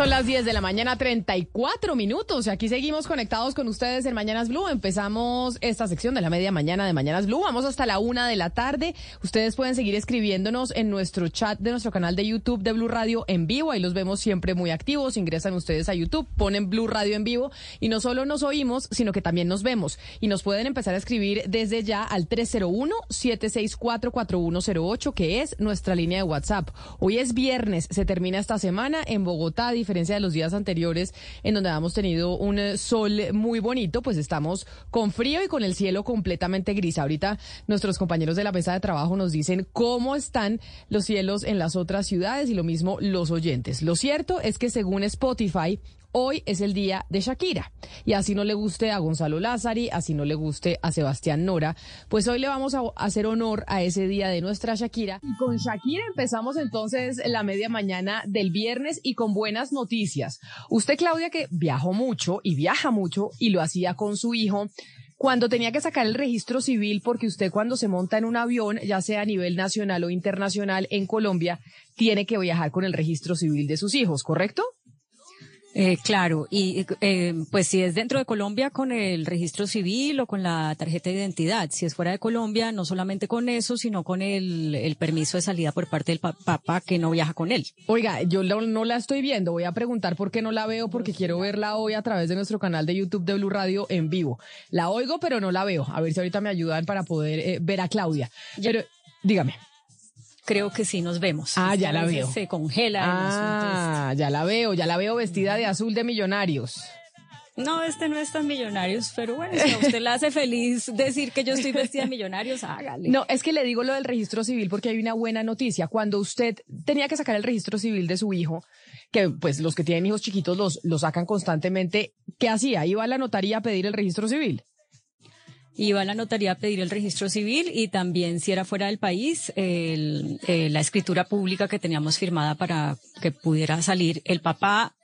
Son las 10 de la mañana, 34 minutos. Aquí seguimos conectados con ustedes en Mañanas Blue. Empezamos esta sección de la media mañana de Mañanas Blue. Vamos hasta la una de la tarde. Ustedes pueden seguir escribiéndonos en nuestro chat de nuestro canal de YouTube de Blue Radio en vivo. Ahí los vemos siempre muy activos. Ingresan ustedes a YouTube, ponen Blue Radio en vivo y no solo nos oímos, sino que también nos vemos. Y nos pueden empezar a escribir desde ya al 301-764-4108, que es nuestra línea de WhatsApp. Hoy es viernes, se termina esta semana en Bogotá diferencia de los días anteriores en donde habíamos tenido un eh, sol muy bonito, pues estamos con frío y con el cielo completamente gris. Ahorita nuestros compañeros de la mesa de trabajo nos dicen cómo están los cielos en las otras ciudades y lo mismo los oyentes. Lo cierto es que según Spotify, Hoy es el día de Shakira. Y así no le guste a Gonzalo Lázari, así no le guste a Sebastián Nora, pues hoy le vamos a hacer honor a ese día de nuestra Shakira. Y con Shakira empezamos entonces la media mañana del viernes y con buenas noticias. Usted, Claudia, que viajó mucho y viaja mucho y lo hacía con su hijo cuando tenía que sacar el registro civil, porque usted cuando se monta en un avión, ya sea a nivel nacional o internacional en Colombia, tiene que viajar con el registro civil de sus hijos, ¿correcto? Eh, claro, y eh, pues si es dentro de Colombia con el registro civil o con la tarjeta de identidad, si es fuera de Colombia, no solamente con eso, sino con el, el permiso de salida por parte del papá que no viaja con él. Oiga, yo no la estoy viendo, voy a preguntar por qué no la veo, porque quiero verla hoy a través de nuestro canal de YouTube de Blue Radio en vivo. La oigo, pero no la veo. A ver si ahorita me ayudan para poder eh, ver a Claudia. Pero dígame creo que sí nos vemos. Ah, ya la veo. Se congela. Ah, ya la veo, ya la veo vestida de azul de millonarios. No, este no es tan millonarios, pero bueno, si a usted le hace feliz decir que yo estoy vestida de millonarios, hágale. No, es que le digo lo del registro civil porque hay una buena noticia. Cuando usted tenía que sacar el registro civil de su hijo, que pues los que tienen hijos chiquitos los, los sacan constantemente, ¿qué hacía? ¿Iba a la notaría a pedir el registro civil? Iba la notaría a pedir el registro civil y también si era fuera del país, el, eh, la escritura pública que teníamos firmada para que pudiera salir el papá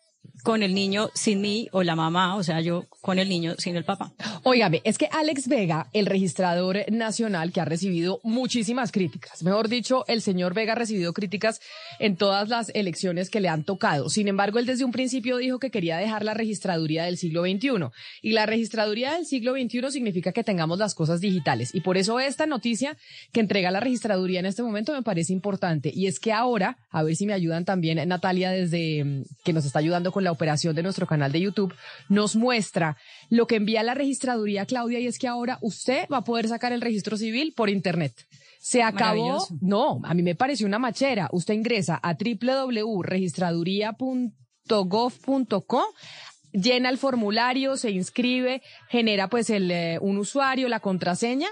con el niño sin mí o la mamá, o sea, yo con el niño sin el papá. Óigame, es que Alex Vega, el registrador nacional que ha recibido muchísimas críticas, mejor dicho, el señor Vega ha recibido críticas en todas las elecciones que le han tocado. Sin embargo, él desde un principio dijo que quería dejar la registraduría del siglo XXI. Y la registraduría del siglo XXI significa que tengamos las cosas digitales. Y por eso esta noticia que entrega la registraduría en este momento me parece importante. Y es que ahora, a ver si me ayudan también Natalia desde mm, que nos está ayudando con la operación de nuestro canal de YouTube, nos muestra lo que envía la registraduría Claudia y es que ahora usted va a poder sacar el registro civil por internet. Se acabó. No, a mí me pareció una machera. Usted ingresa a www.registraduría.gov.co llena el formulario, se inscribe, genera pues el, eh, un usuario, la contraseña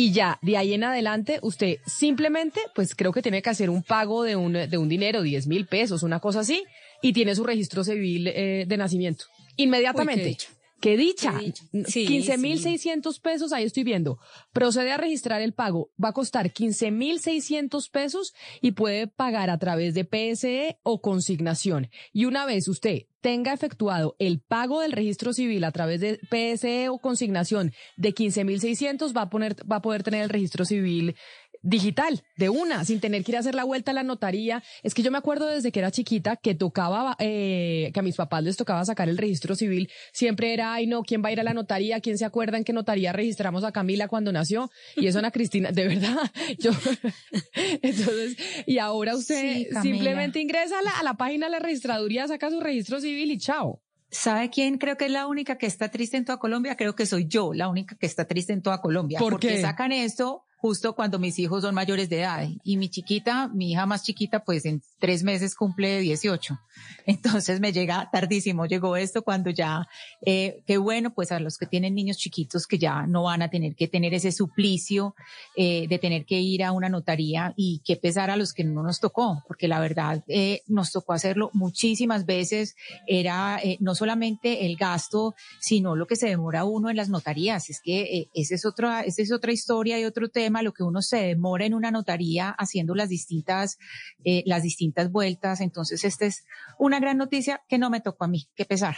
y ya de ahí en adelante usted simplemente pues creo que tiene que hacer un pago de un, de un dinero, 10 mil pesos, una cosa así, y tiene su registro civil eh, de nacimiento. Inmediatamente. Qué, dicha. Qué mil seiscientos pesos, ahí estoy viendo. Procede a registrar el pago. Va a costar quince mil seiscientos pesos y puede pagar a través de PSE o consignación. Y una vez usted tenga efectuado el pago del registro civil a través de PSE o consignación de quince mil seiscientos, va a poner, va a poder tener el registro civil digital, de una, sin tener que ir a hacer la vuelta a la notaría. Es que yo me acuerdo desde que era chiquita que tocaba, eh, que a mis papás les tocaba sacar el registro civil. Siempre era, ay no, ¿quién va a ir a la notaría? ¿Quién se acuerda en qué notaría registramos a Camila cuando nació? Y eso Ana Cristina, de verdad. Yo, entonces, y ahora usted simplemente ingresa a la, a la página de la registraduría, saca su registro civil y chao. ¿Sabe quién creo que es la única que está triste en toda Colombia? Creo que soy yo, la única que está triste en toda Colombia. ¿Por porque sacan esto justo cuando mis hijos son mayores de edad. Y mi chiquita, mi hija más chiquita, pues en tres meses cumple 18. Entonces me llega tardísimo, llegó esto cuando ya, eh, qué bueno, pues a los que tienen niños chiquitos que ya no van a tener que tener ese suplicio eh, de tener que ir a una notaría y qué pesar a los que no nos tocó, porque la verdad eh, nos tocó hacerlo muchísimas veces. Era eh, no solamente el gasto, sino lo que se demora uno en las notarías. Es que eh, esa es otra, esa es otra historia y otro tema lo que uno se demora en una notaría haciendo las distintas, eh, las distintas vueltas. Entonces, esta es una gran noticia que no me tocó a mí, qué pesar.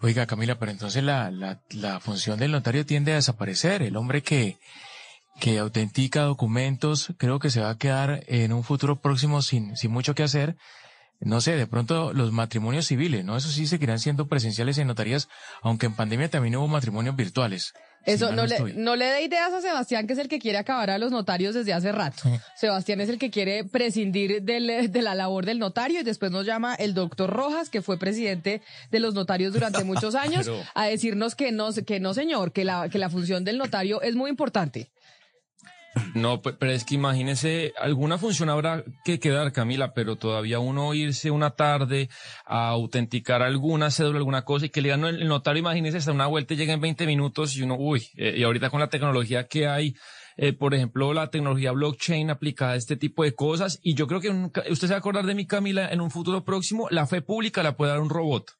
Oiga, Camila, pero entonces la, la, la función del notario tiende a desaparecer. El hombre que, que autentica documentos, creo que se va a quedar en un futuro próximo sin, sin mucho que hacer. No sé, de pronto los matrimonios civiles, ¿no? Eso sí seguirán siendo presenciales en notarías, aunque en pandemia también hubo matrimonios virtuales. Eso, no, le, no le dé ideas a Sebastián, que es el que quiere acabar a los notarios desde hace rato. Sebastián es el que quiere prescindir del, de la labor del notario y después nos llama el doctor Rojas, que fue presidente de los notarios durante muchos años, a decirnos que no, que no señor, que la, que la función del notario es muy importante. No, pero es que imagínese, alguna función habrá que quedar, Camila, pero todavía uno irse una tarde a autenticar alguna cédula, alguna cosa y que le digan el notario, imagínese, hasta una vuelta llega en 20 minutos y uno, uy, eh, y ahorita con la tecnología que hay, eh, por ejemplo, la tecnología blockchain aplicada a este tipo de cosas, y yo creo que usted se va a acordar de mí, Camila, en un futuro próximo, la fe pública la puede dar un robot.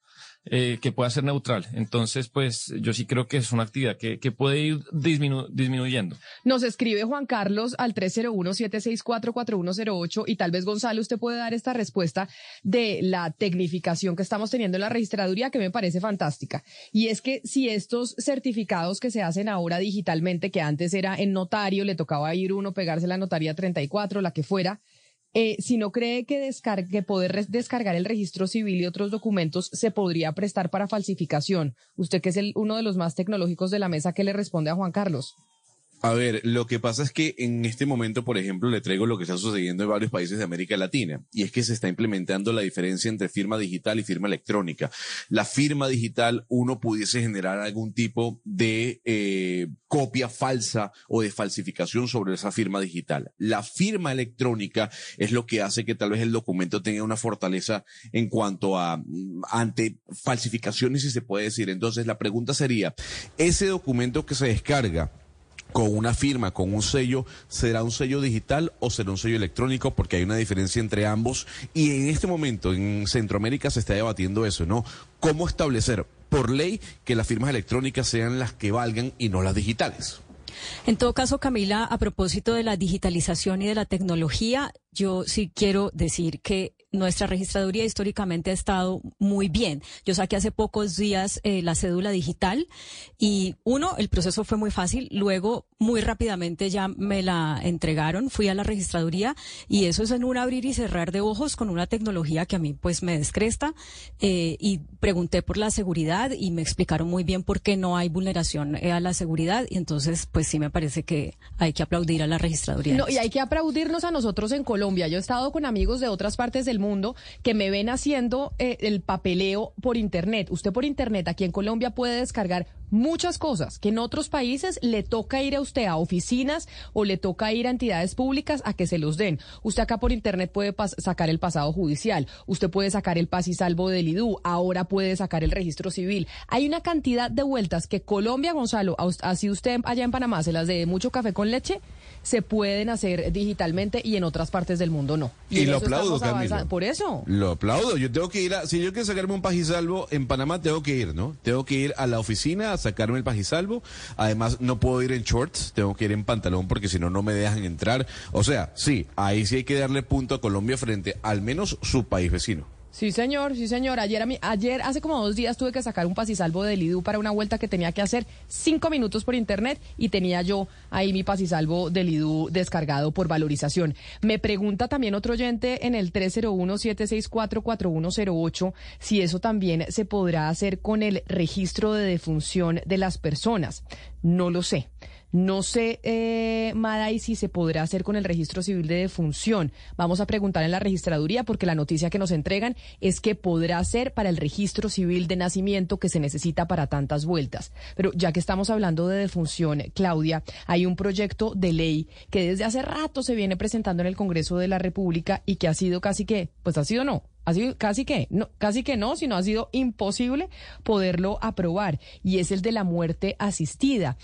Eh, que pueda ser neutral. Entonces, pues yo sí creo que es una actividad que, que puede ir disminuyendo. Nos escribe Juan Carlos al 301-764-4108 y tal vez Gonzalo usted puede dar esta respuesta de la tecnificación que estamos teniendo en la registraduría que me parece fantástica. Y es que si estos certificados que se hacen ahora digitalmente, que antes era en notario, le tocaba ir uno, pegarse la notaría 34, la que fuera, eh, si no cree que, poder descargar el registro civil y otros documentos se podría prestar para falsificación, usted que es el, uno de los más tecnológicos de la mesa, ¿qué le responde a Juan Carlos? A ver, lo que pasa es que en este momento, por ejemplo, le traigo lo que está sucediendo en varios países de América Latina, y es que se está implementando la diferencia entre firma digital y firma electrónica. La firma digital, uno pudiese generar algún tipo de eh, copia falsa o de falsificación sobre esa firma digital. La firma electrónica es lo que hace que tal vez el documento tenga una fortaleza en cuanto a mm, ante falsificaciones, si se puede decir. Entonces, la pregunta sería, ese documento que se descarga, con una firma, con un sello, ¿será un sello digital o será un sello electrónico? Porque hay una diferencia entre ambos. Y en este momento en Centroamérica se está debatiendo eso, ¿no? ¿Cómo establecer por ley que las firmas electrónicas sean las que valgan y no las digitales? En todo caso, Camila, a propósito de la digitalización y de la tecnología, yo sí quiero decir que nuestra registraduría históricamente ha estado muy bien. Yo saqué hace pocos días eh, la cédula digital y uno, el proceso fue muy fácil. Luego, muy rápidamente ya me la entregaron. Fui a la registraduría y eso es en un abrir y cerrar de ojos con una tecnología que a mí pues me descresta. Eh, y pregunté por la seguridad y me explicaron muy bien por qué no hay vulneración eh, a la seguridad. Y entonces, pues sí me parece que hay que aplaudir a la registraduría. No, y hay que aplaudirnos a nosotros en Colombia. Yo he estado con amigos de otras partes del mundo que me ven haciendo eh, el papeleo por Internet. Usted por Internet aquí en Colombia puede descargar muchas cosas que en otros países le toca ir a usted a oficinas o le toca ir a entidades públicas a que se los den. Usted acá por internet puede sacar el pasado judicial, usted puede sacar el pas y salvo del IDU, ahora puede sacar el registro civil. Hay una cantidad de vueltas que Colombia, Gonzalo, así usted allá en Panamá se las de mucho café con leche, se pueden hacer digitalmente y en otras partes del mundo no. Y, lo aplaudo, Camilo. Por eso. Lo aplaudo. Yo tengo que ir a, si yo quiero sacarme un pajisalvo en Panamá, tengo que ir, ¿no? Tengo que ir a la oficina a sacarme el pajisalvo. Además, no puedo ir en shorts, tengo que ir en pantalón porque si no, no me dejan entrar. O sea, sí, ahí sí hay que darle punto a Colombia frente al menos su país vecino. Sí, señor, sí, señor. Ayer, a ayer, hace como dos días, tuve que sacar un pasisalvo del IDU para una vuelta que tenía que hacer cinco minutos por internet y tenía yo ahí mi pasisalvo del IDU descargado por valorización. Me pregunta también otro oyente en el 301-764-4108 si eso también se podrá hacer con el registro de defunción de las personas. No lo sé. No sé, eh, Maday, si se podrá hacer con el registro civil de defunción. Vamos a preguntar en la registraduría porque la noticia que nos entregan es que podrá ser para el registro civil de nacimiento que se necesita para tantas vueltas. Pero ya que estamos hablando de defunción, Claudia, hay un proyecto de ley que desde hace rato se viene presentando en el Congreso de la República y que ha sido casi que, pues ha sido no, ha sido casi que, no, casi que no, sino ha sido imposible poderlo aprobar, y es el de la muerte asistida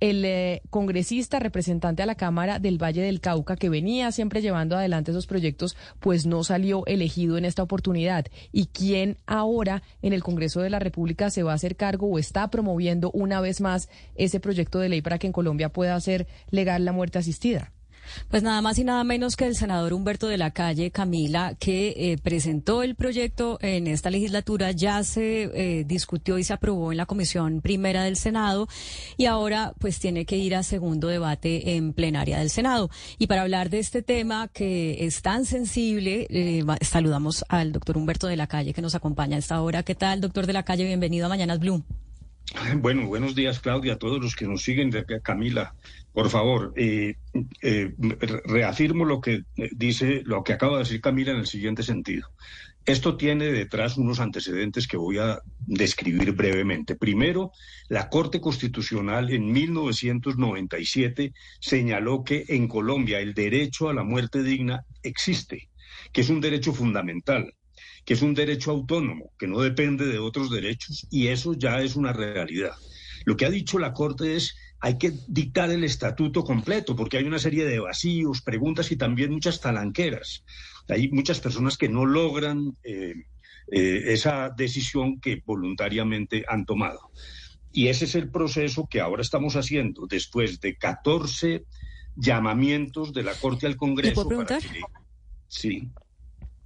el eh, congresista representante a la Cámara del Valle del Cauca, que venía siempre llevando adelante esos proyectos, pues no salió elegido en esta oportunidad. ¿Y quién ahora en el Congreso de la República se va a hacer cargo o está promoviendo una vez más ese proyecto de ley para que en Colombia pueda ser legal la muerte asistida? Pues nada más y nada menos que el senador Humberto de la Calle, Camila, que eh, presentó el proyecto en esta legislatura, ya se eh, discutió y se aprobó en la Comisión Primera del Senado y ahora pues tiene que ir a segundo debate en plenaria del Senado. Y para hablar de este tema que es tan sensible, eh, saludamos al doctor Humberto de la Calle que nos acompaña a esta hora. ¿Qué tal, doctor de la Calle? Bienvenido a Mañanas Blue. Bueno, buenos días, Claudia, a todos los que nos siguen. Camila, por favor, eh, reafirmo lo que dice, lo que acaba de decir Camila en el siguiente sentido. Esto tiene detrás unos antecedentes que voy a describir brevemente. Primero, la Corte Constitucional en 1997 señaló que en Colombia el derecho a la muerte digna existe, que es un derecho fundamental que es un derecho autónomo, que no depende de otros derechos, y eso ya es una realidad. Lo que ha dicho la Corte es hay que dictar el estatuto completo, porque hay una serie de vacíos, preguntas y también muchas talanqueras. Hay muchas personas que no logran eh, eh, esa decisión que voluntariamente han tomado. Y ese es el proceso que ahora estamos haciendo después de 14 llamamientos de la Corte al Congreso. puedo preguntar? Sí.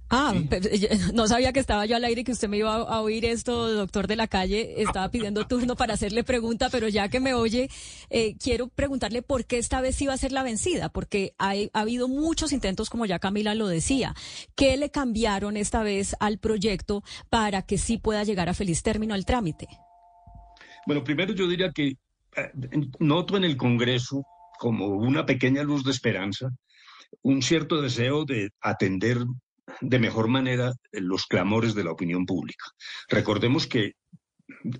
Ah, no sabía que estaba yo al aire y que usted me iba a, oír esto, doctor de la calle. Estaba pidiendo turno para hacerle pregunta, pero ya que me oye, eh, quiero preguntarle por qué esta vez iba a ser la vencida, porque ha habido muchos intentos, como ya Camila lo decía. ¿Qué le cambiaron esta vez al proyecto para que sí pueda llegar a feliz término el trámite? Bueno, primero yo diría que eh, noto en el Congreso como una pequeña luz de esperanza un cierto deseo de atender de mejor manera los clamores de la opinión pública. Recordemos que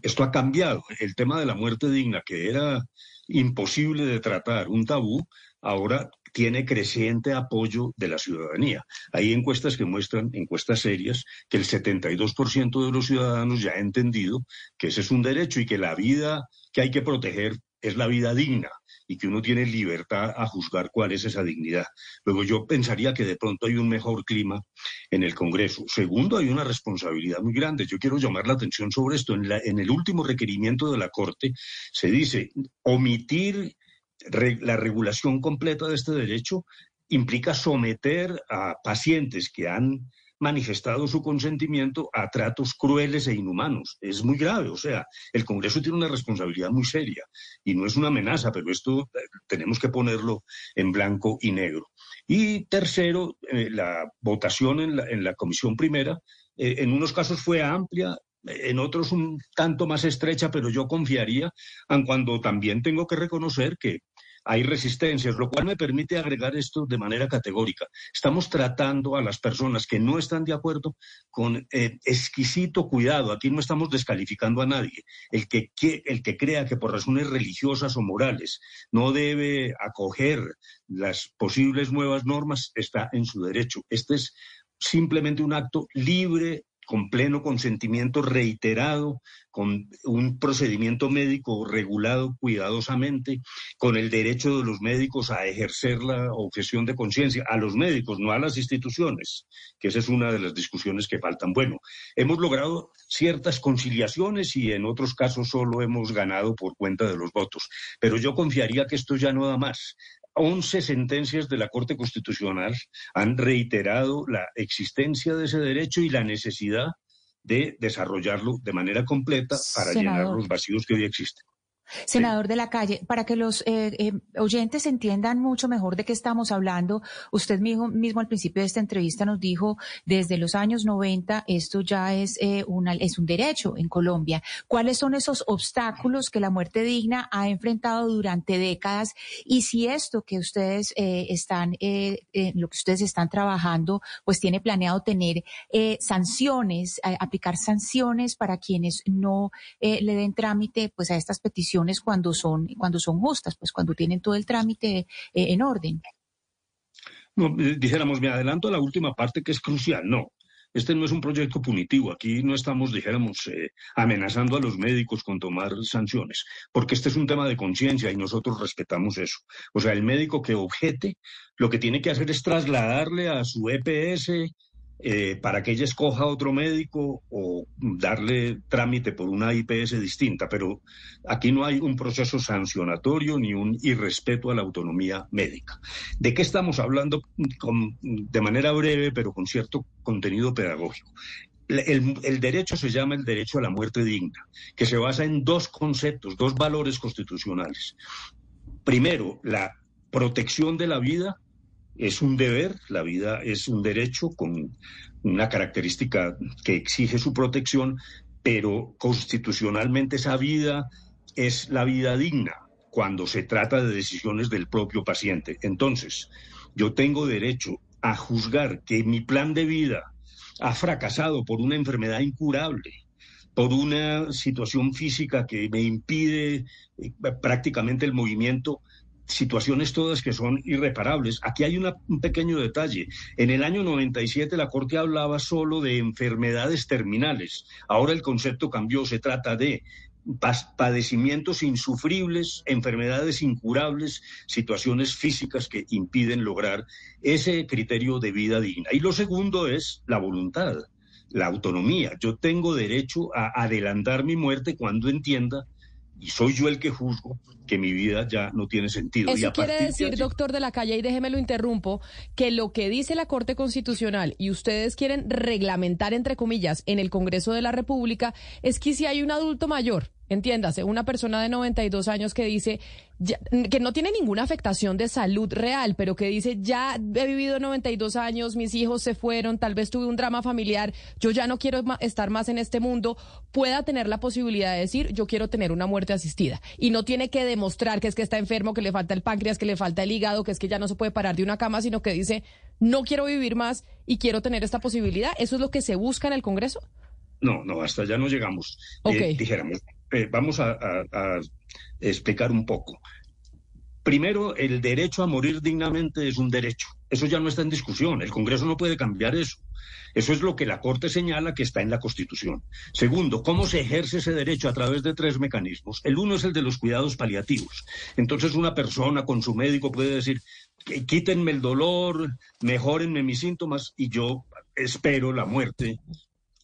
esto ha cambiado. El tema de la muerte digna, que era imposible de tratar, un tabú, ahora tiene creciente apoyo de la ciudadanía. Hay encuestas que muestran, encuestas serias, que el 72% de los ciudadanos ya ha entendido que ese es un derecho y que la vida que hay que proteger es la vida digna y que uno tiene libertad a juzgar cuál es esa dignidad. Luego yo pensaría que de pronto hay un mejor clima en el Congreso. Segundo, hay una responsabilidad muy grande. Yo quiero llamar la atención sobre esto. En, el último requerimiento de la Corte se dice omitir la regulación completa de este derecho implica someter a pacientes que han manifestado su consentimiento a tratos crueles e inhumanos. Es muy grave, o sea, el Congreso tiene una responsabilidad muy seria y no es una amenaza, pero esto eh, tenemos que ponerlo en blanco y negro. Y tercero, eh, la votación en la, en la Comisión Primera, eh, en unos casos fue amplia, en otros un tanto más estrecha, pero yo confiaría, aun cuando también tengo que reconocer que hay resistencias, lo cual me permite agregar esto de manera categórica. Estamos tratando a las personas que no están de acuerdo con eh, exquisito cuidado. Aquí no estamos descalificando a nadie. El que, el que crea que por razones religiosas o morales no debe acoger las posibles nuevas normas está en su derecho. Este es simplemente un acto libre con pleno consentimiento reiterado, con un procedimiento médico regulado cuidadosamente, con el derecho de los médicos a ejercer la objeción de conciencia, a los médicos, no a las instituciones, que esa es una de las discusiones que faltan. Bueno, hemos logrado ciertas conciliaciones y en otros casos solo hemos ganado por cuenta de los votos, pero yo confiaría que esto ya no da más. 11 sentencias de la Corte Constitucional han reiterado la existencia de ese derecho y la necesidad de desarrollarlo de manera completa para llenar los vacíos que hoy existen. Senador de la calle, para que los eh, eh, oyentes entiendan mucho mejor de qué estamos hablando, usted mismo, mismo al principio de esta entrevista nos dijo, desde los años 90 esto ya es, eh, una, es un derecho en Colombia. ¿Cuáles son esos obstáculos que la muerte digna ha enfrentado durante décadas? Y si esto que ustedes están, lo que ustedes están trabajando, pues tiene planeado tener sanciones, aplicar sanciones para quienes no le den trámite pues a estas peticiones cuando son, cuando son justas, pues cuando tienen todo el trámite eh, en orden. No, eh, dijéramos, me adelanto a la última parte que es crucial. No, este no es un proyecto punitivo. Aquí no estamos, dijéramos, eh, amenazando a los médicos con tomar sanciones, porque este es un tema de conciencia y nosotros respetamos eso. O sea, el médico que objete, lo que tiene que hacer es trasladarle a su EPS eh, para que ella escoja otro médico o darle trámite por una IPS distinta, pero aquí no hay un proceso sancionatorio ni un irrespeto a la autonomía médica. ¿De qué estamos hablando de manera breve, pero con cierto contenido pedagógico? el, derecho se llama el derecho a la muerte digna, que se basa en dos conceptos, dos valores constitucionales. Primero, la protección de la vida es un deber, la vida es un derecho con una característica que exige su protección, pero constitucionalmente esa vida es la vida digna cuando se trata de decisiones del propio paciente. Entonces, yo tengo derecho a juzgar que mi plan de vida ha fracasado por una enfermedad incurable, por una situación física que me impide eh, prácticamente el movimiento, situaciones todas que son irreparables. Aquí hay un pequeño detalle. En el año 97 la Corte hablaba solo de enfermedades terminales. Ahora el concepto cambió, se trata de padecimientos insufribles, enfermedades incurables, situaciones físicas que impiden lograr ese criterio de vida digna. Y lo segundo es la voluntad, la autonomía. Yo tengo derecho a adelantar mi muerte cuando entienda y soy yo el que juzgo que mi vida ya no tiene sentido. Eso quiere decir, doctor de la calle, y déjeme lo interrumpo, que lo que dice la Corte Constitucional y ustedes quieren reglamentar, entre comillas, en el Congreso de la República, es que si hay un adulto mayor Entiéndase, una persona de 92 años que dice que no tiene ninguna afectación de salud real, pero que dice, ya he vivido 92 años, mis hijos se fueron, tal vez tuve un drama familiar, yo ya no quiero estar más en este mundo, pueda tener la posibilidad de decir, yo quiero tener una muerte asistida. Y no tiene que demostrar que es que está enfermo, que le falta el páncreas, que le falta el hígado, que es que ya no se puede parar de una cama, sino que dice, no quiero vivir más y quiero tener esta posibilidad. ¿Eso es lo que se busca en el Congreso? No, no, hasta allá no llegamos. Eh, dijéramos, eh, vamos a, explicar un poco. Primero, el derecho a morir dignamente es un derecho. Eso ya no está en discusión. El Congreso no puede cambiar eso. Eso es lo que la Corte señala que está en la Constitución. Segundo, ¿cómo se ejerce ese derecho? A través de tres mecanismos. El uno es el de los cuidados paliativos. Entonces, una persona con su médico puede decir, quítenme el dolor, mejorenme mis síntomas y yo espero la muerte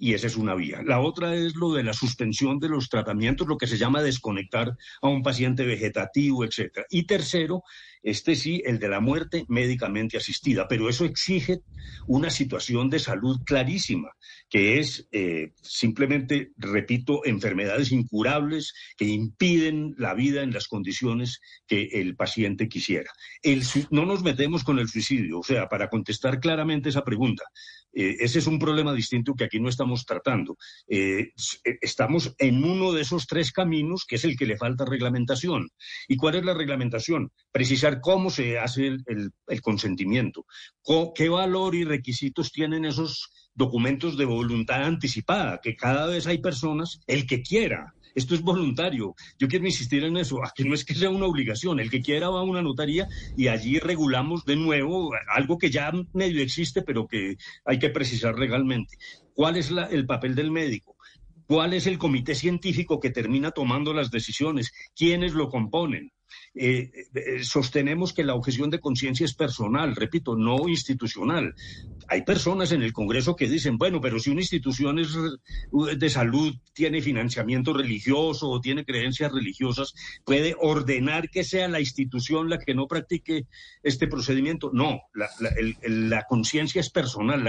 y esa es una vía. La otra es lo de la suspensión de los tratamientos, lo que se llama desconectar a un paciente vegetativo, etcétera. Y tercero, este sí, el de la muerte médicamente asistida, pero eso exige una situación de salud clarísima, que es eh, simplemente, repito, enfermedades incurables que impiden la vida en las condiciones que el paciente quisiera. El, no nos metemos con el suicidio, o sea, para contestar claramente esa pregunta, eh, ese es un problema distinto que aquí no estamos tratando. Eh, eh, estamos en uno de esos tres caminos que es el que le falta reglamentación. ¿Y cuál es la reglamentación? Precisar cómo se hace el, el consentimiento, qué valor y requisitos tienen esos documentos de voluntad anticipada, que cada vez hay personas, el que quiera, esto es voluntario. Yo quiero insistir en eso. Aquí no es que sea una obligación. El que quiera va a una notaría y allí regulamos de nuevo algo que ya medio existe, pero que hay que precisar legalmente. ¿Cuál es el papel del médico? ¿Cuál es el comité científico que termina tomando las decisiones? ¿Quiénes lo componen? Eh, eh, sostenemos que la objeción de conciencia es personal, repito, no institucional. Hay personas en el Congreso que dicen, bueno, pero si una institución es de salud tiene financiamiento religioso o tiene creencias religiosas, puede ordenar que sea la institución la que no practique este procedimiento. No, la, conciencia es personal,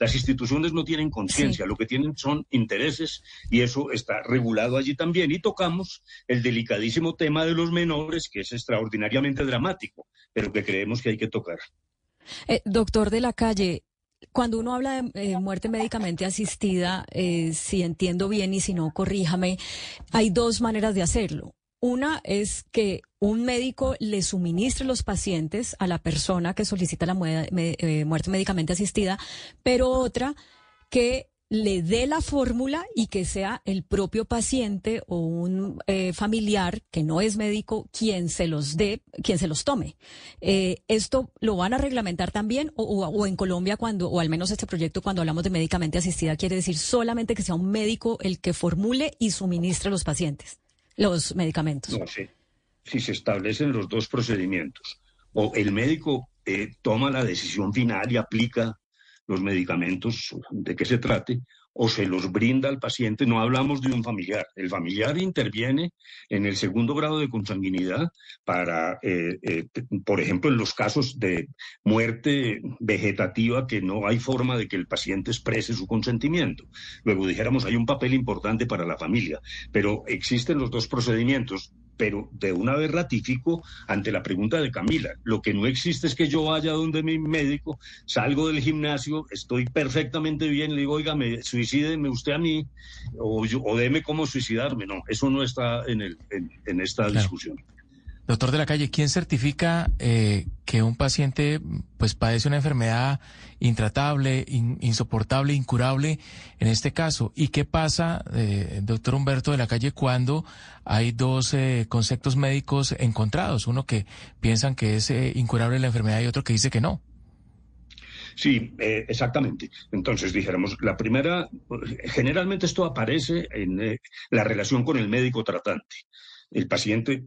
las instituciones no tienen conciencia, lo que tienen son intereses y eso está regulado allí también. Y tocamos el delicadísimo tema de los menores que es extraordinariamente dramático, pero que creemos que hay que tocar. Eh, doctor de la calle, cuando uno habla de eh, muerte médicamente asistida, eh, si entiendo bien y si no, corríjame, hay dos maneras de hacerlo. Una es que un médico le suministre los pacientes a la persona que solicita la muerte médicamente asistida, pero otra que le dé la fórmula y que sea el propio paciente o un eh, familiar que no es médico quien se los dé, quien se los tome. Eh, ¿Esto lo van a reglamentar también o, en Colombia cuando, o al menos este proyecto cuando hablamos de médicamente asistida quiere decir solamente que sea un médico el que formule y suministre los pacientes los medicamentos? No, sí. Si se establecen los dos procedimientos o el médico eh, toma la decisión final y aplica los medicamentos de que se trate, o se los brinda al paciente, no hablamos de un familiar. El familiar interviene en el segundo grado de consanguinidad para, eh, eh, por ejemplo, en los casos de muerte vegetativa que no hay forma de que el paciente exprese su consentimiento. Luego dijéramos, hay un papel importante para la familia, pero existen los dos procedimientos pero de una vez ratifico ante la pregunta de Camila. Lo que no existe es que yo vaya donde mi médico, salgo del gimnasio, estoy perfectamente bien, le digo, oiga, me, suicídeme usted a mí o, yo, o deme cómo suicidarme. No, eso no está en, el, en, esta discusión. Doctor de la calle, ¿quién certifica eh, que un paciente pues padece una enfermedad intratable, insoportable, incurable en este caso? ¿Y qué pasa, eh, doctor Humberto de la calle, cuando hay dos eh, conceptos médicos encontrados? Uno que piensan que es incurable la enfermedad y otro que dice que no. Sí, exactamente. Entonces dijéramos, la primera, generalmente esto aparece en la relación con el médico tratante. El paciente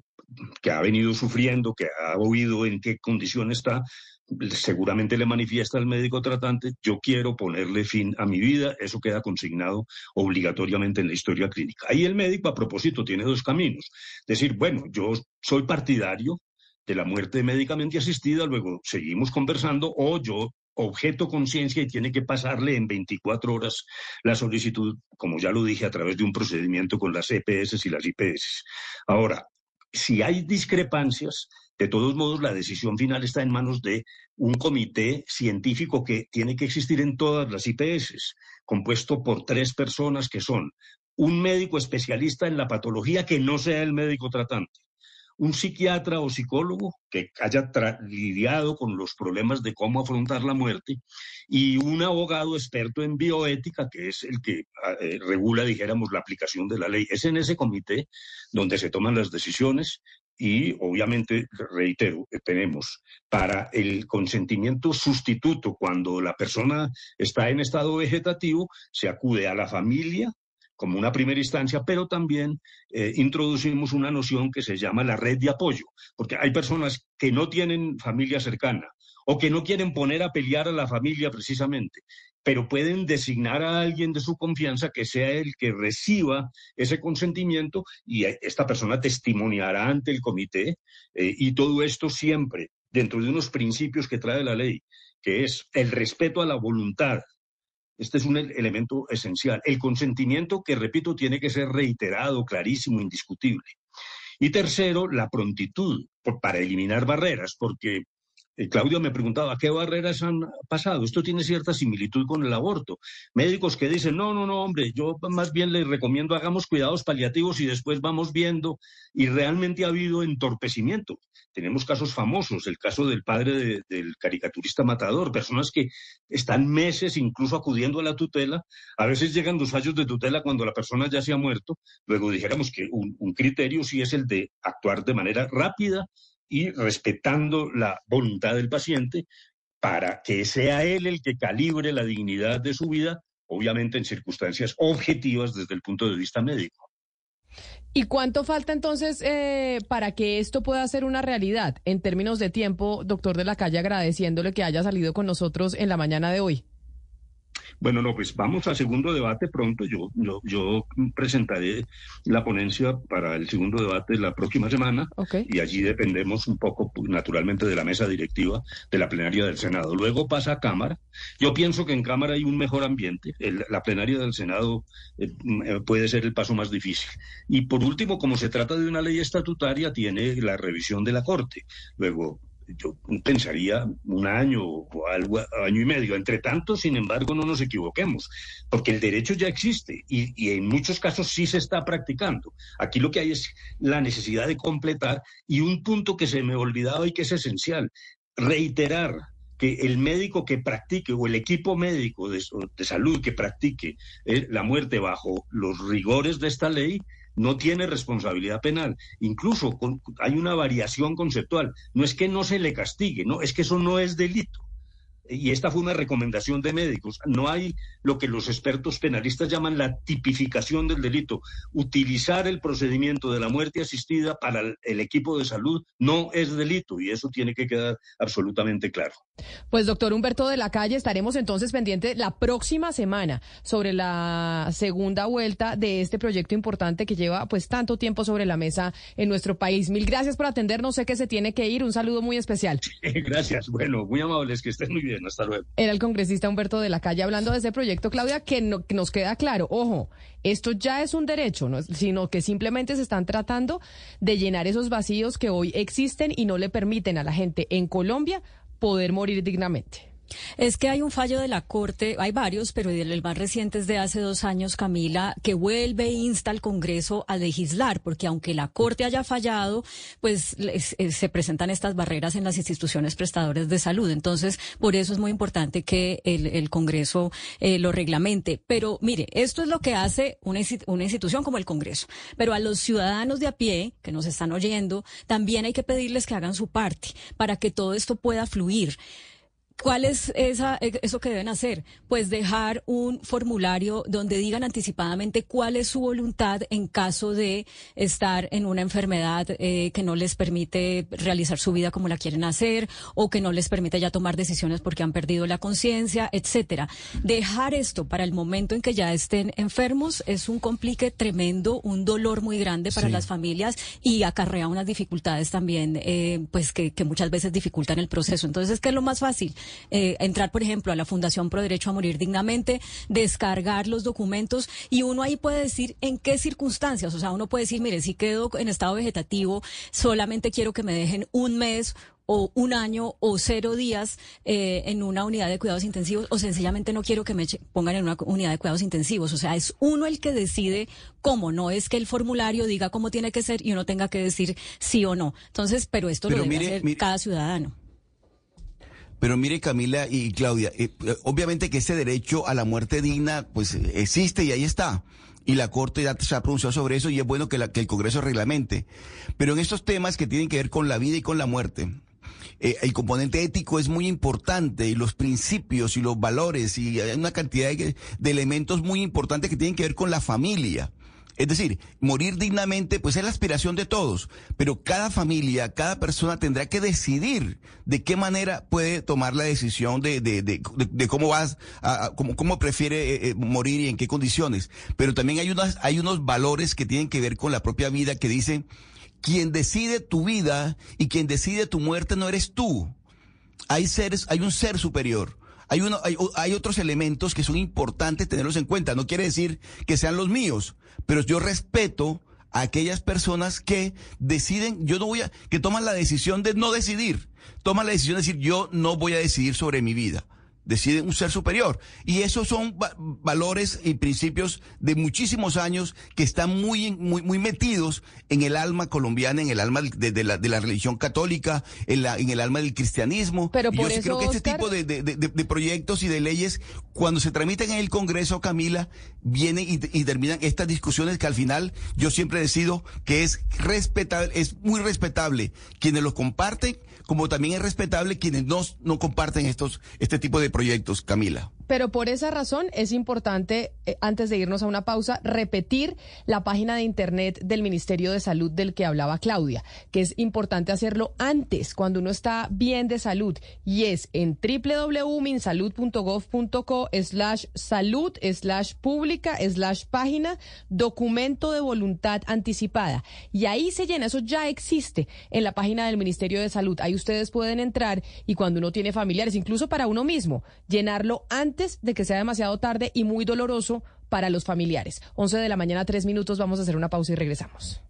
que ha venido sufriendo, que ha oído en qué condición está, seguramente le manifiesta al médico tratante, yo quiero ponerle fin a mi vida, eso queda consignado obligatoriamente en la historia clínica. Ahí el médico, a propósito, tiene dos caminos. Decir, bueno, yo soy partidario de la muerte médicamente asistida, luego seguimos conversando, o yo objeto conciencia y tiene que pasarle en 24 horas la solicitud, como ya lo dije, a través de un procedimiento con las EPS y las IPS. Ahora, si hay discrepancias, de todos modos, la decisión final está en manos de un comité científico que tiene que existir en todas las IPS, compuesto por tres personas que son un médico especialista en la patología que no sea el médico tratante, un psiquiatra o psicólogo que haya lidiado con los problemas de cómo afrontar la muerte y un abogado experto en bioética que es el que ah, eh, regula, dijéramos, la aplicación de la ley. Es en ese comité donde se toman las decisiones y obviamente, reitero, tenemos para el consentimiento sustituto cuando la persona está en estado vegetativo, se acude a la familia como una primera instancia, pero también eh, introducimos una noción que se llama la red de apoyo, porque hay personas que no tienen familia cercana o que no quieren poner a pelear a la familia precisamente, pero pueden designar a alguien de su confianza que sea el que reciba ese consentimiento y esta persona testimoniará ante el comité eh, y todo esto siempre dentro de unos principios que trae la ley, que es el respeto a la voluntad este es un elemento esencial. El consentimiento, que repito, tiene que ser reiterado, clarísimo, indiscutible. Y tercero, la prontitud para eliminar barreras, porque Claudio me preguntaba, ¿qué barreras han pasado? Esto tiene cierta similitud con el aborto. Médicos que dicen, no, no, no, hombre, yo más bien les recomiendo hagamos cuidados paliativos y después vamos viendo. Y realmente ha habido entorpecimiento. Tenemos casos famosos, el caso del padre del caricaturista matador, personas que están meses incluso acudiendo a la tutela. A veces llegan los fallos de tutela cuando la persona ya se ha muerto. Luego dijéramos que un criterio sí es el de actuar de manera rápida y respetando la voluntad del paciente para que sea él el que calibre la dignidad de su vida, obviamente en circunstancias objetivas desde el punto de vista médico. ¿Y cuánto falta entonces eh, para que esto pueda ser una realidad en términos de tiempo, doctor de la calle, agradeciéndole que haya salido con nosotros en la mañana de hoy? Bueno, no, pues vamos al segundo debate pronto. Yo, yo, presentaré la ponencia para el segundo debate la próxima semana y allí dependemos un poco, pues, naturalmente, de la mesa directiva de la plenaria del Senado. Luego pasa a Cámara. Yo pienso que en Cámara hay un mejor ambiente. la plenaria del Senado eh, eh, puede ser el paso más difícil. Y por último, como se trata de una ley estatutaria, tiene la revisión de la Corte. Luego, yo pensaría un año o algo, año y medio. Entre tanto, sin embargo, no nos equivoquemos, porque el derecho ya existe y, y, en muchos casos sí se está practicando. Aquí lo que hay es la necesidad de completar y un punto que se me olvidaba y que es esencial, reiterar que el médico que practique o el equipo médico de, de salud que practique eh, la muerte bajo los rigores de esta ley no tiene responsabilidad penal. Incluso hay una variación conceptual. No es que no se le castigue, no, es que eso no es delito. Y esta fue una recomendación de médicos. No hay lo que los expertos penalistas llaman la tipificación del delito. Utilizar el procedimiento de la muerte asistida para el equipo de salud no es delito y eso tiene que quedar absolutamente claro. Pues doctor Humberto de la Calle, estaremos entonces pendientes la próxima semana sobre la segunda vuelta de este proyecto importante que lleva pues tanto tiempo sobre la mesa en nuestro país. Mil gracias por atendernos, sé que se tiene que ir, un saludo muy especial. Gracias, bueno, muy amables, que estén muy bien, hasta luego. Era el congresista Humberto de la Calle hablando de ese proyecto, Claudia, que, nos queda claro, ojo, esto ya es un derecho, ¿no? sino que simplemente se están tratando de llenar esos vacíos que hoy existen y no le permiten a la gente en Colombia poder morir dignamente. Es que hay un fallo de la Corte, hay varios, pero el más reciente es de hace dos años, Camila, que vuelve e insta al Congreso a legislar, porque aunque la Corte haya fallado, pues eh, se presentan estas barreras en las instituciones prestadoras de salud. Entonces, por eso es muy importante que el, Congreso eh, lo reglamente. Pero mire, esto es lo que hace una, una institución como el Congreso. Pero a los ciudadanos de a pie, que nos están oyendo, también hay que pedirles que hagan su parte para que todo esto pueda fluir. ¿Cuál es esa, e, eso que deben hacer? Pues dejar un formulario donde digan anticipadamente cuál es su voluntad en caso de estar en una enfermedad eh, que no les permite realizar su vida como la quieren hacer o que no les permite ya tomar decisiones porque han perdido la conciencia, etcétera. Dejar esto para el momento en que ya estén enfermos es un complique tremendo, un dolor muy grande para las familias y acarrea unas dificultades también, eh, pues que, que muchas veces dificultan el proceso. Entonces, ¿qué es lo más fácil? Eh, entrar, por ejemplo, a la Fundación Pro Derecho a Morir Dignamente, descargar los documentos y uno ahí puede decir en qué circunstancias. O sea, uno puede decir, mire, si quedo en estado vegetativo, solamente quiero que me dejen un mes o un año o cero días eh, en una unidad de cuidados intensivos o sencillamente no quiero que me pongan en una unidad de cuidados intensivos. O sea, es uno el que decide cómo, no es que el formulario diga cómo tiene que ser y uno tenga que decir sí o no. Entonces, pero esto lo debe hacer cada ciudadano. Pero mire Camila y Claudia, eh, eh, obviamente que ese derecho a la muerte digna pues existe y ahí está. Y la Corte ya se ha pronunciado sobre eso y es bueno que, el Congreso reglamente. Pero en estos temas que tienen que ver con la vida y con la muerte, eh, el componente ético es muy importante y los principios y los valores y hay una cantidad de elementos muy importantes que tienen que ver con la familia. Es decir, morir dignamente, pues es la aspiración de todos, pero cada familia, cada persona tendrá que decidir de qué manera puede tomar la decisión de, de, de, de cómo vas, a, cómo, cómo, prefiere eh, eh, morir y en qué condiciones. Pero también hay, unas, hay unos valores que tienen que ver con la propia vida que dicen, quien decide tu vida y quien decide tu muerte no eres tú. Hay seres, hay un ser superior hay, uno, hay, hay, otros elementos que son importantes tenerlos en cuenta. No quiere decir que sean los míos, pero yo respeto a aquellas personas que deciden, yo no voy a, que toman la decisión de no decidir, toman la decisión de decir, yo no voy a decidir sobre mi vida decide un ser superior. Y esos son valores y principios de muchísimos años que están muy, muy, muy metidos en el alma colombiana, en el alma de, la, de la, religión católica, en, la, en el alma del cristianismo. Pero por yo creo que este tipo de, de, proyectos y de leyes, cuando se tramitan en el Congreso, Camila, vienen y, y terminan estas discusiones que al final yo siempre decido que es respetable, es muy respetable quienes los comparten como también es respetable quienes no, no comparten estos, este tipo de proyectos, Camila. Pero por esa razón es importante, eh, antes de irnos a una pausa, repetir la página de internet del Ministerio de Salud del que hablaba Claudia, que es importante hacerlo antes, cuando uno está bien de salud, y es en www.minsalud.gov.co slash salud slash pública slash página documento de voluntad anticipada. Y ahí se llena, eso ya existe en la página del Ministerio de Salud. Ustedes pueden entrar y cuando uno tiene familiares, incluso para uno mismo, llenarlo antes antes de que sea demasiado tarde y muy doloroso para los familiares. 11 de la mañana, tres minutos, vamos a hacer una pausa y regresamos.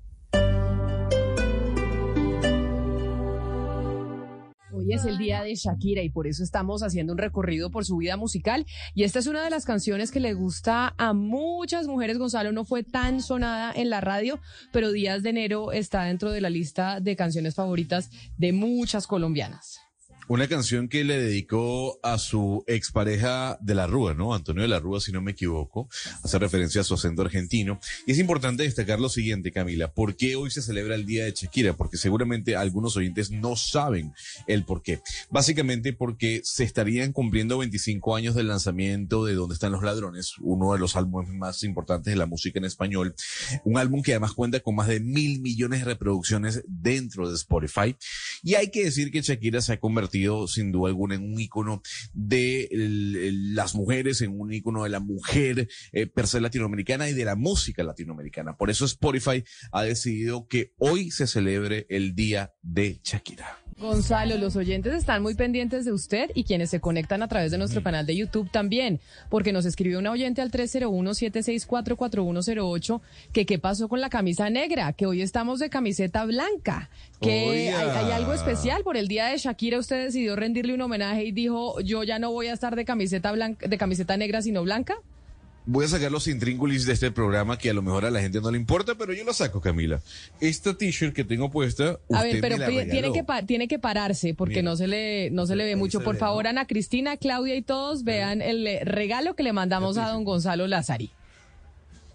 Hoy es el día de Shakira y por eso estamos haciendo un recorrido por su vida musical. Y esta es una de las canciones que le gusta a muchas mujeres. Gonzalo no fue tan sonada en la radio, pero Días de Enero está dentro de la lista de canciones favoritas de muchas colombianas. Una canción que le dedicó a su expareja de la Rúa, ¿no? Antonio de la Rúa, si no me equivoco, hace referencia a su acento argentino. Y es importante destacar lo siguiente, Camila. ¿Por qué hoy se celebra el Día de Shakira? Porque seguramente algunos oyentes no saben el por qué. Básicamente porque se estarían cumpliendo 25 años del lanzamiento de Dónde están los ladrones, uno de los álbumes más importantes de la música en español. Un álbum que además cuenta con más de mil millones de reproducciones dentro de Spotify. Y hay que decir que Shakira se ha convertido sin duda alguna en un ícono de las mujeres, en un ícono de la mujer eh, per se latinoamericana y de la música latinoamericana. Por eso Spotify ha decidido que hoy se celebre el Día de Shakira. Gonzalo, los oyentes están muy pendientes de usted y quienes se conectan a través de nuestro canal de YouTube también, porque nos escribió una oyente al 301-764-4108 que qué pasó con la camisa negra, que hoy estamos de camiseta blanca, que hay, hay algo especial. Por el día de Shakira, usted decidió rendirle un homenaje y dijo, yo ya no voy a estar de camiseta blanca, de camiseta negra sino blanca. Voy a sacar los intrínculos de este programa que a lo mejor a la gente no le importa, pero yo lo saco, Camila. Esta t-shirt que tengo puesta, A ver, pero me la pi- tiene que tiene que pararse porque Mira. no se le no se le ve mucho. Por favor. Ana Cristina, Claudia y todos vean el eh, regalo que le mandamos a don Gonzalo Lázari.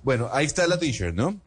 Bueno, ahí está la t-shirt, ¿no?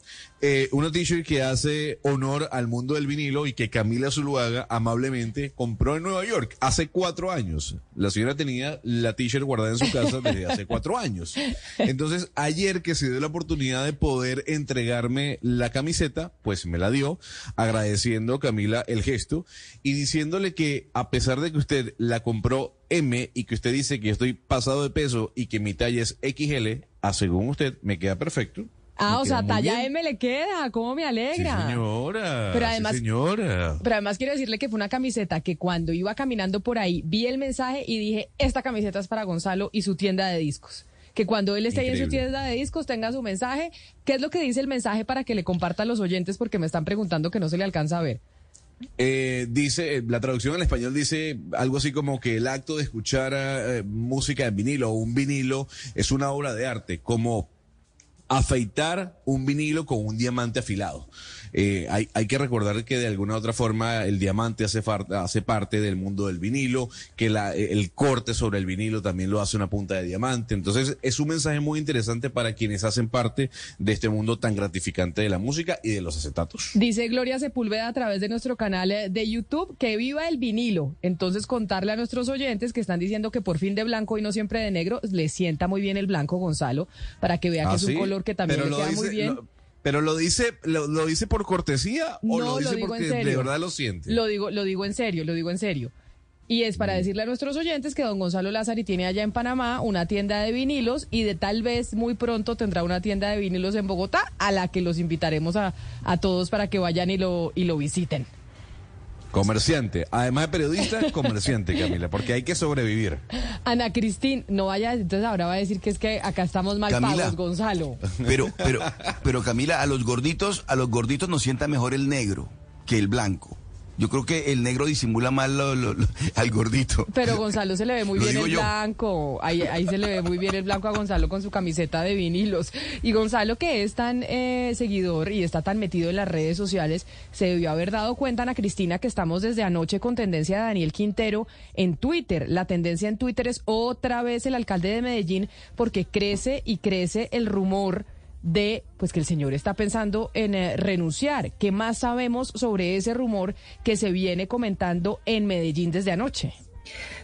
Eh, una t-shirt que hace honor al mundo del vinilo y que Camila Zuluaga amablemente compró en Nueva York hace cuatro años. La señora tenía la t-shirt guardada en su casa desde hace cuatro años. Entonces, ayer que se dio la oportunidad de poder entregarme la camiseta, pues me la dio, agradeciendo Camila el gesto y diciéndole que a pesar de que usted la compró M y que usted dice que estoy pasado de peso y que mi talla es XL, a según usted me queda perfecto. Ah, o sea, talla bien. M le queda, ¿cómo me Sí, alegra? señora. Pero sí, además- señora. Pero además quiero decirle que fue una camiseta que cuando iba caminando por ahí vi el mensaje y dije, esta camiseta es para Gonzalo y su tienda de discos. Que cuando él esté ahí en su tienda de discos tenga su mensaje. ¿Qué es lo que dice el mensaje para que le comparta a los oyentes? Porque me están preguntando que no se le alcanza a ver. Eh, dice, eh, la traducción al español dice algo así como que el acto de escuchar eh, música en vinilo o un vinilo es una obra de arte, como afeitar un vinilo con un diamante afilado. Eh, hay, hay que recordar que de alguna u otra forma el diamante hace, far- hace parte del mundo del vinilo, que la- el corte sobre el vinilo también lo hace una punta de diamante. Entonces es un mensaje muy interesante para quienes hacen parte de este mundo tan gratificante de la música y de los acetatos. Dice Gloria Sepúlveda a través de nuestro canal eh, de YouTube que viva el vinilo. Entonces contarle a nuestros oyentes que están diciendo que por fin de blanco y no siempre de negro, le sienta muy bien el blanco Gonzalo para que vea que ¿Ah, es un sí? color que también le queda muy bien. pero lo dice, lo, lo dice por cortesía o No, lo lo dice en porque serio. de verdad lo siente. Lo digo, lo digo en serio, lo digo en serio. Y es Mm. para decirle a nuestros oyentes que don Gonzalo Lázari tiene allá en Panamá una tienda de vinilos y de tal vez muy pronto tendrá una tienda de vinilos en Bogotá a la que los invitaremos a, a todos para que vayan y lo, y lo visiten. Comerciante, además de periodista, comerciante, Camila, porque hay que sobrevivir. Ana Cristín, no vaya, entonces ahora va a decir que es que acá estamos mal Camila. pagos, Gonzalo. Pero, pero, pero Camila, a los gorditos, a los gorditos nos sienta mejor el negro que el blanco. Yo creo que el negro disimula más lo- lo- lo- al gordito. Pero Gonzalo se le ve muy bien el yo. blanco. Ahí, ahí se le ve muy bien el blanco a Gonzalo con su camiseta de vinilos. Y Gonzalo, que es tan eh, seguidor y está tan metido en las redes sociales, se debió haber dado cuenta, Ana Cristina, que estamos desde anoche con tendencia de Daniel Quintero en Twitter. La tendencia en Twitter es otra vez el alcalde de Medellín, porque crece y crece el rumor de pues que el señor está pensando en eh, renunciar. ¿Qué más sabemos sobre ese rumor que se viene comentando en Medellín desde anoche?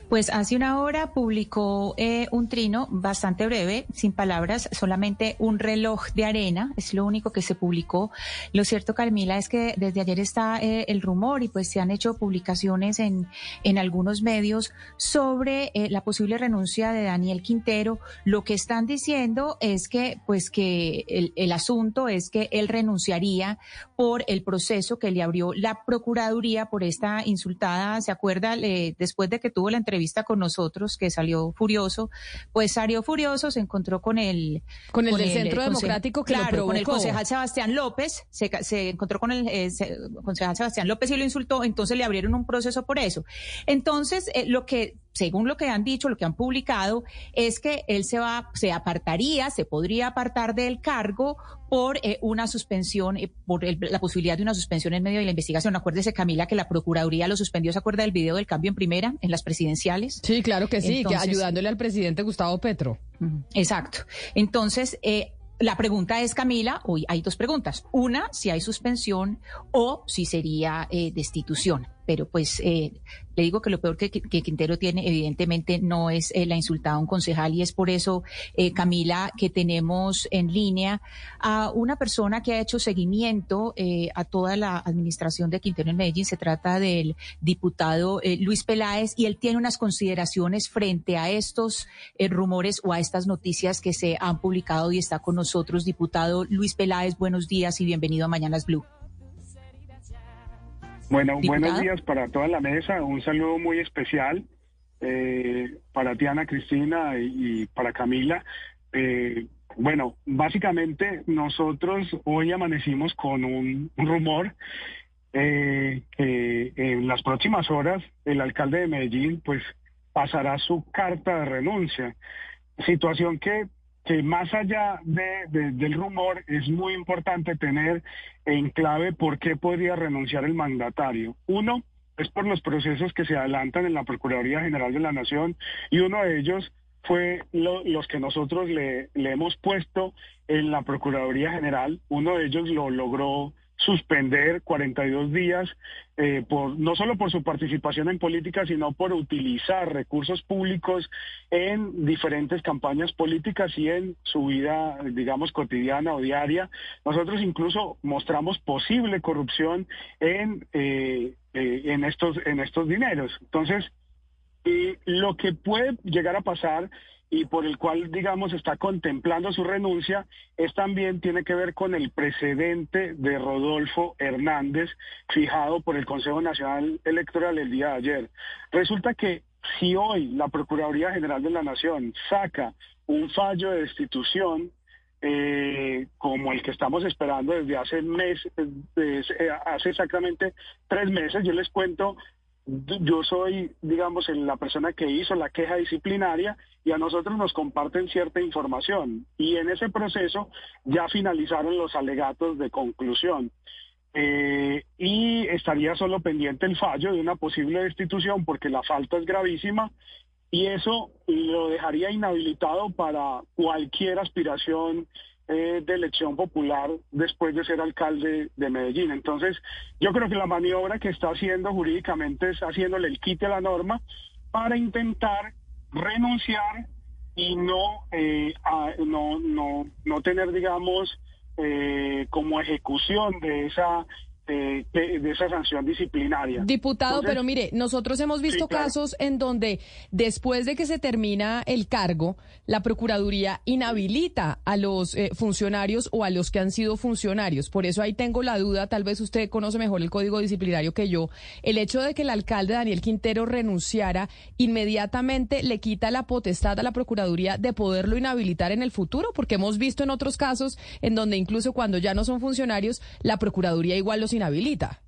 Pues hace una hora publicó eh, un trino bastante breve, sin palabras, solamente un reloj de arena, es lo único que se publicó. Lo cierto, Carmila, es que desde ayer está eh, el rumor y pues se han hecho publicaciones en, en algunos medios sobre eh, la posible renuncia de Daniel Quintero. Lo que están diciendo es que pues que el, el asunto es que él renunciaría por el proceso que le abrió la Procuraduría por esta insultada, ¿se acuerda? Le- después de que tuvo la entrevista con nosotros, que salió furioso, pues salió furioso, se encontró con el... Con el del Centro Democrático que lo claro, con el concejal Sebastián López, se, se encontró con el eh, se- concejal Sebastián López y lo insultó, entonces le abrieron un proceso por eso. Entonces, eh, lo que según lo que han dicho, lo que han publicado, es que él se va, se apartaría, se podría apartar del cargo por eh, una suspensión, eh, por el- la posibilidad de una suspensión en medio de la investigación. Acuérdese, Camila, que la Procuraduría lo suspendió, ¿se acuerda del video del cambio en primera, en las presidenciales? Sí, claro que sí, Entonces- que ayudándole al presidente Gustavo Petro. Exacto. Entonces, eh, la pregunta es, Camila, hoy hay dos preguntas. Una, si hay suspensión o si sería eh, destitución. Pero pues eh, le digo que lo peor que, Quintero tiene evidentemente no es eh, la insultada a un concejal y es por eso, eh, Camila, que tenemos en línea a una persona que ha hecho seguimiento eh, a toda la administración de Quintero en Medellín. Se trata del diputado eh, Luis Peláez y él tiene unas consideraciones frente a estos rumores o a estas noticias que se han publicado y está con nosotros. Diputado Luis Peláez, buenos días y bienvenido a Mañanas Blue. Bueno, Diputado. buenos días para toda la mesa. Un saludo muy especial eh, para ti, Ana Cristina, y, y para Camila. Eh, bueno, básicamente nosotros hoy amanecimos con un, un rumor eh, que en las próximas horas el alcalde de Medellín pues pasará su carta de renuncia. Situación que, que más allá de, de- del rumor es muy importante tener en clave por qué podría renunciar el mandatario. Uno es por los procesos que se adelantan en la Procuraduría General de la Nación y uno de ellos fue lo- los que nosotros le, le hemos puesto en la Procuraduría General. Uno de ellos lo logró suspender 42 días, eh, por, no solo por su participación en política, sino por utilizar recursos públicos en diferentes campañas políticas y en su vida, digamos, cotidiana o diaria. Nosotros incluso mostramos posible corrupción en, eh, eh, en, estos, en estos dineros. Entonces, lo que puede llegar a pasar y por el cual, digamos, está contemplando su renuncia, es también tiene que ver con el precedente de Rodolfo Hernández fijado por el Consejo Nacional Electoral el día de ayer. Resulta que si hoy la Procuraduría General de la Nación saca un fallo de destitución, eh, como el que estamos esperando desde hace mes, eh, hace exactamente tres meses, yo les cuento yo soy, digamos, la persona que hizo la queja disciplinaria y a nosotros nos comparten cierta información. Y en ese proceso ya finalizaron los alegatos de conclusión. Eh, y estaría solo pendiente el fallo de una posible destitución porque la falta es gravísima y eso lo dejaría inhabilitado para cualquier aspiración eh, de elección popular después de ser alcalde de Medellín. Entonces, yo creo que la maniobra que está haciendo jurídicamente es haciéndole el quite a la norma para intentar renunciar y no, eh, no, no, no tener, digamos, eh, como ejecución de esa, eh, de, de esa sanción disciplinaria. Diputado, Entonces, pero mire, nosotros hemos visto claro. casos en donde después de que se termina el cargo, la Procuraduría inhabilita a los eh, funcionarios o a los que han sido funcionarios. Por eso ahí tengo la duda, tal vez usted conoce mejor el código disciplinario que yo. El hecho de que el alcalde Daniel Quintero renunciara inmediatamente le quita la potestad a la Procuraduría de poderlo inhabilitar en el futuro, porque hemos visto en otros casos en donde incluso cuando ya no son funcionarios, la Procuraduría igual los inhabilita.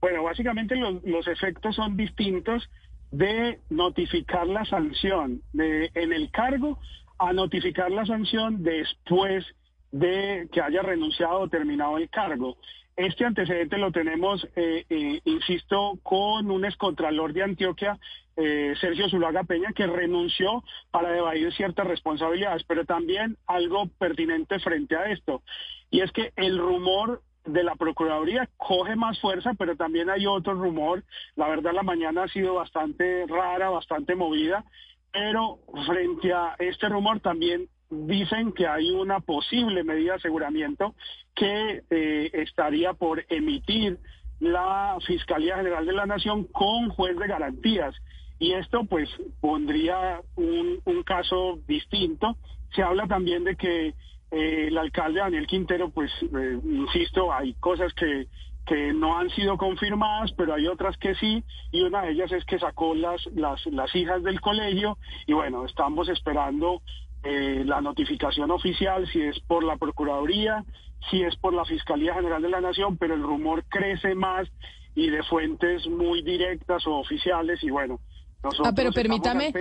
Bueno, básicamente los, efectos son distintos de notificar la sanción en el cargo a notificar la sanción después de que haya renunciado o terminado el cargo. Este antecedente lo tenemos, eh, eh, insisto, con un excontralor de Antioquia, eh, Sergio Zuluaga Peña, que renunció para evadir ciertas responsabilidades, pero también algo pertinente frente a esto, y es que el rumor de la Procuraduría coge más fuerza, pero también hay otro rumor. La verdad, la mañana ha sido bastante rara, bastante movida, pero frente a este rumor también dicen que hay una posible medida de aseguramiento que eh, estaría por emitir la Fiscalía General de la Nación con juez de garantías. Y esto pues pondría un, un caso distinto. Se habla también de que eh, el alcalde Daniel Quintero, pues, eh, insisto, hay cosas que, que no han sido confirmadas, pero hay otras que sí, y una de ellas es que sacó las, las, las hijas del colegio, y bueno, estamos esperando eh, la notificación oficial, si es por la Procuraduría, si es por la Fiscalía General de la Nación, pero el rumor crece más y de fuentes muy directas o oficiales, y bueno, nosotros Ah, pero permítame,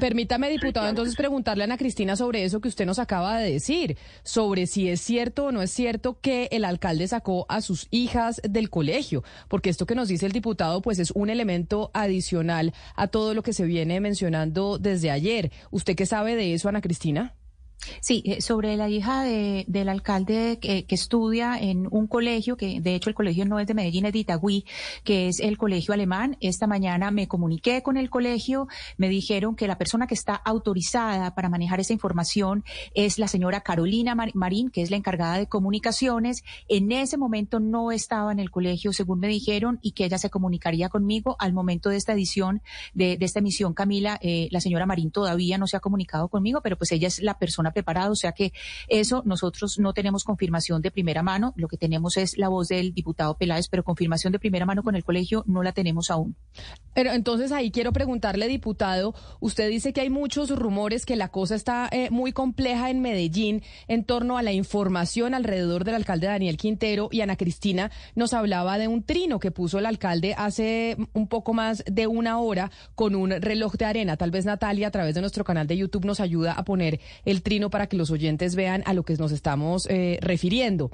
permítame, diputado, claro entonces sí. preguntarle a Ana Cristina sobre eso que usted nos acaba de decir, sobre si es cierto o no es cierto que el alcalde sacó a sus hijas del colegio, porque esto que nos dice el diputado, pues es un elemento adicional a todo lo que se viene mencionando desde ayer. ¿Usted qué sabe de eso, Ana Cristina? Sí, eh, sobre la hija de, del alcalde que, estudia en un colegio, que de hecho el colegio no es de Medellín, es de Itagüí, que es el colegio alemán. Esta mañana me comuniqué con el colegio, me dijeron que la persona que está autorizada para manejar esa información es la señora Carolina Marín, que es la encargada de comunicaciones. En ese momento no estaba en el colegio, según me dijeron, y que ella se comunicaría conmigo al momento de esta edición, de, de esta emisión, Camila. Eh, la señora Marín todavía no se ha comunicado conmigo, pero pues ella es la persona preparado, o sea que eso nosotros no tenemos confirmación de primera mano, lo que tenemos es la voz del diputado Peláez, pero confirmación de primera mano con el colegio no la tenemos aún. Pero entonces ahí quiero preguntarle, diputado, usted dice que hay muchos rumores que la cosa está eh, muy compleja en Medellín en torno a la información alrededor del alcalde Daniel Quintero y Ana Cristina nos hablaba de un trino que puso el alcalde hace un poco más de una hora con un reloj de arena. Tal vez Natalia a través de nuestro canal de YouTube nos ayuda a poner el trino para que los oyentes vean a lo que nos estamos eh, refiriendo.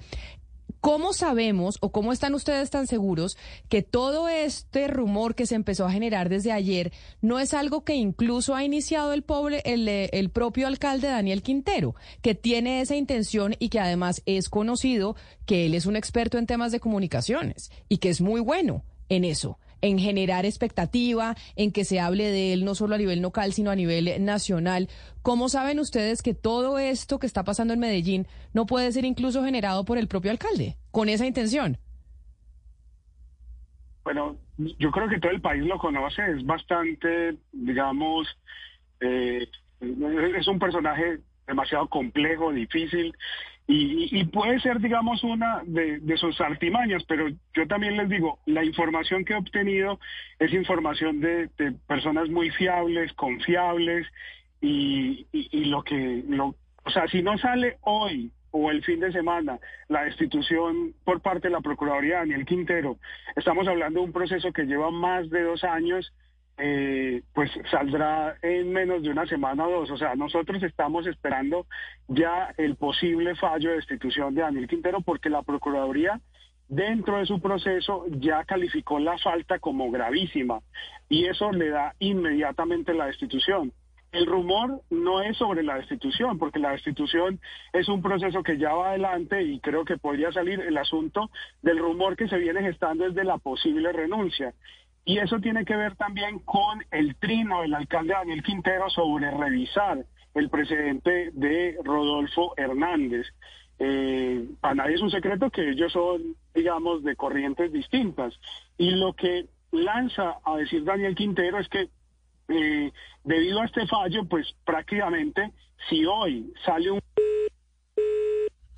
¿Cómo sabemos o cómo están ustedes tan seguros que todo este rumor que se empezó a generar desde ayer no es algo que incluso ha iniciado el, pobre, el, el, propio alcalde Daniel Quintero, que tiene esa intención y que además es conocido que él es un experto en temas de comunicaciones y que es muy bueno en eso? En generar expectativa, en que se hable de él no solo a nivel local, sino a nivel nacional. ¿Cómo saben ustedes que todo esto que está pasando en Medellín no puede ser incluso generado por el propio alcalde, con esa intención? Bueno, yo creo que todo el país lo conoce, es bastante, digamos, eh, es un personaje demasiado complejo, difícil, y, puede ser, digamos, una de, sus artimañas, pero yo también les digo, la información que he obtenido es información de, personas muy fiables, confiables, y, lo que, lo, o sea, si no sale hoy o el fin de semana la destitución por parte de la Procuraduría Daniel Quintero, estamos hablando de un proceso que lleva más de dos años, eh, pues saldrá en menos de una semana o dos. O sea, nosotros estamos esperando ya el posible fallo de destitución de Daniel Quintero porque la Procuraduría dentro de su proceso ya calificó la falta como gravísima y eso le da inmediatamente la destitución. El rumor no es sobre la destitución, porque la destitución es un proceso que ya va adelante y creo que podría salir el asunto del rumor que se viene gestando desde la posible renuncia. Y eso tiene que ver también con el trino del alcalde Daniel Quintero sobre revisar el precedente de Rodolfo Hernández. Eh, a nadie es un secreto que ellos son, digamos, de corrientes distintas. Y lo que lanza a decir Daniel Quintero es que eh, debido a este fallo, pues prácticamente si hoy sale un...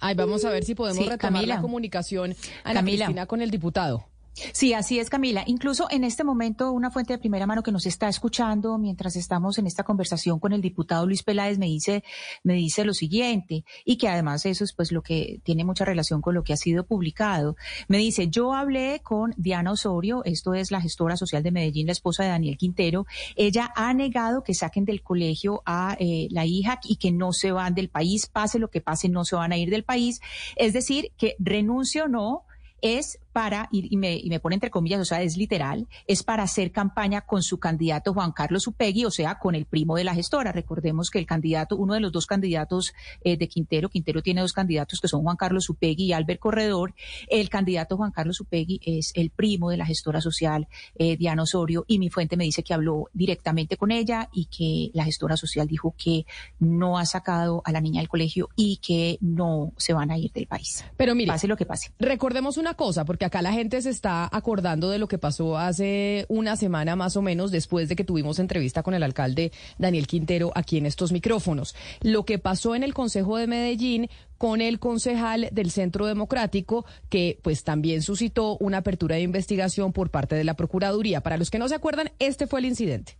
Ay, vamos a ver si podemos retomar la comunicación, a Camila. Cristina, con el diputado. Sí, así es, Camila. Incluso en este momento, una fuente de primera mano que nos está escuchando mientras estamos en esta conversación con el diputado Luis Peláez me dice, me dice lo siguiente, y que además eso es pues lo que tiene mucha relación con lo que ha sido publicado. Me dice, yo hablé con Diana Osorio, esto es la gestora social de Medellín, la esposa de Daniel Quintero. Ella ha negado que saquen del colegio a eh, la hija y que no se van del país, pase lo que pase, no se van a ir del país. Es decir, que renuncio o no, es para, y, me, y me pone entre comillas, o sea, es literal, es para hacer campaña con su candidato Juan Carlos Upegui, o sea, con el primo de la gestora. Recordemos que el candidato, uno de los dos candidatos eh, de Quintero, Quintero tiene dos candidatos que son Juan Carlos Upegui y Albert Corredor. El candidato Juan Carlos Upegui es el primo de la gestora social eh, Diana Osorio y mi fuente me dice que habló directamente con ella y que la gestora social dijo que no ha sacado a la niña del colegio y que no se van a ir del país. Pero mire, pase lo que pase. Recordemos una cosa, porque acá la gente se está acordando de lo que pasó hace una semana más o menos después de que tuvimos entrevista con el alcalde Daniel Quintero aquí en estos micrófonos. Lo que pasó en el Consejo de Medellín con el concejal del Centro Democrático, que pues también suscitó una apertura de investigación por parte de la Procuraduría. Para los que no se acuerdan, este fue el incidente.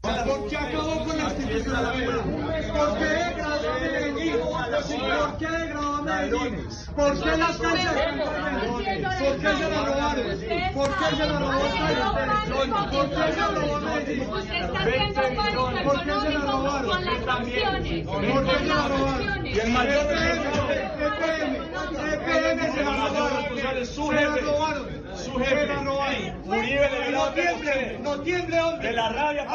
¿Por qué acabó con la ¿Por qué degradó Medellín? ¿Por qué degradó Medellín? ¿Por qué las cárceles? ¿Por qué se la robaron? ¿Por qué se la robaron? ¿Por qué se la robaron? ¿Por qué se la robaron? ¿Por qué se la robaron? Y el mayor EPM, EPM se la robaron. Se la robaron. Jefe. Uribe le no tiemble, no tiemble, hombre. De la rabia.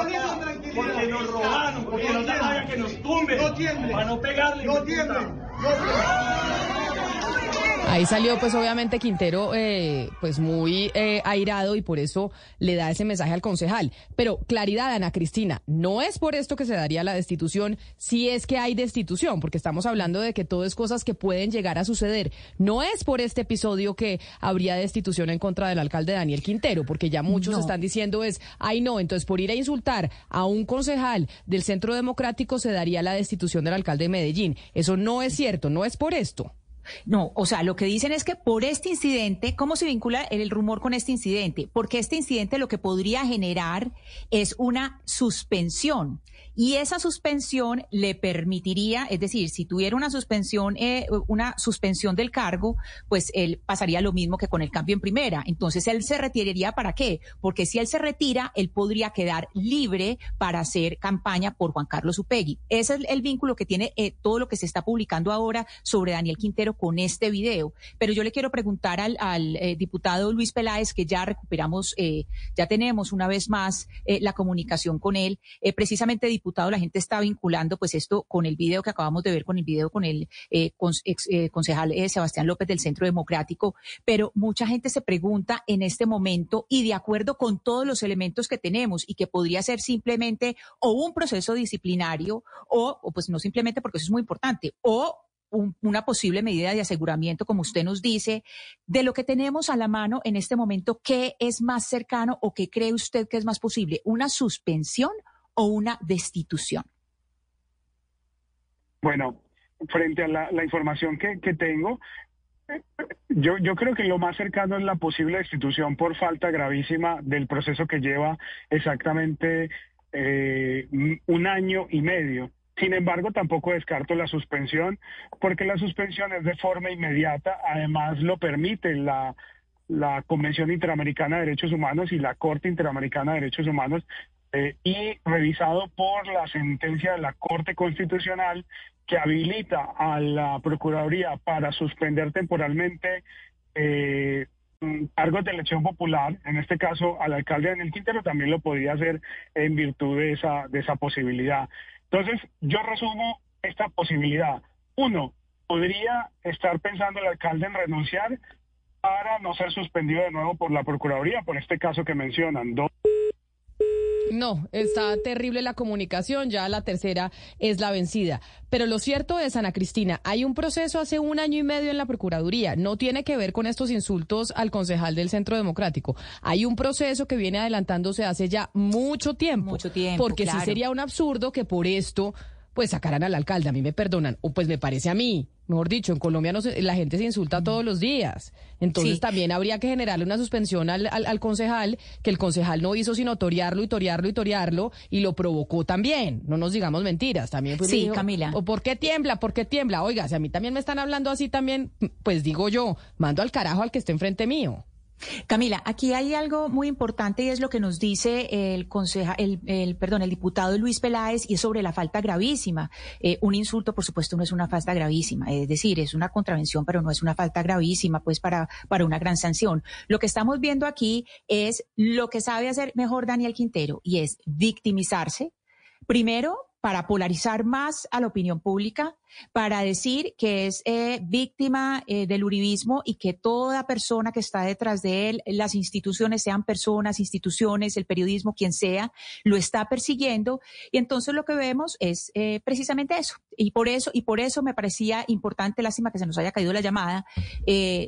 Porque nos robaron, porque nos da rabia que nos tumben. No tiemble. Para no pegarle. No tiemble. No tiemble. Ahí salió pues obviamente Quintero eh, pues muy eh, airado y por eso le da ese mensaje al concejal. Pero claridad, Ana Cristina, no es por esto que se daría la destitución si es que hay destitución, porque estamos hablando de que todo es cosas que pueden llegar a suceder. No es por este episodio que habría destitución en contra del alcalde Daniel Quintero, porque ya muchos están diciendo es, ay no, entonces por ir a insultar a un concejal del Centro Democrático se daría la destitución del alcalde de Medellín. Eso no es cierto, no es por esto. No, o sea, lo que dicen es que por este incidente, ¿cómo se vincula el rumor con este incidente? Porque este incidente lo que podría generar es una suspensión y esa suspensión le permitiría, es decir, si tuviera una suspensión, eh, una suspensión del cargo, pues él pasaría lo mismo que con el cambio en primera. Entonces él se retiraría para qué? Porque si él se retira, él podría quedar libre para hacer campaña por Juan Carlos Upegui. Ese es el vínculo que tiene eh, todo lo que se está publicando ahora sobre Daniel Quintero con este video. Pero yo le quiero preguntar al, eh, diputado Luis Peláez, que ya recuperamos, ya tenemos una vez más la comunicación con él, precisamente diputado la gente está vinculando pues esto con el video que acabamos de ver, con el video con el eh, eh, concejal eh, Sebastián López del Centro Democrático, pero mucha gente se pregunta en este momento y de acuerdo con todos los elementos que tenemos y que podría ser simplemente o un proceso disciplinario o, o pues no simplemente porque eso es muy importante, o una posible medida de aseguramiento, como usted nos dice, de lo que tenemos a la mano en este momento, ¿qué es más cercano o qué cree usted que es más posible? ¿Una suspensión o una destitución? Bueno, frente a la, información que, tengo, yo, creo que lo más cercano es la posible destitución por falta gravísima del proceso que lleva exactamente eh, un año y medio. Sin embargo, tampoco descarto la suspensión, porque la suspensión es de forma inmediata, además lo permite la Convención Interamericana de Derechos Humanos y la Corte Interamericana de Derechos Humanos eh, y revisado por la sentencia de la Corte Constitucional que habilita a la Procuraduría para suspender temporalmente eh, cargos de elección popular, en este caso al alcalde Daniel Quintero, también lo podía hacer en virtud de esa, de esa posibilidad. Entonces, yo resumo esta posibilidad. Uno, podría estar pensando el alcalde en renunciar para no ser suspendido de nuevo por la Procuraduría, por este caso que mencionan. Dos, no, está terrible la comunicación, ya la tercera es la vencida. Pero lo cierto es, Ana Cristina, hay un proceso hace un año y medio en la Procuraduría. No tiene que ver con estos insultos al concejal del Centro Democrático. Hay un proceso que viene adelantándose hace ya mucho tiempo. Mucho tiempo. Porque sí sería un absurdo que por esto pues sacaran al alcalde. A mí me perdonan, o pues me parece a mí. Mejor dicho, en Colombia no la gente se insulta todos los días. Entonces también habría que generarle una suspensión al, al, concejal, que el concejal no hizo sino torearlo y torearlo y torearlo y lo provocó también. No nos digamos mentiras. También pues, Sí, Camila. ¿O por qué tiembla? ¿Por qué tiembla? Oiga, si a mí también me están hablando así también, pues digo yo, mando al carajo al que esté enfrente mío. Camila, aquí hay algo muy importante y es lo que nos dice el conseja, el, perdón, el diputado Luis Peláez y es sobre la falta gravísima. Eh, un insulto, por supuesto, no es una falta gravísima, es decir, es una contravención, pero no es una falta gravísima, pues para, para una gran sanción. Lo que estamos viendo aquí es lo que sabe hacer mejor Daniel Quintero y es victimizarse. Primero, para polarizar más a la opinión pública, para decir que es eh, víctima eh, del uribismo y que toda persona que está detrás de él, las instituciones, sean personas, instituciones, el periodismo, quien sea, lo está persiguiendo. Y entonces lo que vemos es eh, precisamente eso. Y por eso, y por eso me parecía importante, lástima que se nos haya caído la llamada,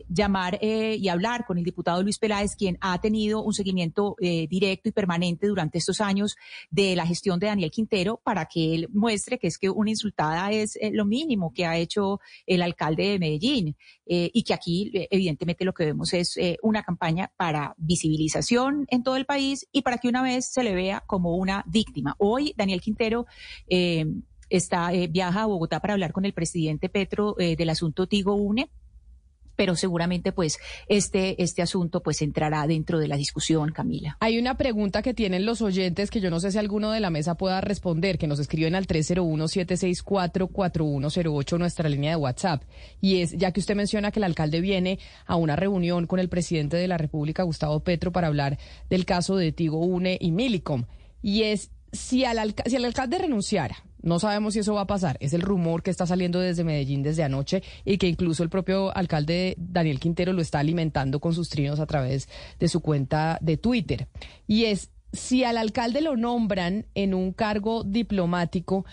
llamar y hablar con el diputado Luis Peláez, quien ha tenido un seguimiento directo y permanente durante estos años de la gestión de Daniel Quintero, para que él muestre que es que una insultada es lo mínimo que ha hecho el alcalde de Medellín eh, y que aquí eh, evidentemente lo que vemos es eh, una campaña para visibilización en todo el país y para que una vez se le vea como una víctima. Hoy Daniel Quintero está viaja a Bogotá para hablar con el presidente Petro del asunto Tigo Une pero seguramente pues este, este asunto pues entrará dentro de la discusión, Camila. Hay una pregunta que tienen los oyentes que yo no sé si alguno de la mesa pueda responder, que nos escriben al 301-764-4108, nuestra línea de WhatsApp. Y es, ya que usted menciona que el alcalde viene a una reunión con el presidente de la República, Gustavo Petro, para hablar del caso de Tigo Une y Milicom. Y es, si, al, el alcalde renunciara, no sabemos si eso va a pasar. Es el rumor que está saliendo desde Medellín desde anoche y que incluso el propio alcalde Daniel Quintero lo está alimentando con sus trinos a través de su cuenta de Twitter. Y es, si al alcalde lo nombran en un cargo diplomático,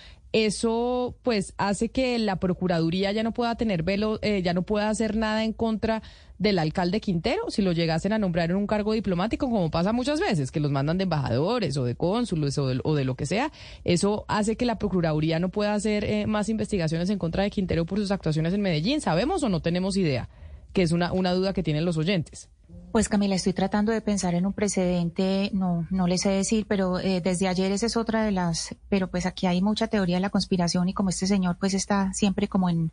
eso pues hace que la procuraduría ya no pueda tener velo, eh, ya no pueda hacer nada en contra del alcalde Quintero si lo llegasen a nombrar en un cargo diplomático, como pasa muchas veces, que los mandan de embajadores o de cónsules o de, lo que sea. Eso hace que la procuraduría no pueda hacer eh, más investigaciones en contra de Quintero por sus actuaciones en Medellín. ¿Sabemos o no tenemos idea? Que es una, una duda que tienen los oyentes. Pues Camila, estoy tratando de pensar en un precedente, no, no les sé decir, pero eh, desde ayer esa es otra de las, pero pues aquí hay mucha teoría de la conspiración y como este señor pues está siempre como en,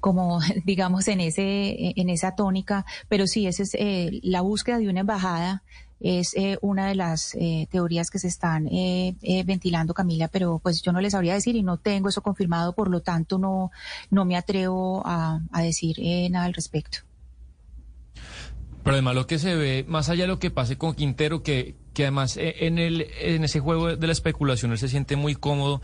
como digamos en ese, en esa tónica, pero sí, esa es eh, la búsqueda de una embajada es eh, una de las teorías que se están ventilando, Camila, pero pues yo no les sabría decir y no tengo eso confirmado, por lo tanto no, no me atrevo a, a decir nada al respecto. Pero además lo que se ve, más allá de lo que pase con Quintero, que, que además eh, en, el, en ese juego de la especulación él se siente muy cómodo,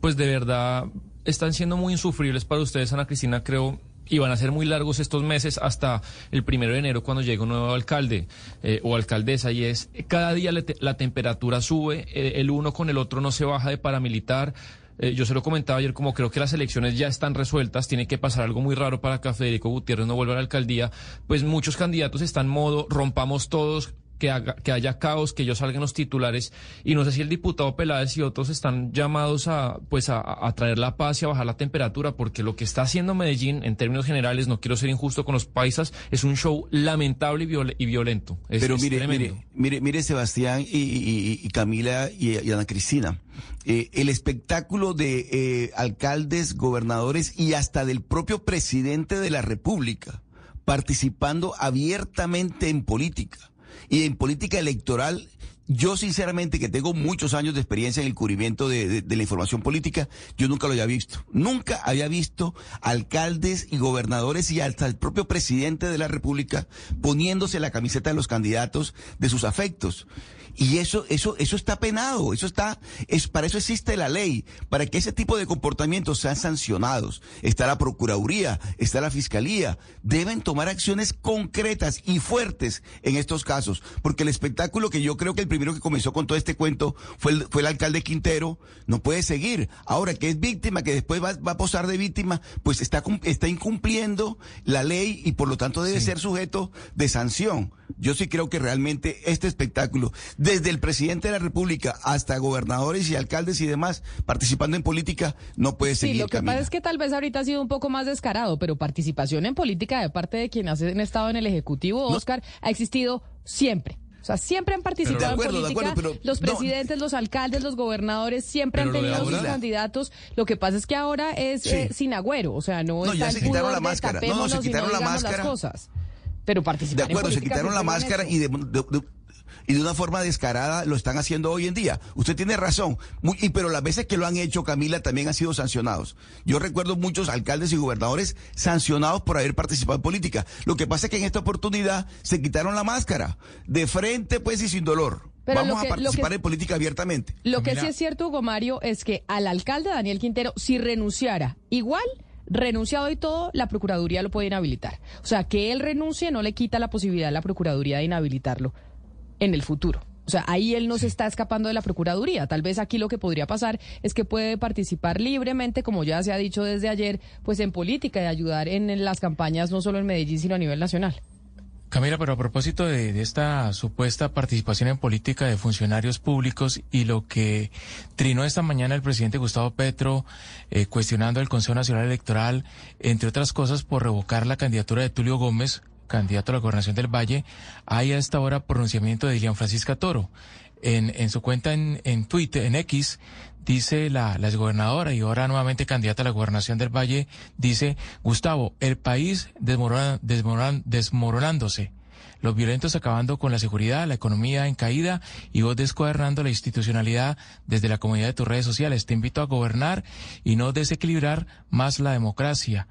pues de verdad están siendo muy insufribles para ustedes, Ana Cristina, creo, y van a ser muy largos estos meses hasta el primero de enero cuando llegue un nuevo alcalde eh, o alcaldesa y es cada día la, temperatura sube, eh, el uno con el otro no se baja de paramilitar. Eh, yo se lo comentaba ayer, como creo que las elecciones ya están resueltas, tiene que pasar algo muy raro para que Federico Gutiérrez no vuelva a la alcaldía, pues muchos candidatos están modo, rompamos todos, que, que haya caos, que ellos salgan los titulares. Y no sé si el diputado Peláez y otros están llamados a, pues a, traer la paz y a bajar la temperatura, porque lo que está haciendo Medellín, en términos generales, no quiero ser injusto con los paisas, es un show lamentable y, violento. Pero mire, mire, mire, mire, Sebastián y, Camila y, Ana Cristina. Eh, el espectáculo de eh, alcaldes, gobernadores y hasta del propio presidente de la República participando abiertamente en política y en política electoral, yo sinceramente que tengo muchos años de experiencia en el cubrimiento de, la información política, yo nunca lo había visto. Nunca había visto alcaldes y gobernadores y hasta el propio presidente de la República poniéndose la camiseta de los candidatos de sus afectos. Y eso, eso, eso está penado, eso está, es, para eso existe la ley, para que ese tipo de comportamientos sean sancionados. Está la Procuraduría, está la Fiscalía, deben tomar acciones concretas y fuertes en estos casos, porque el espectáculo que yo creo que el primero que comenzó con todo este cuento fue el, fue el alcalde Quintero, no puede seguir. Ahora que es víctima, que después va, va a posar de víctima, pues está, está incumpliendo la ley y por lo tanto debe ser sujeto de sanción. Yo sí creo que realmente este espectáculo desde el presidente de la República hasta gobernadores y alcaldes y demás participando en política, no puede seguir. Sí, lo que pasa es que tal vez ahorita ha sido un poco más descarado, pero participación en política de parte de quienes han estado en el Ejecutivo, Oscar, ha existido siempre. O sea, siempre han participado en política. los presidentes, los alcaldes, los gobernadores siempre han tenido sus candidatos. Lo que pasa es que ahora es eh, sin agüero. O sea, no, está ya se quitaron la máscara. No, no, se quitaron la máscara. Las cosas. Pero participaron. De acuerdo, se quitaron la máscara y de, y de una forma descarada lo están haciendo hoy en día. Usted tiene razón, y, pero las veces que lo han hecho, Camila, también han sido sancionados. Yo recuerdo muchos alcaldes y gobernadores sancionados por haber participado en política. Lo que pasa es que en esta oportunidad se quitaron la máscara, de frente pues y sin dolor. Vamos a participar en política abiertamente. Lo que sí es cierto, Hugo Mario, es que al alcalde Daniel Quintero, si renunciara, igual renunciado y todo, la Procuraduría lo puede inhabilitar. O sea, que él renuncie no le quita la posibilidad a la Procuraduría de inhabilitarlo en el futuro. O sea, ahí él no se está escapando de la Procuraduría. Tal vez aquí lo que podría pasar es que puede participar libremente, como ya se ha dicho desde ayer, pues en política y ayudar en, las campañas no solo en Medellín, sino a nivel nacional. Camila, pero a propósito de, esta supuesta participación en política de funcionarios públicos y lo que trinó esta mañana el presidente Gustavo Petro eh, cuestionando el Consejo Nacional Electoral, entre otras cosas, por revocar la candidatura de Tulio Gómez candidato a la gobernación del Valle, hay a esta hora pronunciamiento de Ilian Francisca Toro. En, en su cuenta en, en Twitter, en X, dice la, la exgobernadora y ahora nuevamente candidata a la gobernación del Valle, dice, Gustavo, el país desmorona- desmoron- desmoronándose. Los violentos acabando con la seguridad, la economía en caída y vos descuadernando la institucionalidad desde la comunidad de tus redes sociales. Te invito a gobernar y no desequilibrar más la democracia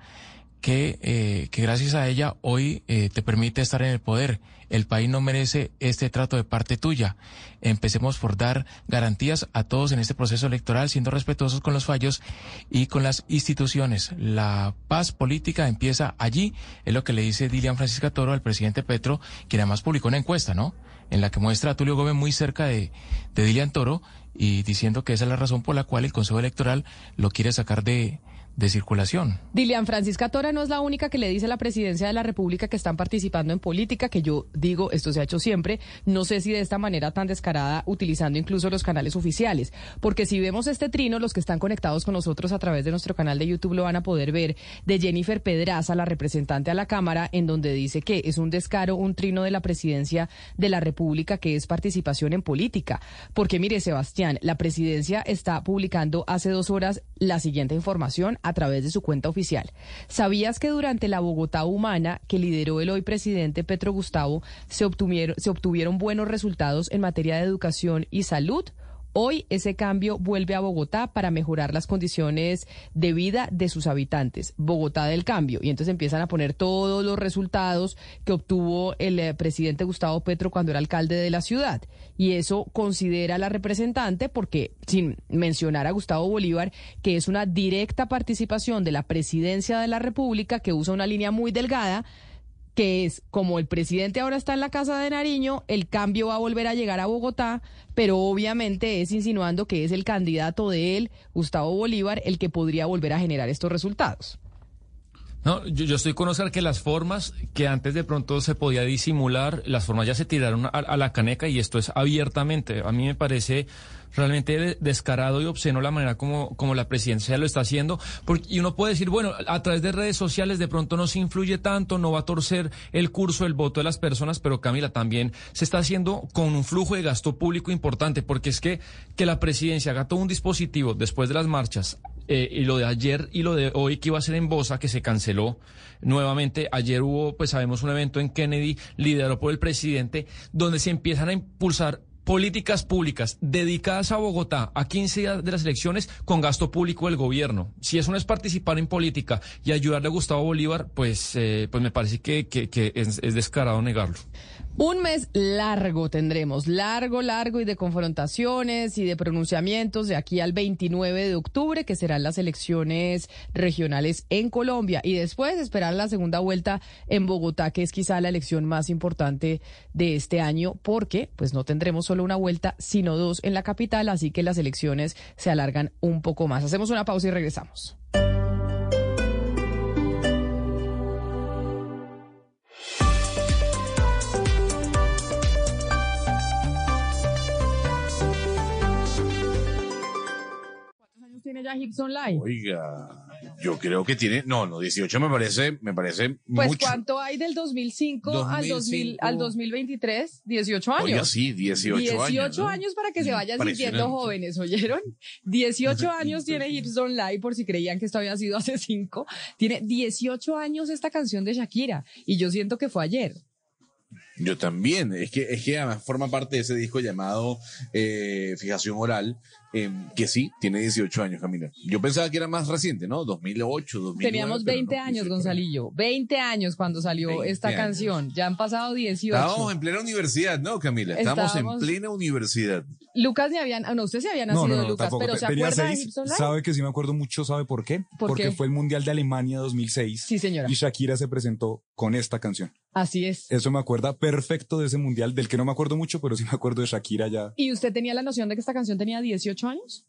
que, eh, que gracias a ella hoy eh, te permite estar en el poder. El país no merece este trato de parte tuya. Empecemos por dar garantías a todos en este proceso electoral, siendo respetuosos con los fallos y con las instituciones. La paz política empieza allí, es lo que le dice Dilian Francisca Toro al presidente Petro, quien además publicó una encuesta, ¿no? En la que muestra a Tulio Gómez muy cerca de, de Dilian Toro y diciendo que esa es la razón por la cual el Consejo Electoral lo quiere sacar de, de circulación. Dilian Francisca Tora no es la única que le dice a la presidencia de la República que están participando en política, que yo digo, esto se ha hecho siempre, no sé si de esta manera tan descarada, utilizando incluso los canales oficiales, porque si vemos este trino, los que están conectados con nosotros a través de nuestro canal de YouTube lo van a poder ver, de Jennifer Pedraza, la representante a la Cámara, en donde dice que es un descaro, un trino de la presidencia de la República, que es participación en política. Porque mire, Sebastián, la presidencia está publicando hace dos horas la siguiente información a través de su cuenta oficial. ¿Sabías que durante la Bogotá Humana que lideró el hoy presidente Petro Gustavo se obtuvieron, se obtuvieron buenos resultados en materia de educación y salud? Hoy ese cambio vuelve a Bogotá para mejorar las condiciones de vida de sus habitantes. Bogotá del cambio. Y entonces empiezan a poner todos los resultados que obtuvo el eh, presidente Gustavo Petro cuando era alcalde de la ciudad. Y eso considera la representante porque, sin mencionar a Gustavo Bolívar, que es una directa participación de la presidencia de la República que usa una línea muy delgada que es como el presidente ahora está en la casa de Nariño, el cambio va a volver a llegar a Bogotá, pero obviamente es insinuando que es el candidato de él, Gustavo Bolívar, el que podría volver a generar estos resultados. No, yo, estoy con Oscar que las formas que antes de pronto se podía disimular, las formas ya se tiraron a, a la caneca y esto es abiertamente. A mí me parece realmente de- descarado y obsceno la manera como, como la presidencia lo está haciendo. Porque, y uno puede decir, bueno, a través de redes sociales de pronto no se influye tanto, no va a torcer el curso, el voto de las personas, pero Camila también se está haciendo con un flujo de gasto público importante, porque es que, que la presidencia haga todo un dispositivo después de las marchas eh, y lo de ayer y lo de hoy que iba a ser en Bosa, que se canceló nuevamente. Ayer hubo, pues sabemos, un evento en Kennedy, liderado por el presidente, donde se empiezan a impulsar políticas públicas dedicadas a Bogotá a 15 días de las elecciones con gasto público del gobierno. Si eso no es participar en política y ayudarle a Gustavo Bolívar, pues, eh, pues me parece que, que, que es, es descarado negarlo. Un mes largo tendremos, largo, largo y de confrontaciones y de pronunciamientos de aquí al 29 de octubre, que serán las elecciones regionales en Colombia. Y después esperar la segunda vuelta en Bogotá, que es quizá la elección más importante de este año, porque pues no tendremos solo una vuelta, sino dos en la capital, así que las elecciones se alargan un poco más. Hacemos una pausa y regresamos. Tiene ya Gibson Live? Oiga, yo creo que tiene, no, no, 18 me parece, me parece Pues mucho. ¿cuánto hay del 2005, al 2000 al 2023? 18 años. Oiga, sí, 18, 18 años. ¿no? años para que se vayan sintiendo jóvenes, ¿oyeron? 18 años tiene Hips Online, por si creían que esto había sido hace 5. Tiene 18 años esta canción de Shakira y yo siento que fue ayer. Yo también, es que, es que además forma parte de ese disco llamado eh, Fijación Oral, eh, que sí, tiene 18 años, Camila. Yo pensaba que era más reciente, ¿no? 2008, 2009. Teníamos pero 20 no, años, 18 Gonzalillo. 20 años cuando salió 20 esta años. canción. Ya han pasado 18. Estábamos en plena universidad, ¿no, Camila? Estábamos, Estábamos- en plena universidad. Lucas ni habían, no, usted se había No, nacido, no, no, Lucas, tampoco. pero ¿se Tenía acuerda seis? Sabe que sí me acuerdo mucho, ¿sabe por qué? ¿Por Porque qué? fue el Mundial de Alemania 2006. Sí, señora. Y Shakira se presentó con esta canción. Así es. Eso me acuerda perfecto de ese Mundial, del que no me acuerdo mucho, pero sí me acuerdo de Shakira ya. ¿Y usted tenía la noción de que esta canción tenía 18 años?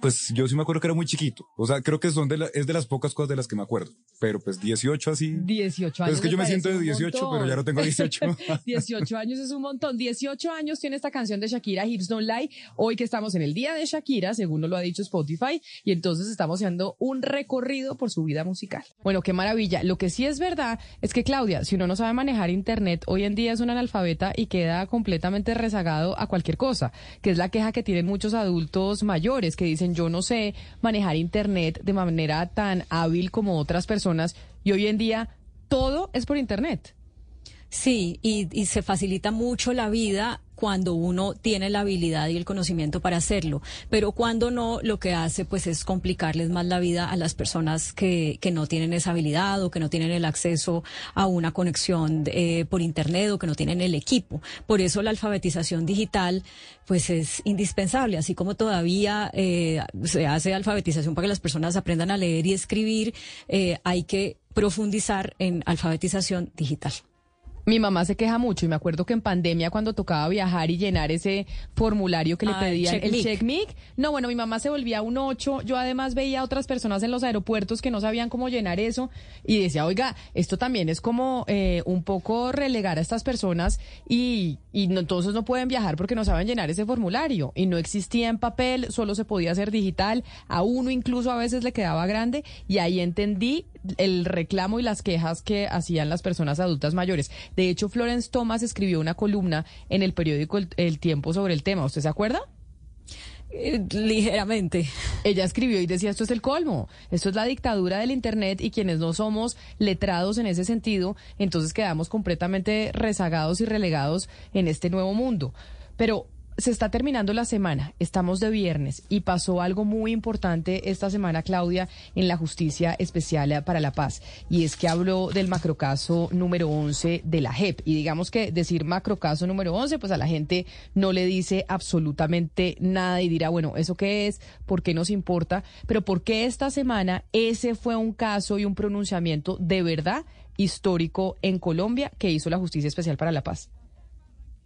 Pues yo sí me acuerdo que era muy chiquito. O sea, creo que son de la, es de las pocas cosas de las que me acuerdo. Pero pues 18 así. 18 Pues años. es que yo me siento de un 18, montón. pero ya no tengo 18. 18 años es un montón. 18 años tiene esta canción de Shakira, Hips Don't Lie. Hoy que estamos en el día de Shakira, según nos lo ha dicho Spotify, y entonces estamos haciendo un recorrido por su vida musical. Bueno, qué maravilla. Lo que sí es verdad es que, Claudia, si uno no sabe manejar Internet, hoy en día es un analfabeta y queda completamente rezagado a cualquier cosa, que es la queja que tienen muchos adultos mayores que dicen, yo no sé manejar Internet de manera tan hábil como otras personas, y hoy en día todo es por Internet. Sí, y, y se facilita mucho la vida cuando uno tiene la habilidad y el conocimiento para hacerlo, pero cuando no, lo que hace pues es complicarles más la vida a las personas que, que no tienen esa habilidad o que no tienen el acceso a una conexión eh, por internet o que no tienen el equipo. Por eso la alfabetización digital pues es indispensable, así como todavía eh, se hace alfabetización para que las personas aprendan a leer y escribir, eh, hay que profundizar en alfabetización digital. Mi mamá se queja mucho y me acuerdo que en pandemia cuando tocaba viajar y llenar ese formulario que le Ah, el pedían, el CheckMic. CheckMic, no, bueno, mi mamá se volvía un 8, yo además veía a otras personas en los aeropuertos que no sabían cómo llenar eso y decía, oiga, esto también es como eh, un poco relegar a estas personas y, y no- entonces no pueden viajar porque no saben llenar ese formulario y no existía en papel, solo se podía hacer digital, a uno incluso a veces le quedaba grande y ahí entendí el reclamo y las quejas que hacían las personas adultas mayores. De hecho, Florence Thomas escribió una columna en el periódico El, El Tiempo sobre el tema. ¿Usted se acuerda? Eh, ligeramente. Ella escribió y decía, esto es el colmo, esto es la dictadura del Internet y quienes no somos letrados en ese sentido, entonces quedamos completamente rezagados y relegados en este nuevo mundo. Pero se está terminando la semana, estamos de viernes y pasó algo muy importante esta semana, Claudia, en la Justicia Especial para la Paz. Y es que habló del macrocaso número 11 de la JEP. Y digamos que decir macrocaso número 11, pues a la gente no le dice absolutamente nada y dirá, bueno, ¿eso qué es? ¿Por qué nos importa? Pero ¿por qué esta semana ese fue un caso y un pronunciamiento de verdad histórico en Colombia que hizo la Justicia Especial para la Paz?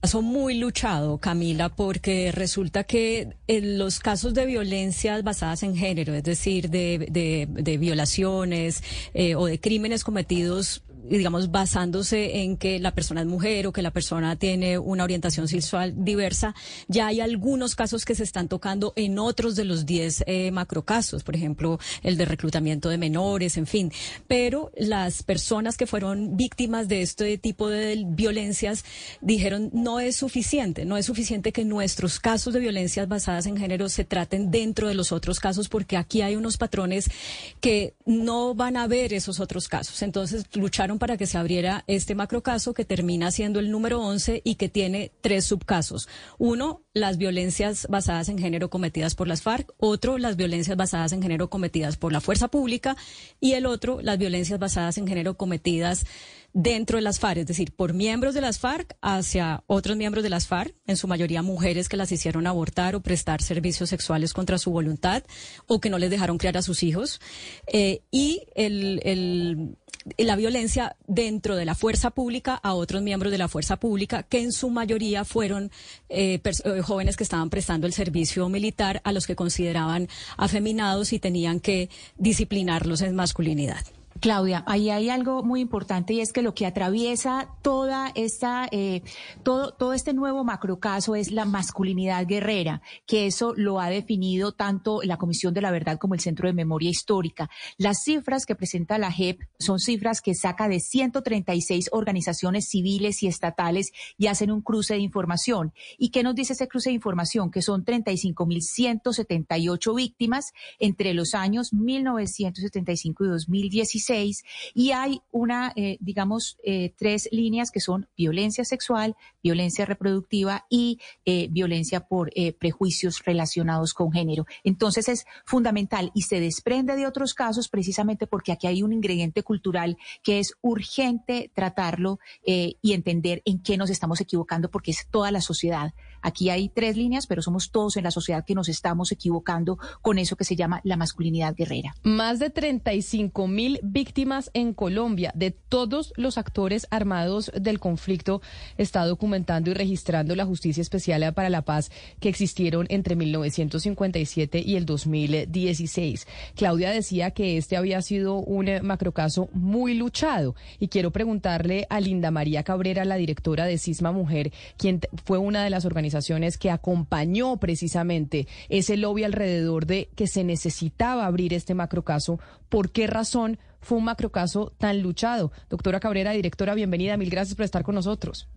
Caso muy luchado, Camila, porque resulta que en los casos de violencias basadas en género, es decir, de, de, de violaciones eh, o de crímenes cometidos digamos, basándose en que la persona es mujer o que la persona tiene una orientación sexual diversa, ya hay algunos casos que se están tocando en otros de los 10 eh, macrocasos, por ejemplo, el de reclutamiento de menores, en fin. Pero las personas que fueron víctimas de este tipo de violencias dijeron no es suficiente, no es suficiente que nuestros casos de violencias basadas en género se traten dentro de los otros casos porque aquí hay unos patrones que no van a ver esos otros casos. Entonces lucharon para que se abriera este macrocaso que termina siendo el número 11 y que tiene tres subcasos. Uno, las violencias basadas en género cometidas por las FARC, otro, las violencias basadas en género cometidas por la fuerza pública y el otro, las violencias basadas en género cometidas dentro de las FARC, es decir, por miembros de las FARC hacia otros miembros de las FARC, en su mayoría mujeres que las hicieron abortar o prestar servicios sexuales contra su voluntad o que no les dejaron criar a sus hijos. Eh, y el, el la violencia dentro de la fuerza pública a otros miembros de la fuerza pública, que en su mayoría fueron eh, eh, jóvenes que estaban prestando el servicio militar a los que consideraban afeminados y tenían que disciplinarlos en masculinidad. Claudia, ahí hay algo muy importante y es que lo que atraviesa toda esta, eh, todo, todo este nuevo macrocaso es la masculinidad guerrera, que eso lo ha definido tanto la Comisión de la Verdad como el Centro de Memoria Histórica. Las cifras que presenta la JEP son cifras que saca de 136 organizaciones civiles y estatales y hacen un cruce de información. ¿Y qué nos dice ese cruce de información? Que son 35.178 víctimas entre los años 1975 y 2016 y hay una, eh, digamos, eh, tres líneas que son violencia sexual, violencia reproductiva y eh, violencia por prejuicios relacionados con género. Entonces es fundamental y se desprende de otros casos precisamente porque aquí hay un ingrediente cultural que es urgente tratarlo y entender en qué nos estamos equivocando porque es toda la sociedad Aquí hay tres líneas, pero somos todos en la sociedad que nos estamos equivocando con eso que se llama la masculinidad guerrera. Más de 35 mil víctimas en Colombia de todos los actores armados del conflicto está documentando y registrando la Justicia Especial para la Paz que existieron entre 1957 y el 2016. Claudia decía que este había sido un macrocaso muy luchado y quiero preguntarle a Linda María Cabrera, la directora de Cisma Mujer, quien fue una de las organizaciones que acompañó precisamente ese lobby alrededor de que se necesitaba abrir este macrocaso. ¿Por qué razón fue un macrocaso tan luchado? Doctora Cabrera, directora, bienvenida. Mil gracias por estar con nosotros.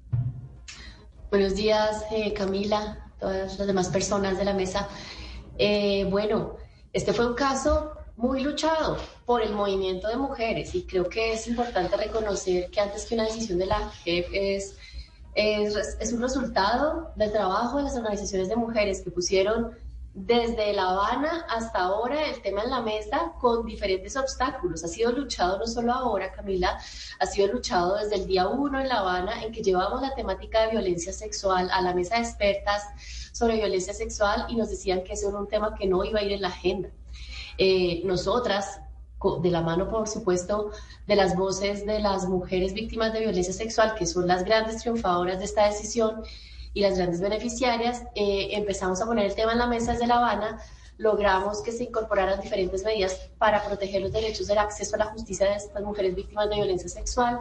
Buenos días, eh, Camila, todas las demás personas de la mesa. Eh, bueno, este fue un caso muy luchado por el movimiento de mujeres y creo que es importante reconocer que antes que una decisión de la JEP es, es, un resultado del trabajo de las organizaciones de mujeres que pusieron desde La Habana hasta ahora el tema en la mesa con diferentes obstáculos. Ha sido luchado no solo ahora, Camila, ha sido luchado desde el día uno en La Habana en que llevamos la temática de violencia sexual a la mesa de expertas sobre violencia sexual y nos decían que ese era un tema que no iba a ir en la agenda. Eh, nosotras, de la mano, por supuesto, de las voces de las mujeres víctimas de violencia sexual, que son las grandes triunfadoras de esta decisión y las grandes beneficiarias, eh, empezamos a poner el tema en la mesa desde La Habana, logramos que se incorporaran diferentes medidas para proteger los derechos del acceso a la justicia de estas mujeres víctimas de violencia sexual.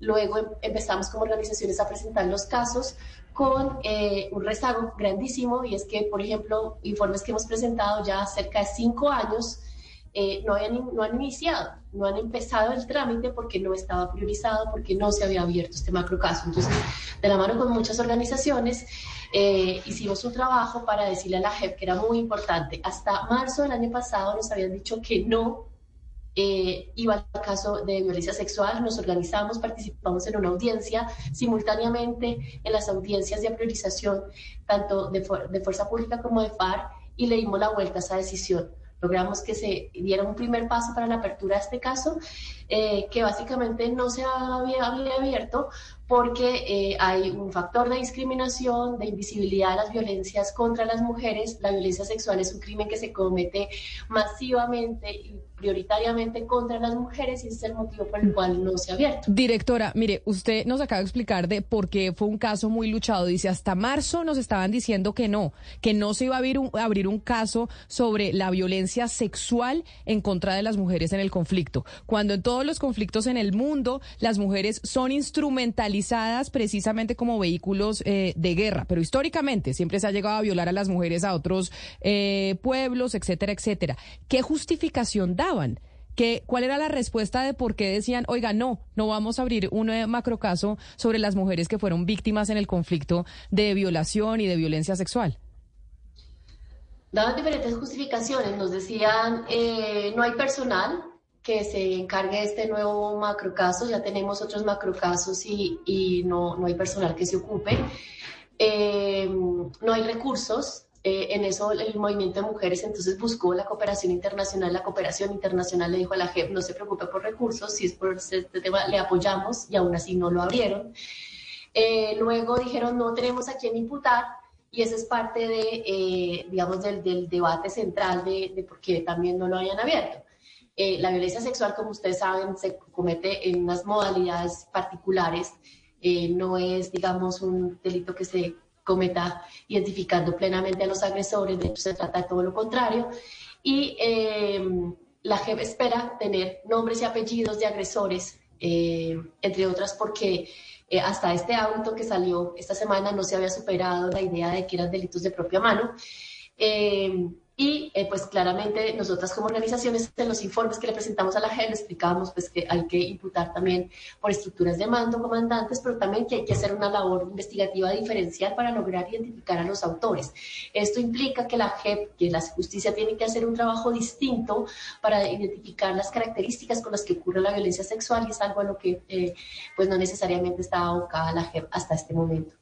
Luego em, empezamos como organizaciones a presentar los casos con eh, un rezago grandísimo y es que, por ejemplo, informes que hemos presentado ya cerca de cinco años eh, no, no han iniciado, no han empezado el trámite porque no estaba priorizado, porque no se había abierto este macro caso. Entonces, de la mano con muchas organizaciones, eh, hicimos un trabajo para decirle a la JEP que era muy importante. Hasta marzo del año pasado nos habían dicho que no eh, iba al caso de violencia sexual, nos organizamos, participamos en una audiencia, simultáneamente en las audiencias de priorización, tanto de, de Fuerza Pública como de FARC, y le dimos la vuelta a esa decisión. Logramos que se diera un primer paso para la apertura de este caso, eh, que básicamente no se había, abierto porque eh, hay un factor de discriminación, de invisibilidad de las violencias contra las mujeres. La violencia sexual es un crimen que se comete masivamente y prioritariamente contra las mujeres y ese es el motivo por el cual no se ha abierto. Directora, mire, usted nos acaba de explicar de por qué fue un caso muy luchado. Dice, hasta marzo nos estaban diciendo que no, que no se iba a abrir un, caso sobre la violencia sexual en contra de las mujeres en el conflicto. Cuando en todos los conflictos en el mundo las mujeres son instrumentalizadas precisamente como vehículos eh, de guerra, pero históricamente siempre se ha llegado a violar a las mujeres a otros eh, pueblos, etcétera, etcétera. ¿Qué justificación da? ¿Cuál era la respuesta de por qué decían, oiga, no, no vamos a abrir un eh, macrocaso sobre las mujeres que fueron víctimas en el conflicto de violación y de violencia sexual? Daban diferentes justificaciones. Nos decían, eh, no hay personal que se encargue de este nuevo macrocaso, ya tenemos otros macrocasos y, y no, no hay personal que se ocupe. Eh, no hay recursos, eh, en eso el movimiento de mujeres entonces buscó la cooperación internacional. La cooperación internacional le dijo a la JEP, no se preocupe por recursos, si es por este tema le apoyamos y aún así no lo abrieron. Eh, luego dijeron, no tenemos a quién imputar y eso es parte de, eh, digamos, del, del, debate central de, de, por qué también no lo hayan abierto. la violencia sexual, como ustedes saben, se comete en unas modalidades particulares. no es, digamos, un delito que se cometa identificando plenamente a los agresores, de hecho se trata de todo lo contrario. Y eh, la JEP espera tener nombres y apellidos de agresores, eh, entre otras porque eh, hasta este auto que salió esta semana no se había superado la idea de que eran delitos de propia mano. Y eh, pues claramente nosotras como organizaciones en los informes que le presentamos a la JEP explicábamos pues que hay que imputar también por estructuras de mando comandantes, pero también que hay que hacer una labor investigativa diferencial para lograr identificar a los autores. Esto implica que la JEP, que la justicia tiene que hacer un trabajo distinto para identificar las características con las que ocurre la violencia sexual y es algo a lo que eh, pues no necesariamente está abocada la JEP hasta este momento.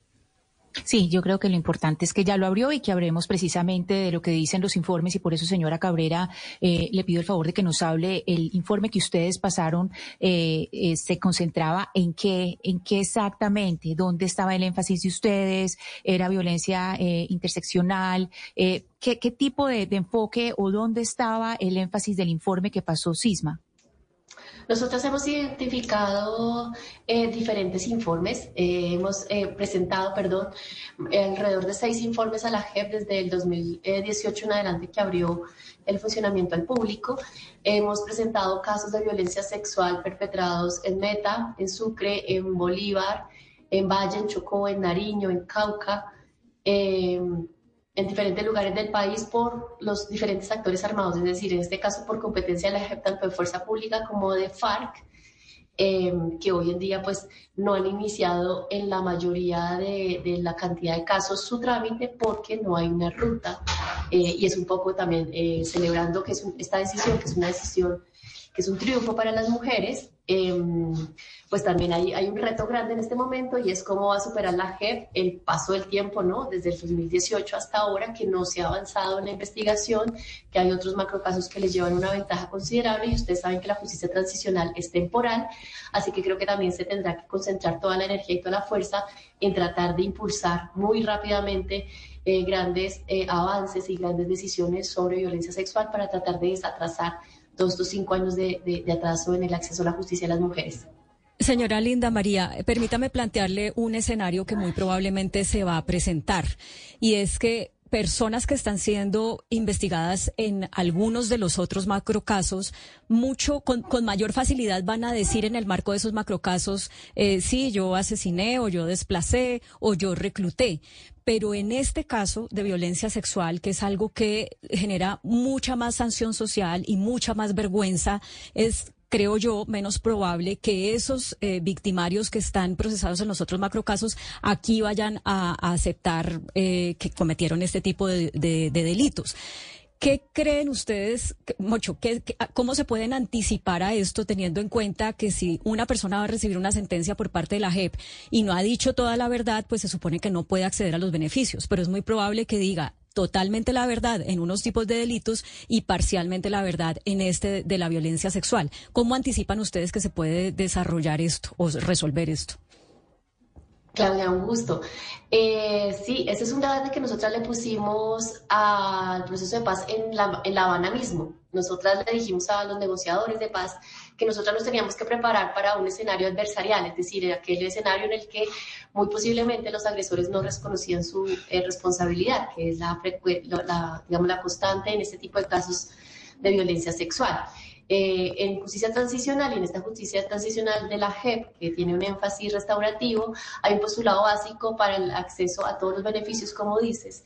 Sí, yo creo que lo importante es que ya lo abrió y que hablemos precisamente de lo que dicen los informes y por eso, señora Cabrera, eh, le pido el favor de que nos hable el informe que ustedes pasaron. Eh, eh, se concentraba en qué, en qué exactamente, dónde estaba el énfasis de ustedes, era violencia interseccional, ¿qué, qué, tipo de, de enfoque o dónde estaba el énfasis del informe que pasó Sisma. Nosotros hemos identificado eh, diferentes informes, eh, hemos eh, presentado, perdón, alrededor de seis informes a la JEP desde el 2018 en adelante que abrió el funcionamiento al público. Hemos presentado casos de violencia sexual perpetrados en Meta, en Sucre, en Bolívar, en Valle, en Chocó, en Nariño, en Cauca diferentes lugares del país por los diferentes actores armados, es decir, en este caso por competencia de la tanto de Fuerza Pública como de FARC, eh, que hoy en día pues no han iniciado en la mayoría de, la cantidad de casos su trámite porque no hay una ruta eh, y es un poco también eh, celebrando que es esta decisión, que es una decisión que es un triunfo para las mujeres, Em, pues también hay, un reto grande en este momento y es cómo va a superar la JEP el paso del tiempo, ¿no? Desde el 2018 hasta ahora, que no se ha avanzado en la investigación, que hay otros macrocasos que les llevan una ventaja considerable y ustedes saben que la justicia transicional es temporal, así que creo que también se tendrá que concentrar toda la energía y toda la fuerza en tratar de impulsar muy rápidamente eh, grandes eh, avances y grandes decisiones sobre violencia sexual para tratar de desatrasar todos estos cinco años de, atraso en el acceso a la justicia de las mujeres. Señora Linda María, permítame plantearle un escenario que muy probablemente se va a presentar y es que personas que están siendo investigadas en algunos de los otros macrocasos, mucho con, mayor facilidad van a decir en el marco de esos macrocasos, eh, sí, yo asesiné o yo desplacé o yo recluté. Pero en este caso de violencia sexual, que es algo que genera mucha más sanción social y mucha más vergüenza, es creo yo, menos probable que esos eh, victimarios que están procesados en los otros macrocasos aquí vayan a, aceptar eh, que cometieron este tipo de, delitos. ¿Qué creen ustedes, Mocho, cómo se pueden anticipar a esto teniendo en cuenta que si una persona va a recibir una sentencia por parte de la JEP y no ha dicho toda la verdad, pues se supone que no puede acceder a los beneficios, pero es muy probable que diga, totalmente la verdad en unos tipos de delitos y parcialmente la verdad en este de la violencia sexual. ¿Cómo anticipan ustedes que se puede desarrollar esto o resolver esto? Claudia, un gusto. Eh, sí, ese es un debate que nosotras le pusimos al proceso de paz en La, en la Habana mismo. Nosotras le dijimos a los negociadores de paz que nosotros nos teníamos que preparar para un escenario adversarial, es decir, aquel escenario en el que muy posiblemente los agresores no reconocían su eh, responsabilidad, que es la, la, digamos, la constante en este tipo de casos de violencia sexual. Eh, en justicia transicional y en esta justicia transicional de la JEP, que tiene un énfasis restaurativo, hay un postulado básico para el acceso a todos los beneficios, como dices,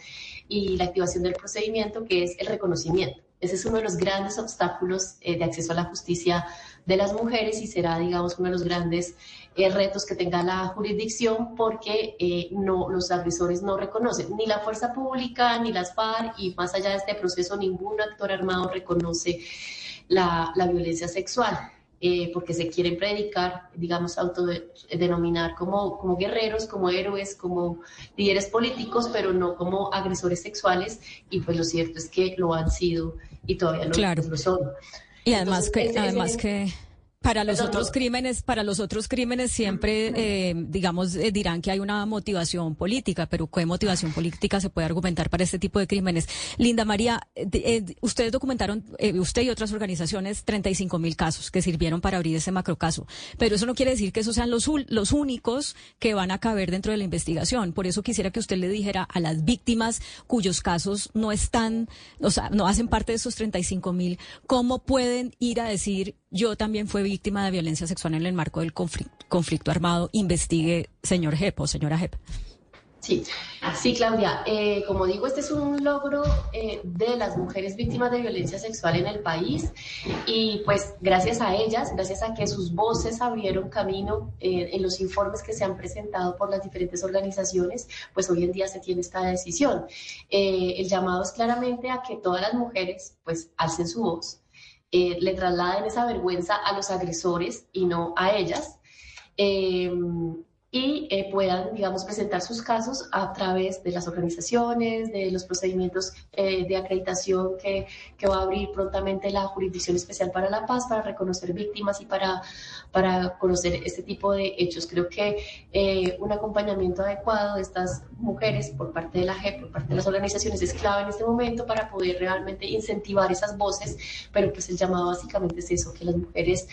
y la activación del procedimiento, que es el reconocimiento. Ese es uno de los grandes obstáculos eh, de acceso a la justicia de las mujeres y será, digamos, uno de los grandes eh, retos que tenga la jurisdicción porque eh, no, los agresores no reconocen ni la fuerza pública ni las FARC y más allá de este proceso ningún actor armado reconoce la, violencia sexual. Eh, porque se quieren predicar, digamos, autodenominar como, como guerreros, como héroes, como líderes políticos, pero no como agresores sexuales, y pues lo cierto es que lo han sido y todavía lo, lo son. Y además que, además que para los otros crímenes, para los otros crímenes siempre, eh, digamos, eh, dirán que hay una motivación política, pero ¿qué motivación política se puede argumentar para este tipo de crímenes? Linda María, eh, ustedes documentaron, usted y otras organizaciones, 35 mil casos que sirvieron para abrir ese macrocaso, pero eso no quiere decir que esos sean los, los únicos que van a caber dentro de la investigación. Por eso quisiera que usted le dijera a las víctimas cuyos casos no están, o sea, no hacen parte de esos 35 mil, cómo pueden ir a decir yo también fui víctima de violencia sexual en el marco del conflicto, armado, investigue señor Jep o señora Jep. Sí, sí, Claudia. Eh, como digo, este es un logro eh, de las mujeres víctimas de violencia sexual en el país y pues gracias a ellas, gracias a que sus voces abrieron camino eh, en los informes que se han presentado por las diferentes organizaciones, pues hoy en día se tiene esta decisión. el llamado es claramente a que todas las mujeres pues alcen su voz, eh, le trasladen esa vergüenza a los agresores y no a ellas. Em, y eh, puedan, digamos, presentar sus casos a través de las organizaciones, de los procedimientos eh, de acreditación que, que, va a abrir prontamente la Jurisdicción Especial para la Paz para reconocer víctimas y para, para conocer este tipo de hechos. Creo que eh, un acompañamiento adecuado de estas mujeres por parte de la JEP, por parte de las organizaciones, es clave en este momento para poder realmente incentivar esas voces, pero pues el llamado básicamente es eso, que las mujeres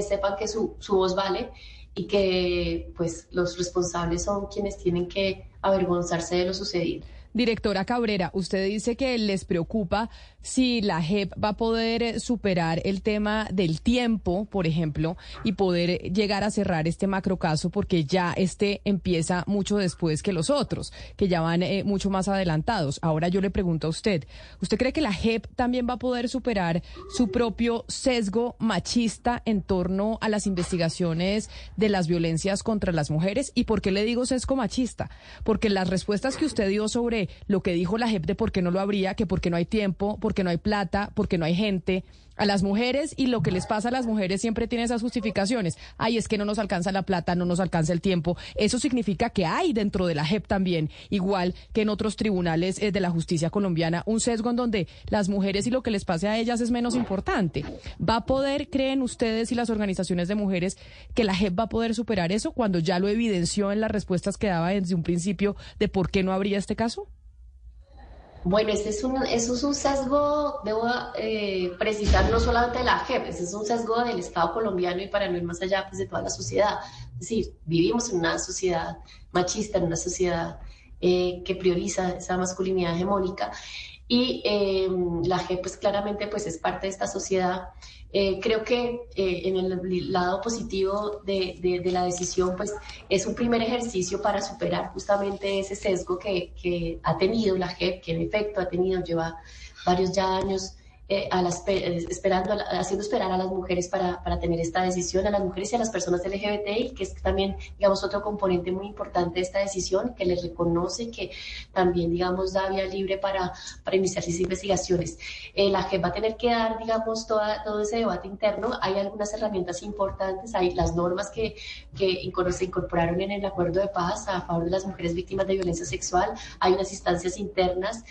sepan que su, su voz vale y que pues los responsables son quienes tienen que avergonzarse de lo sucedido. Directora Cabrera, usted dice que les preocupa si la JEP va a poder eh, superar el tema del tiempo, por ejemplo, y poder llegar a cerrar este macrocaso porque ya este empieza mucho después que los otros, que ya van eh, mucho más adelantados. Ahora yo le pregunto a usted, ¿usted cree que la JEP también va a poder superar su propio sesgo machista en torno a las investigaciones de las violencias contra las mujeres? ¿Y por qué le digo sesgo machista? Porque las respuestas que usted dio sobre lo que dijo la JEP de por qué no lo habría, que porque no hay tiempo, porque no hay plata, porque no hay gente, a las mujeres y lo que les pasa a las mujeres siempre tiene esas justificaciones. Ay, es que no nos alcanza la plata, no nos alcanza el tiempo. Eso significa que hay dentro de la JEP también, igual que en otros tribunales eh, de la justicia colombiana, un sesgo en donde las mujeres y lo que les pase a ellas es menos importante. ¿Va a poder, creen ustedes y las organizaciones de mujeres, que la JEP va a poder superar eso cuando ya lo evidenció en las respuestas que daba desde un principio de por qué no habría este caso? Bueno, este es un, eso es un sesgo, debo eh, precisar, no solamente de la JEP, ese es un sesgo del Estado colombiano y para no ir más allá pues, de toda la sociedad. Es decir, vivimos en una sociedad machista, en una sociedad eh, que prioriza esa masculinidad hegemónica y eh, la JEP pues claramente pues es parte de esta sociedad. Eh, creo que eh, en el lado positivo de, de, la decisión, pues es un primer ejercicio para superar justamente ese sesgo que, que ha tenido la JEP, que en efecto ha tenido, lleva varios ya años eh, a eh, esperando, haciendo esperar a las mujeres para, para, tener esta decisión, a las mujeres y a las personas LGBTI, que es también, digamos, otro componente muy importante de esta decisión, que les reconoce que también, digamos, da vía libre para, para iniciar sus investigaciones. Eh, la JEP va a tener que dar, digamos, toda, todo ese debate interno. Hay algunas herramientas importantes, hay las normas que, que se incorporaron en el acuerdo de paz a favor de las mujeres víctimas de violencia sexual, hay unas instancias internas.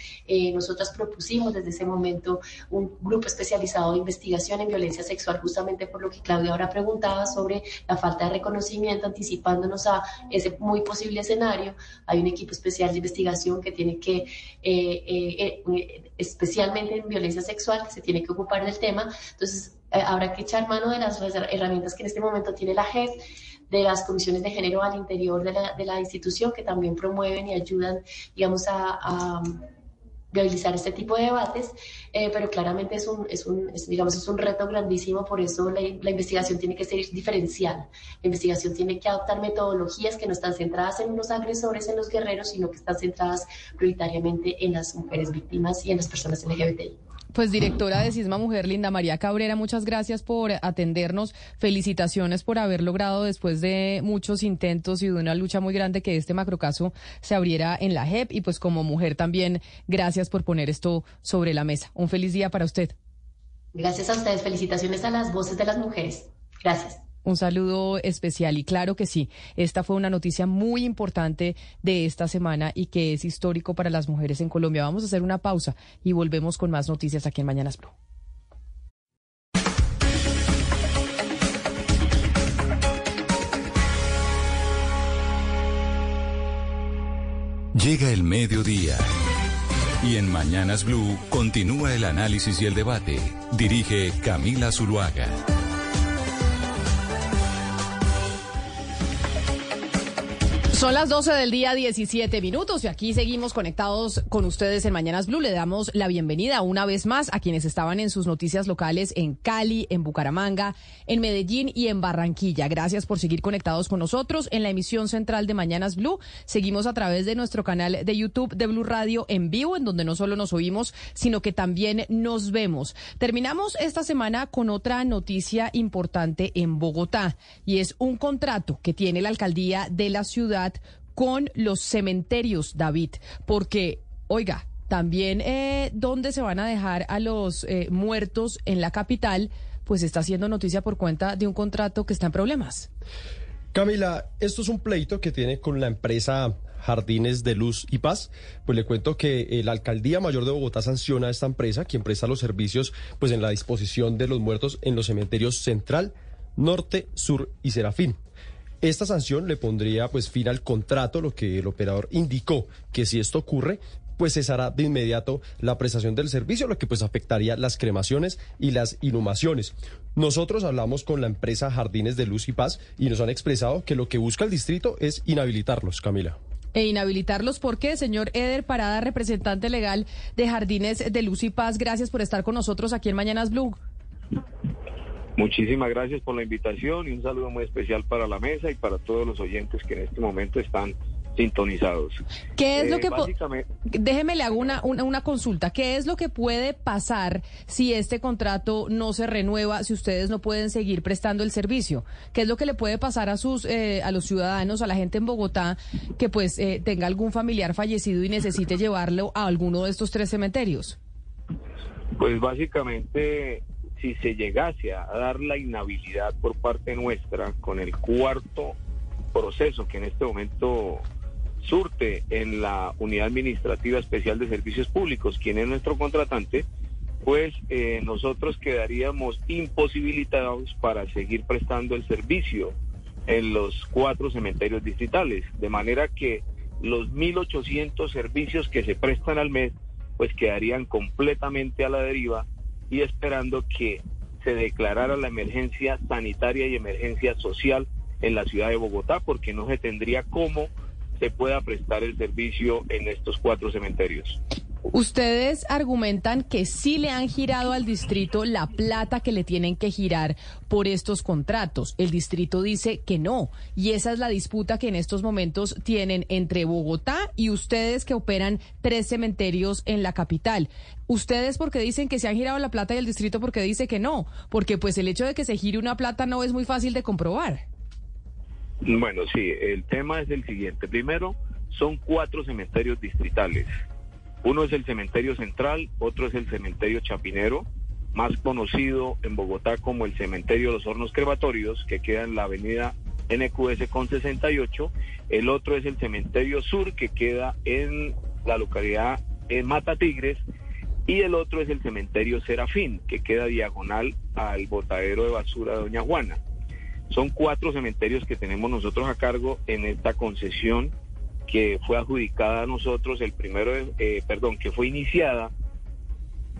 nosotras propusimos desde ese momento un grupo especializado de investigación en violencia sexual, justamente por lo que Claudia ahora preguntaba sobre la falta de reconocimiento, anticipándonos a ese muy posible escenario. Hay un equipo especial de investigación que tiene que, eh, eh, eh, especialmente en violencia sexual, que se tiene que ocupar del tema. Entonces, habrá que echar mano de las herramientas que en este momento tiene la JEF de las comisiones de género al interior de la, de la institución que también promueven y ayudan, digamos, a viabilizar este tipo de debates, eh, pero claramente es un, es un digamos, es un reto grandísimo, por eso la, la, investigación tiene que ser diferencial. La investigación tiene que adoptar metodologías que no están centradas en los agresores, en los guerreros, sino que están centradas prioritariamente en las mujeres víctimas y en las personas LGBTI. Pues directora de Cisma Mujer, Linda María Cabrera, muchas gracias por atendernos. Felicitaciones por haber logrado después de muchos intentos y de una lucha muy grande que este macrocaso se abriera en la JEP y pues como mujer también gracias por poner esto sobre la mesa. Un feliz día para usted. Gracias a ustedes. Felicitaciones a las voces de las mujeres. Gracias. Un saludo especial y claro que sí, esta fue una noticia muy importante de esta semana y que es histórico para las mujeres en Colombia. Vamos a hacer una pausa y volvemos con más noticias aquí en Mañanas Blue. Llega el mediodía. Y en Mañanas Blue continúa el análisis y el debate. Dirige Camila Zuluaga. Son las 12 del día, 17 minutos, y aquí seguimos conectados con ustedes en Mañanas Blue. Le damos la bienvenida una vez más a quienes estaban en sus noticias locales en Cali, en Bucaramanga, en Medellín y en Barranquilla. Gracias por seguir conectados con nosotros en la emisión central de Mañanas Blue. Seguimos a través de nuestro canal de YouTube de Blue Radio en vivo, en donde no solo nos oímos, sino que también nos vemos. Terminamos esta semana con otra noticia importante en Bogotá, y es un contrato que tiene la alcaldía de la ciudad con los cementerios, David, porque, oiga, también eh, dónde se van a dejar a los eh, muertos en la capital, pues está haciendo noticia por cuenta de un contrato que está en problemas. Camila, esto es un pleito que tiene con la empresa Jardines de Luz y Paz. Pues le cuento que eh, la Alcaldía Mayor de Bogotá sanciona a esta empresa, quien presta los servicios pues en la disposición de los muertos en los cementerios Central, Norte, Sur y Serafín. Esta sanción le pondría pues fin al contrato, lo que el operador indicó que si esto ocurre, pues cesará de inmediato la prestación del servicio, lo que pues afectaría las cremaciones y las inhumaciones. Nosotros hablamos con la empresa Jardines de Luz y Paz y nos han expresado que lo que busca el distrito es inhabilitarlos, Camila. E inhabilitarlos, ¿por qué? Señor Eder Parada, representante legal de Jardines de Luz y Paz, gracias por estar con nosotros aquí en Mañanas Blue. Muchísimas gracias por la invitación y un saludo muy especial para la mesa y para todos los oyentes que en este momento están sintonizados. ¿Qué es lo Eh, que... básicamente- Déjeme le hago una, una, una consulta. ¿Qué es lo que puede pasar si este contrato no se renueva, si ustedes no pueden seguir prestando el servicio? ¿Qué es lo que le puede pasar a sus eh, a los ciudadanos, a la gente en Bogotá que pues eh, tenga algún familiar fallecido y necesite llevarlo a alguno de estos tres cementerios? Pues básicamente, si se llegase a dar la inhabilidad por parte nuestra con el cuarto proceso que en este momento surte en la Unidad Administrativa Especial de Servicios Públicos, quien es nuestro contratante, pues eh, nosotros quedaríamos imposibilitados para seguir prestando el servicio en los cuatro cementerios distritales, de manera que los 1.800 servicios que se prestan al mes pues quedarían completamente a la deriva y esperando que se declarara la emergencia sanitaria y emergencia social en la ciudad de Bogotá, porque no se tendría cómo se pueda prestar el servicio en estos cuatro cementerios. Ustedes argumentan que sí le han girado al distrito la plata que le tienen que girar por estos contratos. El distrito dice que no. Y esa es la disputa que en estos momentos tienen entre Bogotá y ustedes que operan tres cementerios en la capital. Ustedes porque dicen que se han girado la plata y el distrito porque dice que no. Porque pues el hecho de que se gire una plata no es muy fácil de comprobar. Bueno, sí, el tema es el siguiente. Primero, son cuatro cementerios distritales. Uno es el cementerio central, otro es el cementerio chapinero, más conocido en Bogotá como el cementerio Los Hornos Crematorios, que queda en la avenida NQS con 68. El otro es el cementerio sur, que queda en la localidad en Mata Tigres. Y el otro es el cementerio Serafín, que queda diagonal al botadero de basura de Doña Juana. Son cuatro cementerios que tenemos nosotros a cargo en esta concesión que fue adjudicada a nosotros el primero, de- eh, perdón, que fue iniciada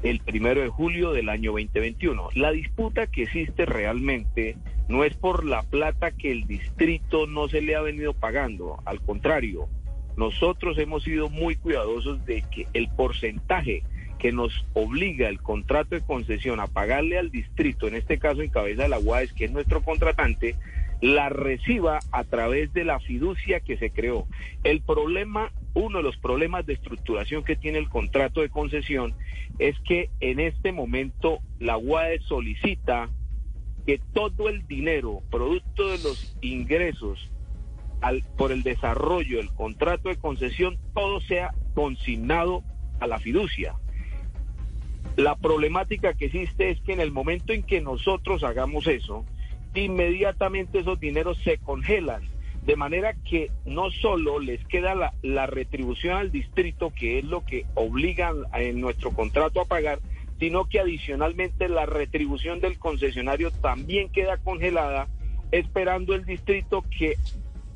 el primero de julio del año 2021. La disputa que existe realmente no es por la plata que el distrito no se le ha venido pagando, al contrario, nosotros hemos sido muy cuidadosos de que el porcentaje que nos obliga el contrato de concesión a pagarle al distrito, en este caso en cabeza de la UAES, que es nuestro contratante, la reciba a través de la fiducia que se creó. El problema, uno de los problemas de estructuración que tiene el contrato de concesión es que en este momento la UAE solicita que todo el dinero, producto de los ingresos al- por el desarrollo del contrato de concesión, todo sea consignado a la fiducia. La problemática que existe es que en el momento en que nosotros hagamos eso, inmediatamente esos dineros se congelan, de manera que no solo les queda la, retribución al distrito, que es lo que obligan en nuestro contrato a pagar, sino que adicionalmente la retribución del concesionario también queda congelada, esperando el distrito que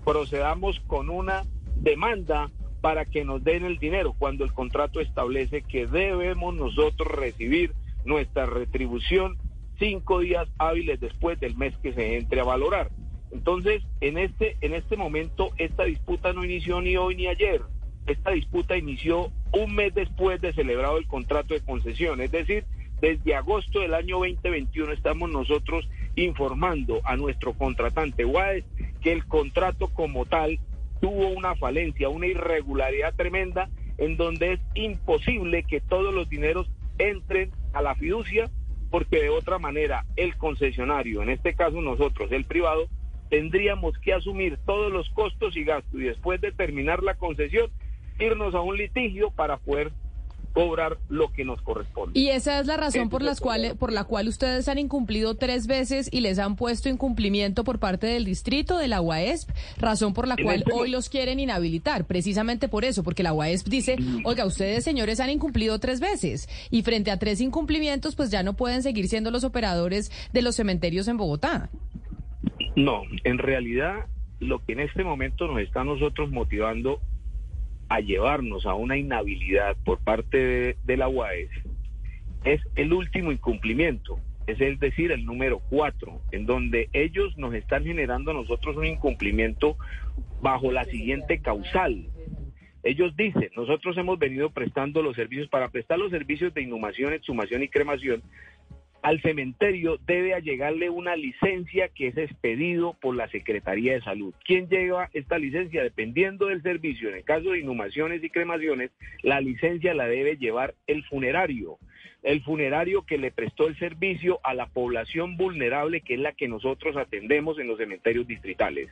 procedamos con una demanda para que nos den el dinero cuando el contrato establece que debemos nosotros recibir nuestra retribución cinco días hábiles después del mes que se entre a valorar. Entonces, en este, en este momento, esta disputa no inició ni hoy ni ayer. Esta disputa inició un mes después de celebrado el contrato de concesión. Es decir, desde agosto del año 2021 estamos nosotros informando a nuestro contratante UAES que el contrato como tal tuvo una falencia, una irregularidad tremenda en donde es imposible que todos los dineros entren a la fiducia porque de otra manera el concesionario, en este caso nosotros, el privado, tendríamos que asumir todos los costos y gastos y después de terminar la concesión irnos a un litigio para poder cobrar lo que nos corresponde. Y esa es la razón por, las cuales, por la cual ustedes han incumplido tres veces y les han puesto incumplimiento por parte del distrito, de la UAESP, razón por la En cual este hoy los quieren inhabilitar, precisamente por eso, porque la UAESP dice, oiga, ustedes señores han incumplido tres veces y frente a tres incumplimientos, pues ya no pueden seguir siendo los operadores de los cementerios en Bogotá. No, en realidad lo que en este momento nos está a nosotros motivando a llevarnos a una inhabilidad por parte de, la UAES es el último incumplimiento, es decir, el número cuatro, en donde ellos nos están generando a nosotros un incumplimiento bajo la siguiente causal. Ellos dicen, nosotros hemos venido prestando los servicios, para prestar los servicios de inhumación, exhumación y cremación, al cementerio debe llegarle una licencia que es expedido por la Secretaría de Salud. ¿Quién lleva esta licencia? Dependiendo del servicio, en el caso de inhumaciones y cremaciones, la licencia la debe llevar el funerario. El funerario que le prestó el servicio a la población vulnerable, que es la que nosotros atendemos en los cementerios distritales.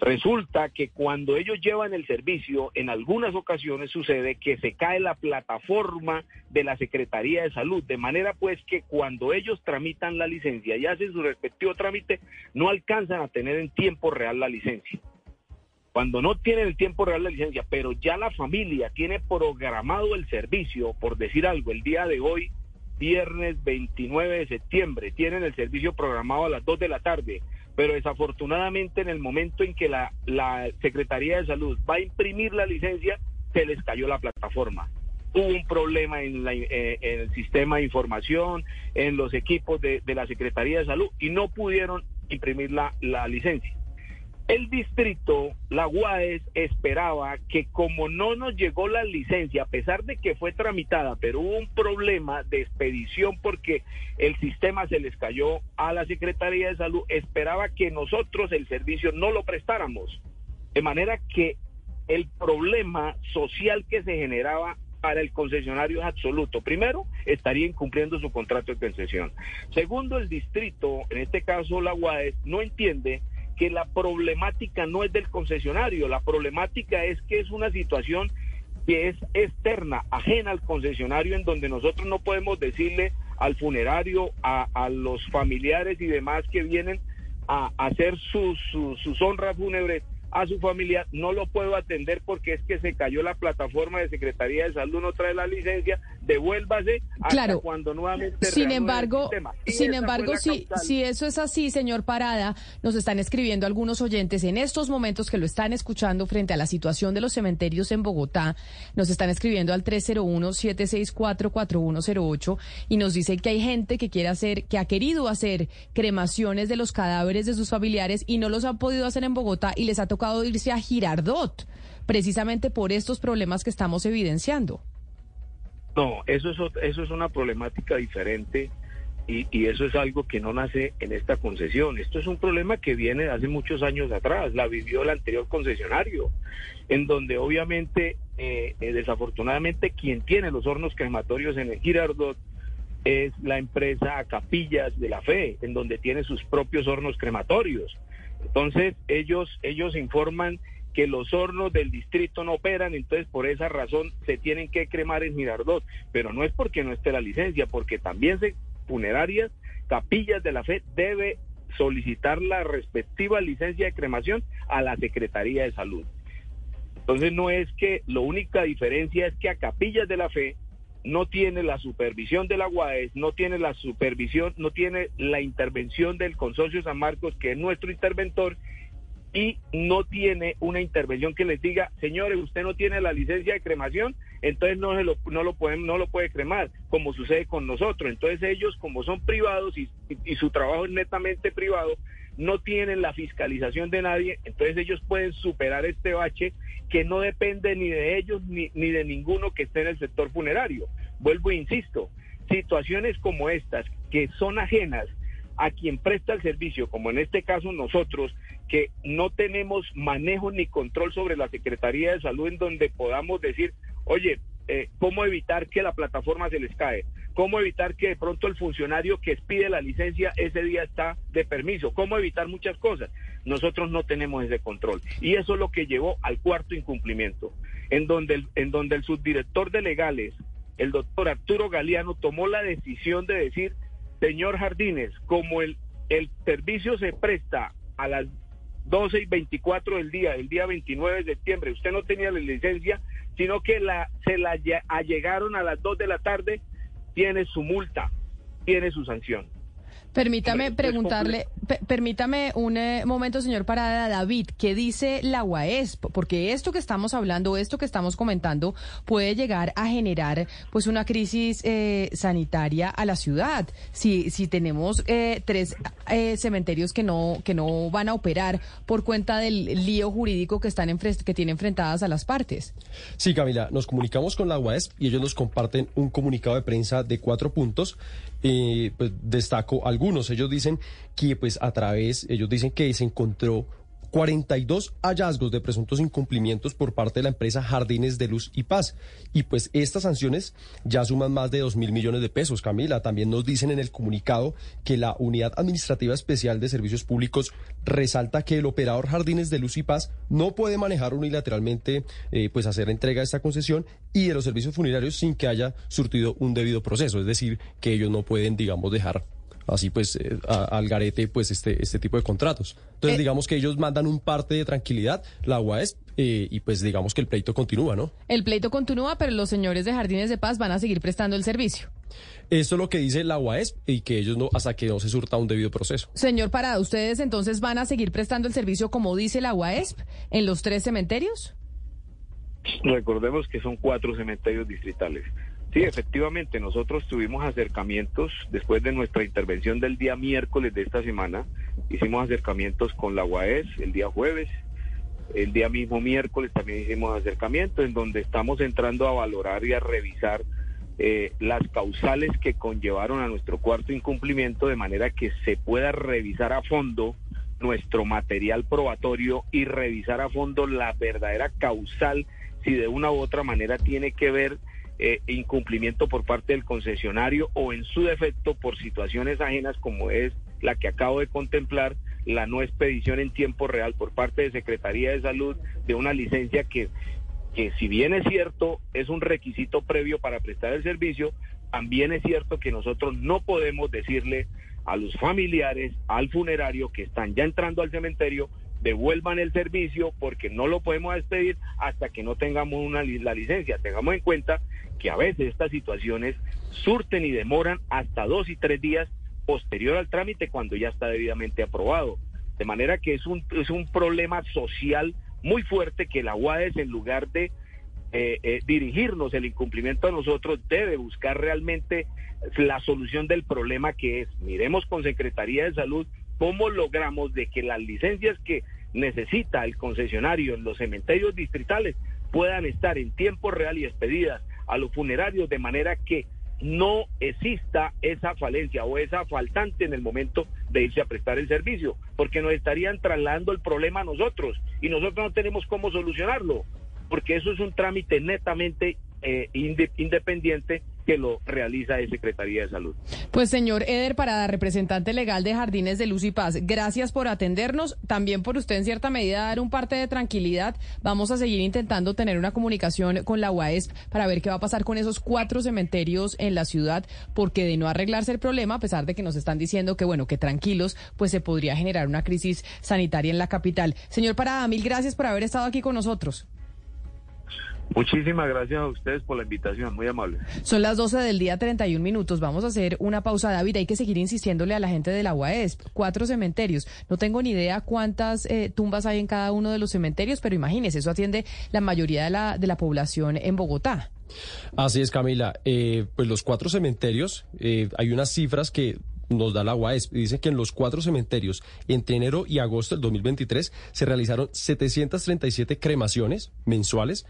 Resulta que cuando ellos llevan el servicio, en algunas ocasiones sucede que se cae la plataforma de la Secretaría de Salud, de manera pues que cuando ellos tramitan la licencia y hacen su respectivo trámite, no alcanzan a tener en tiempo real la licencia. Cuando no tienen el tiempo real la licencia, pero ya la familia tiene programado el servicio, por decir algo, el día de hoy, viernes 29 de septiembre, tienen el servicio programado a las 2 de la tarde, pero desafortunadamente en el momento en que la, la Secretaría de Salud va a imprimir la licencia, se les cayó la plataforma. Hubo un problema en, la- eh, el sistema de información, en los equipos de, de la Secretaría de Salud y no pudieron imprimir la, la licencia. El distrito, la UAES, esperaba que como no nos llegó la licencia, a pesar de que fue tramitada, pero hubo un problema de expedición porque el sistema se les cayó a la Secretaría de Salud, esperaba que nosotros el servicio no lo prestáramos. De manera que el problema social que se generaba para el concesionario es absoluto. Primero, estaría incumpliendo su contrato de concesión. Segundo, el distrito, en este caso la UAES, no entiende que la problemática no es del concesionario, la problemática es que es una situación que es externa, ajena al concesionario, en donde nosotros no podemos decirle al funerario, a, los familiares y demás que vienen a, hacer sus, sus honras fúnebres a su familia, no lo puedo atender porque es que se cayó la plataforma de Secretaría de Salud, no trae la licencia, devuélvase hasta Claro. cuando nuevamente Sin embargo, sin embargo, si, si eso es así, señor Parada, nos están escribiendo algunos oyentes en estos momentos que lo están escuchando frente a la situación de los cementerios en Bogotá. Nos están escribiendo al 301-764-4108 y nos dicen que hay gente que quiere hacer, que ha querido hacer cremaciones de los cadáveres de sus familiares y no los ha podido hacer en Bogotá y les ha tocado irse a Girardot, precisamente por estos problemas que estamos evidenciando. No, eso es, eso es una problemática diferente y, y eso es algo que no nace en esta concesión. Esto es un problema que viene de hace muchos años atrás, la vivió el anterior concesionario, en donde obviamente, eh, eh, desafortunadamente, quien tiene los hornos crematorios en el Girardot es la empresa Capillas de la Fe, en donde tiene sus propios hornos crematorios. Entonces, ellos, ellos informan que los hornos del distrito no operan, entonces por esa razón se tienen que cremar en Girardot, pero no es porque no esté la licencia, porque también se funerarias, capillas de la fe debe solicitar la respectiva licencia de cremación a la Secretaría de Salud. Entonces no es que la única diferencia es que a Capillas de la Fe no tiene la supervisión de la UAES, no tiene la supervisión, no tiene la intervención del Consorcio San Marcos, que es nuestro interventor, y no tiene una intervención que les diga, señores, usted no tiene la licencia de cremación, entonces no, se lo, no, lo pueden, no lo puede cremar, como sucede con nosotros. Entonces ellos, como son privados y, y- y su trabajo es netamente privado, no tienen la fiscalización de nadie, entonces ellos pueden superar este bache que no depende ni de ellos ni, ni de ninguno que esté en el sector funerario. Vuelvo e insisto, situaciones como estas, que son ajenas a quien presta el servicio, como en este caso nosotros, que no tenemos manejo ni control sobre la Secretaría de Salud en donde podamos decir, oye, eh, ¿cómo evitar que la plataforma se les cae? ¿Cómo evitar que de pronto el funcionario que expide la licencia ese día está de permiso? ¿Cómo evitar muchas cosas? Nosotros no tenemos ese control. Y eso es lo que llevó al cuarto incumplimiento, en donde el, en donde el subdirector de legales el doctor Arturo Galeano tomó la decisión de decir, señor Jardines, como el, el servicio se presta a las 12 y 24 del día, el día 29 de septiembre, usted no tenía la licencia, sino que la, se la lle- allegaron a las 2 de la tarde, tiene su multa, tiene su sanción. Permítame Hombre, es preguntarle, pe- permítame un eh, momento, señor Parada, David, ¿qué dice la UAESP? Porque esto que estamos hablando, esto que estamos comentando, puede llegar a generar pues una crisis eh, sanitaria a la ciudad. Si, si tenemos eh, tres eh, cementerios que no, que no van a operar por cuenta del lío jurídico que están que tienen enfrentadas a las partes. Sí, Camila, nos comunicamos con la UAES y ellos nos comparten un comunicado de prensa de cuatro puntos. Eh, pues destaco algunos. Ellos dicen que, pues, a través, ellos dicen que se encontró 42 hallazgos de presuntos incumplimientos por parte de la empresa Jardines de Luz y Paz. Y pues estas sanciones ya suman más de 2 mil millones de pesos, Camila. También nos dicen en el comunicado que la Unidad Administrativa Especial de Servicios Públicos resalta que el operador Jardines de Luz y Paz no puede manejar unilateralmente, eh, pues hacer entrega de esta concesión y de los servicios funerarios sin que haya surtido un debido proceso. Es decir, que ellos no pueden, digamos, dejar así pues eh, a- al garete pues este este tipo de contratos. Entonces Eh. digamos que ellos mandan un parte de tranquilidad, la UAES, eh, y pues digamos que el pleito continúa, ¿no? El pleito continúa, pero los señores de Jardines de Paz van a seguir prestando el servicio. Esto es lo que dice la UAES y que ellos no, hasta que no se surta un debido proceso. Señor Parada, ¿ustedes entonces van a seguir prestando el servicio como dice la UAESP en los tres cementerios? Recordemos que son cuatro cementerios distritales. Sí, efectivamente, nosotros tuvimos acercamientos después de nuestra intervención del día miércoles de esta semana. Hicimos acercamientos con la UAES el día jueves. El día mismo miércoles también hicimos acercamientos en donde estamos entrando a valorar y a revisar eh, las causales que conllevaron a nuestro cuarto incumplimiento de manera que se pueda revisar a fondo nuestro material probatorio y revisar a fondo la verdadera causal si de una u otra manera tiene que ver eh, incumplimiento por parte del concesionario o en su defecto por situaciones ajenas como es la que acabo de contemplar, la no expedición en tiempo real por parte de Secretaría de Salud de una licencia que, que si bien es cierto es un requisito previo para prestar el servicio, también es cierto que nosotros no podemos decirle a los familiares, al funerario que están ya entrando al cementerio, devuelvan el servicio porque no lo podemos despedir hasta que no tengamos una, la licencia. Tengamos en cuenta que a veces estas situaciones surten y demoran hasta dos y tres días posterior al trámite cuando ya está debidamente aprobado. De manera que es un, es un problema social muy fuerte que la UADES en lugar de eh, eh, dirigirnos el incumplimiento a nosotros debe buscar realmente la solución del problema que es, miremos con Secretaría de Salud cómo logramos de que las licencias que necesita el concesionario en los cementerios distritales puedan estar en tiempo real y expedidas a los funerarios de manera que no exista esa falencia o esa faltante en el momento de irse a prestar el servicio, porque nos estarían trasladando el problema a nosotros y nosotros no tenemos cómo solucionarlo, porque eso es un trámite netamente eh, inde- independiente que lo realiza la Secretaría de Salud. Pues señor Eder Parada, representante legal de Jardines de Luz y Paz, gracias por atendernos, también por usted en cierta medida dar un parte de tranquilidad. Vamos a seguir intentando tener una comunicación con la UAESP para ver qué va a pasar con esos cuatro cementerios en la ciudad, porque de no arreglarse el problema, a pesar de que nos están diciendo que bueno, que tranquilos, pues se podría generar una crisis sanitaria en la capital. Señor Parada, mil gracias por haber estado aquí con nosotros. Muchísimas gracias a ustedes por la invitación, muy amable. Son las 12 del día, 31 minutos. Vamos a hacer una pausa, David. Hay que seguir insistiéndole a la gente de la UAESP. Cuatro cementerios. No tengo ni idea cuántas eh, tumbas hay en cada uno de los cementerios, pero imagínese, eso atiende la mayoría de la, de la población en Bogotá. Así es, Camila. Eh, pues los cuatro cementerios, eh, hay unas cifras que nos da la UAES. Dice que en los cuatro cementerios, entre enero y agosto del 2023, se realizaron 737 cremaciones mensuales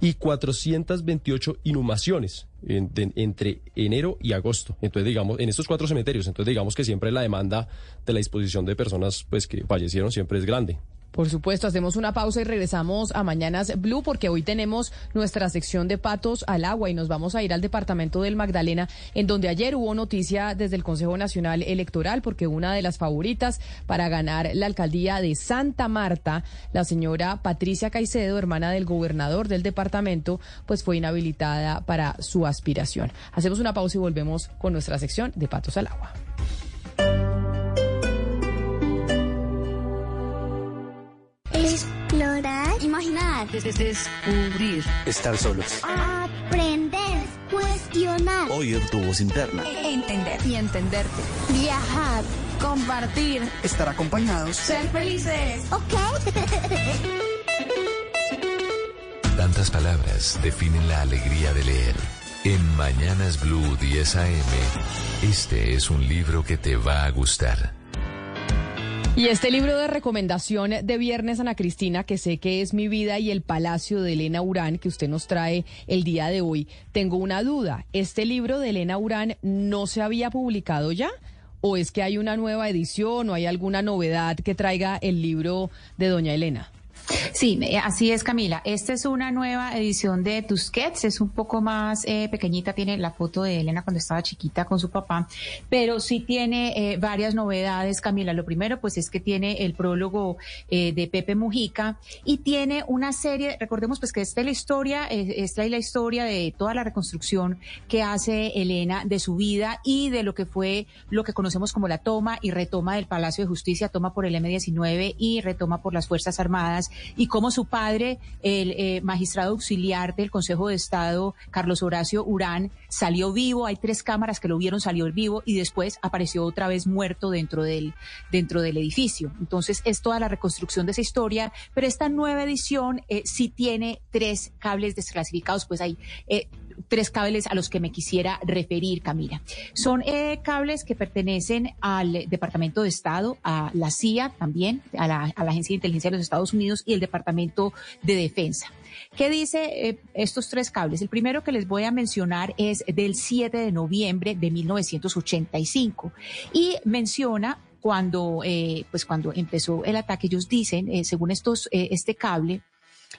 y 428 inhumaciones en- de- entre enero y agosto. Entonces, digamos, en estos cuatro cementerios, entonces digamos que siempre la demanda de la disposición de personas pues que fallecieron siempre es grande. Por supuesto, hacemos una pausa y regresamos a Mañanas Blue porque hoy tenemos nuestra sección de patos al agua y nos vamos a ir al departamento del Magdalena, en donde ayer hubo noticia desde el Consejo Nacional Electoral porque una de las favoritas para ganar la alcaldía de Santa Marta, la señora Patricia Caicedo, hermana del gobernador del departamento, pues fue inhabilitada para su aspiración. Hacemos una pausa y volvemos con nuestra sección de patos al agua. Explorar. Imaginar. Descubrir. Estar solos. Aprender. Cuestionar. Oír tu voz interna. Entender. Y entenderte. Viajar. Compartir. Estar acompañados. Ser felices. Ok. Tantas palabras definen la alegría de leer. En Mañanas Blue 10 AM, este es un libro que te va a gustar. Y este libro de recomendación de Viernes Ana Cristina, que sé que es Mi vida y el Palacio de Elena Urán, que usted nos trae el día de hoy, tengo una duda. ¿Este libro de Elena Urán no se había publicado ya? ¿O es que hay una nueva edición o hay alguna novedad que traiga el libro de Doña Elena? Sí, eh, así es, Camila. Esta es una nueva edición de Tusquets, es un poco más eh, pequeñita, tiene la foto de Elena cuando estaba chiquita con su papá, pero sí tiene eh, varias novedades, Camila. Lo primero, pues es que tiene el prólogo de Pepe Mujica y tiene una serie, recordemos pues que esta es la historia, esta es la historia de toda la reconstrucción que hace Elena de su vida y de lo que fue lo que conocemos como la toma y retoma del Palacio de Justicia, toma por el M19 y retoma por las Fuerzas Armadas y cómo su padre, el eh, magistrado auxiliar del Consejo de Estado, Carlos Horacio Urán, salió vivo. Hay tres cámaras que lo vieron, salió vivo y después apareció otra vez muerto dentro del, dentro del edificio. Entonces es toda la reconstrucción de esa historia, pero esta nueva edición eh, sí tiene tres cables desclasificados, pues hay eh, tres cables a los que me quisiera referir, Camila. Son eh, cables que pertenecen al Departamento de Estado, a la CIA también, a la, Agencia de Inteligencia de los Estados Unidos y el Departamento de Defensa. ¿Qué dice eh, estos tres cables? El primero que les voy a mencionar es del 7 de noviembre de 1985 y menciona cuando, eh, pues cuando empezó el ataque, ellos dicen, según estos, este cable,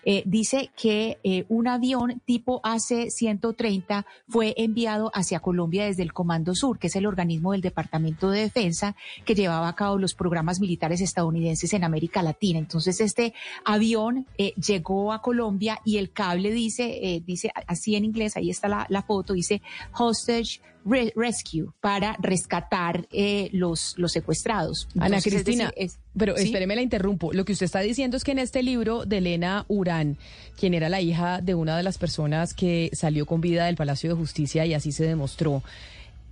eh, dice que eh, un avión tipo AC-130 fue enviado hacia Colombia desde el Comando Sur, que es el organismo del Departamento de Defensa que llevaba a cabo los programas militares estadounidenses en América Latina. Entonces, este avión eh, llegó a Colombia y el cable dice, dice así en inglés, ahí está la, foto, dice hostage rescue para rescatar los, los secuestrados. Ana Cristina, pero espéreme, la interrumpo. Lo que usted está diciendo es que en este libro de Elena Urán, quien era la hija de una de las personas que salió con vida del Palacio de Justicia y así se demostró,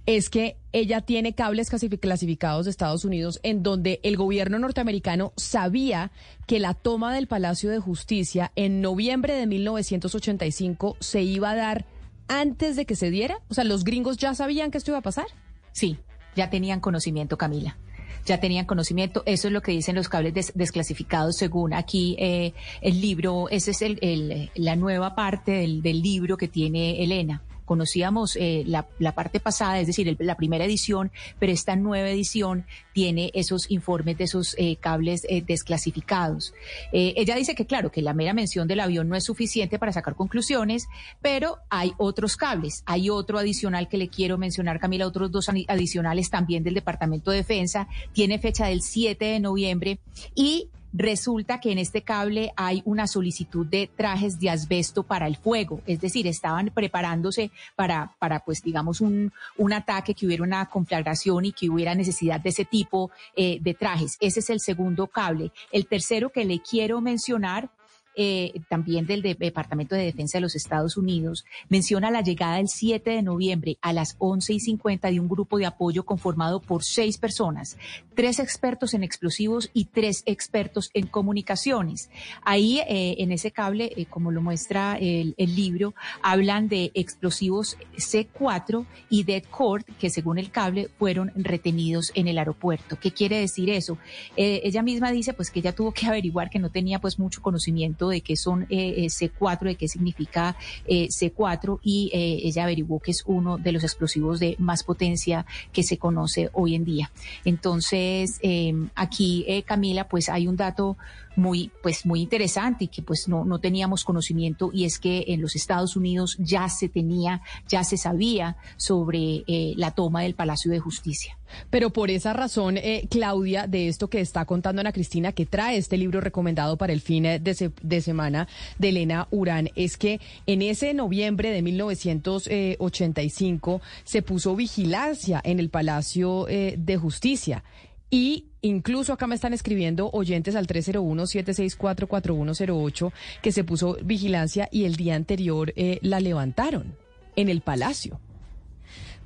es que ella tiene cables clasificados de Estados Unidos en donde el gobierno norteamericano sabía que la toma del Palacio de Justicia en noviembre de 1985 se iba a dar antes de que se diera. O sea, los gringos ya sabían que esto iba a pasar. Sí, ya tenían conocimiento, Camila ya tenían conocimiento. Eso es lo que dicen los cables desclasificados según aquí eh, el libro. Esa es el, la nueva parte del, del libro que tiene Elena conocíamos eh, la, parte pasada, es decir, la primera edición, pero esta nueva edición tiene esos informes de esos eh, cables desclasificados. ella dice que, claro, que la mera mención del avión no es suficiente para sacar conclusiones, pero hay otros cables. Hay otro adicional que le quiero mencionar, Camila, otros dos adicionales también del Departamento de Defensa, tiene fecha del 7 de noviembre y resulta que en este cable hay una solicitud de trajes de asbesto para el fuego, es decir, estaban preparándose para, para pues digamos, un, un ataque, que hubiera una conflagración y que hubiera necesidad de ese tipo eh, de trajes. Ese es el segundo cable. El tercero que le quiero mencionar eh, también del Departamento de Defensa de los Estados Unidos, menciona la llegada el 7 de noviembre a las 11 y 50 de un grupo de apoyo conformado por seis personas, tres expertos en explosivos y tres expertos en comunicaciones. Ahí, eh, en ese cable, eh, como lo muestra el, libro, hablan de explosivos C4 y Dead Cord, que según el cable fueron retenidos en el aeropuerto. ¿Qué quiere decir eso? ella misma dice pues que ella tuvo que averiguar que no tenía pues mucho conocimiento de qué son eh, C4, de qué significa eh, C4 y eh, ella averiguó que es uno de los explosivos de más potencia que se conoce hoy en día. Entonces, em, aquí, Camila, pues hay un dato muy, pues muy interesante y que pues no, no teníamos conocimiento y es que en los Estados Unidos ya se tenía, ya se sabía sobre eh, la toma del Palacio de Justicia. Pero por esa razón, eh, Claudia, de esto que está contando Ana Cristina, que trae este libro recomendado para el fin de, de semana de Elena Urán, es que en ese noviembre de 1985 se puso vigilancia en el Palacio eh, de Justicia. Y incluso acá me están escribiendo oyentes al 301-764-4108 que se puso vigilancia y el día anterior eh, la levantaron en el palacio.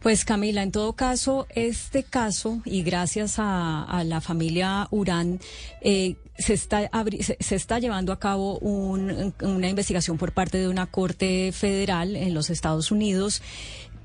Pues Camila, en todo caso, este caso, y gracias a, la familia Urán, eh, se está, se, está llevando a cabo una investigación por parte de una corte federal en los Estados Unidos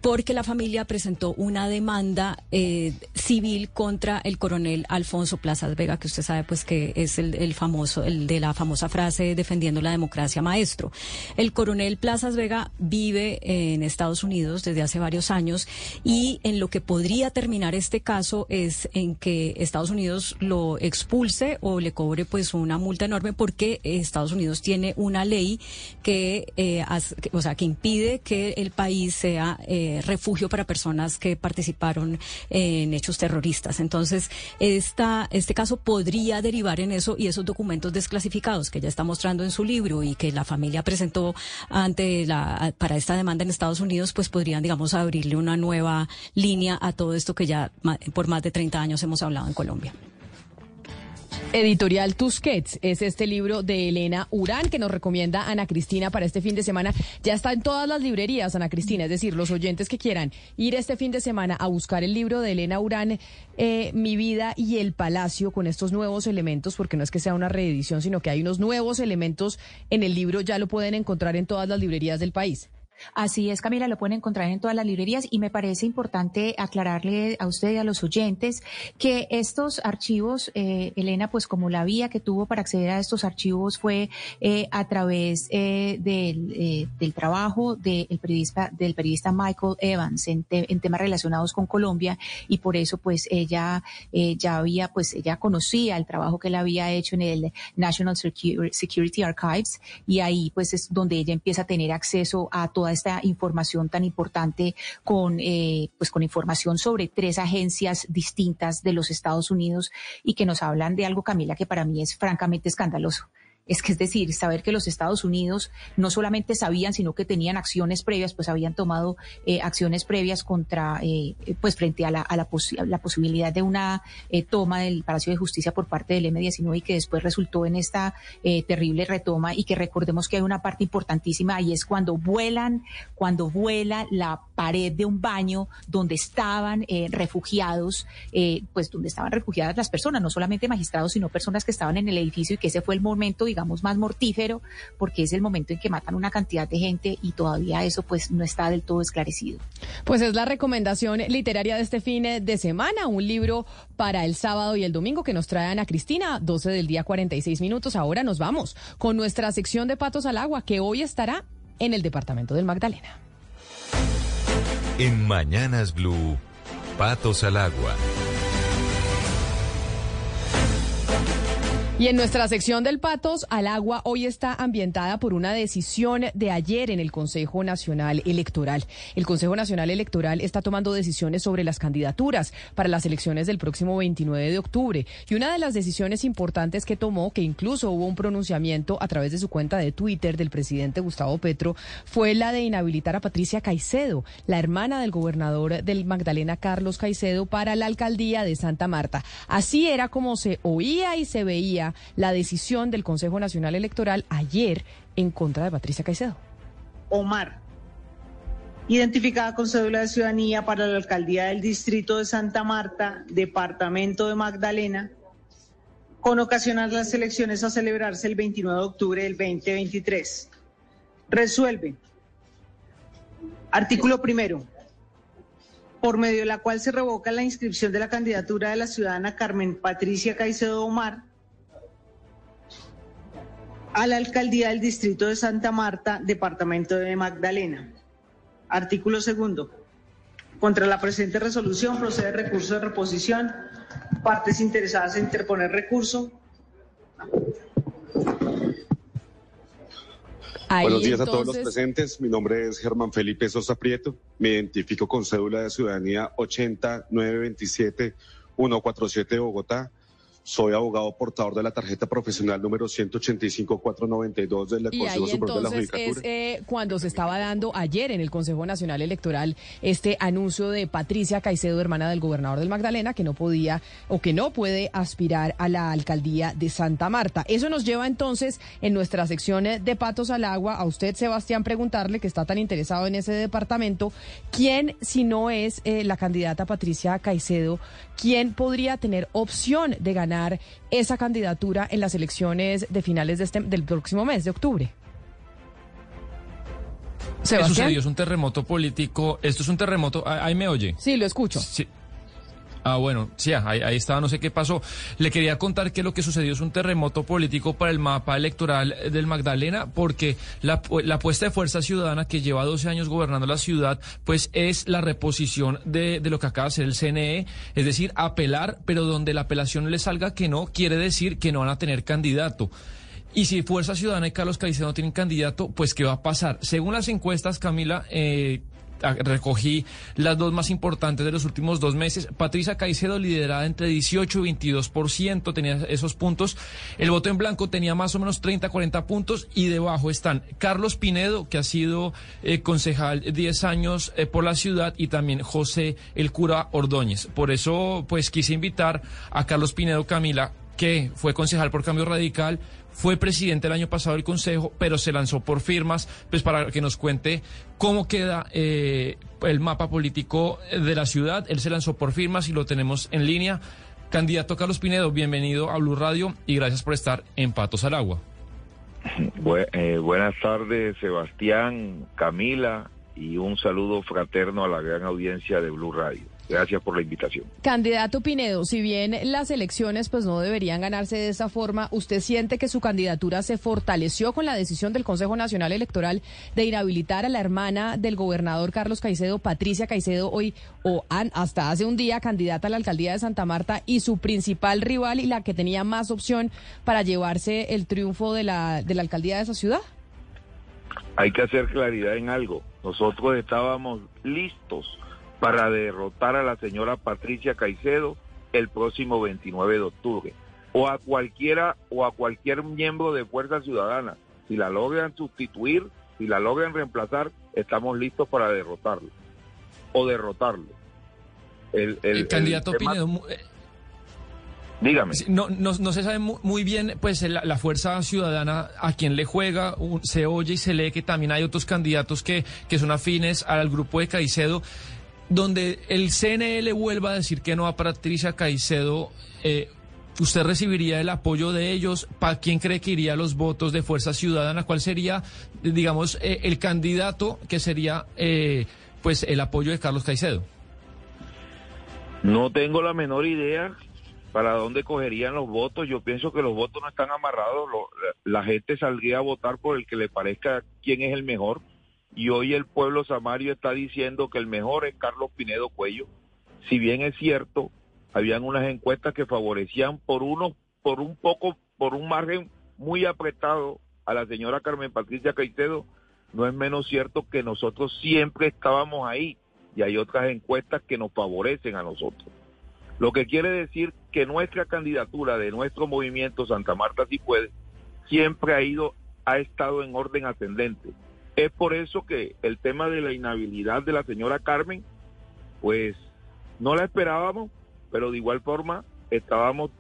porque la familia presentó una demanda eh, civil contra el coronel Alfonso Plazas Vega, que usted sabe pues que es el, famoso, el de la famosa frase defendiendo la democracia maestro. El coronel Plazas Vega vive en Estados Unidos desde hace varios años y en lo que podría terminar este caso es en que Estados Unidos lo expulse o le cobre pues una multa enorme porque Estados Unidos tiene una ley que, eh, o sea, que impide que el país sea eh, refugio para personas que participaron en hechos terroristas. Entonces, esta, este caso podría derivar en eso y esos documentos desclasificados que ella está mostrando en su libro y que la familia presentó ante la, para esta demanda en Estados Unidos, pues podrían, digamos, abrirle una nueva línea a todo esto que ya por más de 30 años hemos hablado en Colombia. Editorial Tusquets es este libro de Elena Urán que nos recomienda Ana Cristina para este fin de semana. Ya está en todas las librerías, Ana Cristina, es decir, los oyentes que quieran ir este fin de semana a buscar el libro de Elena Urán, eh, Mi vida y el palacio, con estos nuevos elementos, porque no es que sea una reedición, sino que hay unos nuevos elementos en el libro, ya lo pueden encontrar en todas las librerías del país. Así es, Camila, lo pueden encontrar en todas las librerías y me parece importante aclararle a usted y a los oyentes que estos archivos, eh, Elena, pues como la vía que tuvo para acceder a estos archivos fue eh, a través eh, del, del, trabajo del periodista, del periodista Michael Evans en, temas relacionados con Colombia y por eso pues ella ya había, pues ella conocía el trabajo que él había hecho en el National Security Archives y ahí pues es donde ella empieza a tener acceso a todo esta información tan importante con, eh, pues con información sobre tres agencias distintas de los Estados Unidos y que nos hablan de algo, Camila, que para mí es francamente escandaloso. Es que es decir, saber que los Estados Unidos no solamente sabían, sino que tenían acciones previas, pues habían tomado eh, acciones previas contra, eh, pues frente a la, a la, la posibilidad de una eh, toma del Palacio de Justicia por parte del M-19 y que después resultó en esta terrible retoma y que recordemos que hay una parte importantísima y es cuando vuelan, cuando vuela la pared de un baño donde estaban refugiados, pues donde estaban refugiadas las personas, no solamente magistrados, sino personas que estaban en el edificio y que ese fue el momento, digamos, más mortífero, porque es el momento en que matan una cantidad de gente y todavía eso pues no está del todo esclarecido. Pues es la recomendación literaria de este fin de semana, un libro para el sábado y el domingo que nos trae Ana Cristina, 12 del día 46 minutos. Ahora nos vamos con nuestra sección de Patos al Agua, que hoy estará en el departamento del Magdalena. En Mañanas Blue, Patos al Agua. Y en nuestra sección del Patos al Agua hoy está ambientada por una decisión de ayer en el Consejo Nacional Electoral. El Consejo Nacional Electoral está tomando decisiones sobre las candidaturas para las elecciones del próximo 29 de octubre. Y una de las decisiones importantes que tomó, que incluso hubo un pronunciamiento a través de su cuenta de Twitter del presidente Gustavo Petro, fue la de inhabilitar a Patricia Caicedo, la hermana del gobernador del Magdalena Carlos Caicedo, para la alcaldía de Santa Marta. Así era como se oía y se veía la decisión del Consejo Nacional Electoral ayer en contra de Patricia Caicedo. Omar, identificada con cédula de ciudadanía para la alcaldía del distrito de Santa Marta, departamento de Magdalena, con ocasión a las elecciones a celebrarse el 29 de octubre del 2023. Resuelve. Artículo primero. Por medio de la cual se revoca la inscripción de la candidatura de la ciudadana Carmen Patricia Caicedo Omar a la alcaldía del distrito de Santa Marta, departamento de Magdalena. Artículo segundo. Contra la presente resolución procede recurso de reposición. Partes interesadas en interponer recurso. Ahí, Buenos días a todos los presentes. Mi nombre es Germán Felipe Sosa Prieto. Me identifico con cédula de ciudadanía 80927-147 de Bogotá. Soy abogado portador de la tarjeta profesional número 185492 del Y Consejo ahí Superior de la Judicatura. es eh, cuando se estaba dando ayer en el Consejo Nacional Electoral este anuncio de Patricia Caicedo, hermana del gobernador del Magdalena, que no podía o que no puede aspirar a la alcaldía de Santa Marta. Eso nos lleva entonces en nuestra sección eh, de Patos al Agua a usted, Sebastián, preguntarle que está tan interesado en ese departamento, ¿quién, si no es eh, la candidata Patricia Caicedo, quién podría tener opción de ganar esa candidatura en las elecciones de finales de este, del próximo mes de octubre? ¿Qué Sebastián. sucedió? Es un terremoto político. Esto es un terremoto. Ah, Ahí me oye. Sí, lo escucho. Sí. Ah, bueno, sí, ahí, ahí estaba, no sé qué pasó. Le quería contar que lo que sucedió es un terremoto político para el mapa electoral del Magdalena, porque la, la apuesta de Fuerza Ciudadana, que lleva 12 años gobernando la ciudad, pues es la reposición de, de lo que acaba de hacer el CNE, es decir, apelar, pero donde la apelación le salga que no, quiere decir que no van a tener candidato. Y si Fuerza Ciudadana y Carlos Caicedo no tienen candidato, pues ¿qué va a pasar? Según las encuestas, Camila, eh, recogí las dos más importantes de los últimos dos meses. Patricia Caicedo liderada entre 18 y 22%, tenía esos puntos. El voto en blanco tenía más o menos 30, 40 puntos y debajo están Carlos Pinedo, que ha sido eh, concejal 10 años eh, por la ciudad, y también José el cura Ordóñez. Por eso, pues quise invitar a Carlos Pinedo Camila, que fue concejal por Cambio Radical, fue presidente el año pasado del Consejo, pero se lanzó por firmas, pues para que nos cuente cómo queda eh, el mapa político de la ciudad. Él se lanzó por firmas y lo tenemos en línea. Candidato Carlos Pinedo, bienvenido a Blue Radio y gracias por estar en Patos al Agua. Eh, buenas tardes, Sebastián, Camila, y un saludo fraterno a la gran audiencia de Blue Radio. Gracias por la invitación. Candidato Pinedo, si bien las elecciones pues no deberían ganarse de esa forma, ¿usted siente que su candidatura se fortaleció con la decisión del Consejo Nacional Electoral de inhabilitar a la hermana del gobernador Carlos Caicedo, Patricia Caicedo, hoy o an- hasta hace un día candidata a la alcaldía de Santa Marta y su principal rival y la que tenía más opción para llevarse el triunfo de la, de la alcaldía de esa ciudad? Hay que hacer claridad en algo. Nosotros estábamos listos para derrotar a la señora Patricia Caicedo el próximo 29 de octubre. O a cualquiera o a cualquier miembro de Fuerza Ciudadana. Si la logran sustituir, si la logran reemplazar, estamos listos para derrotarlo. O derrotarlo. El, el- el candidato tema- Pinedo, eh, Dígame. No, no, no se sabe mu- muy bien, pues la, la fuerza ciudadana a quien le juega, un- se oye y se lee que también hay otros candidatos que, que son afines al grupo de Caicedo, donde el CNL vuelva a decir que no a Patricia Caicedo. eh, ¿Usted recibiría el apoyo de ellos? ¿Para quién cree que iría los votos de Fuerza Ciudadana? ¿Cuál sería, digamos, eh, el candidato que sería, eh, pues, el apoyo de Carlos Caicedo? No tengo la menor idea para dónde cogerían los votos. Yo pienso que los votos no están amarrados. Lo- la, la gente saldría a votar por el que le parezca quién es el mejor. Y hoy el pueblo samario está diciendo que el mejor es Carlos Pinedo Cuello. Si bien es cierto, habían unas encuestas que favorecían por uno, por un poco, por un margen muy apretado a la señora Carmen Patricia Caicedo, no es menos cierto que nosotros siempre estábamos ahí y hay otras encuestas que nos favorecen a nosotros. Lo que quiere decir que nuestra candidatura de nuestro movimiento Santa Marta si puede siempre ha ido ha estado en orden ascendente. Es por eso que el tema de la inhabilidad de la señora Carmen pues no la esperábamos, pero de igual forma estábamos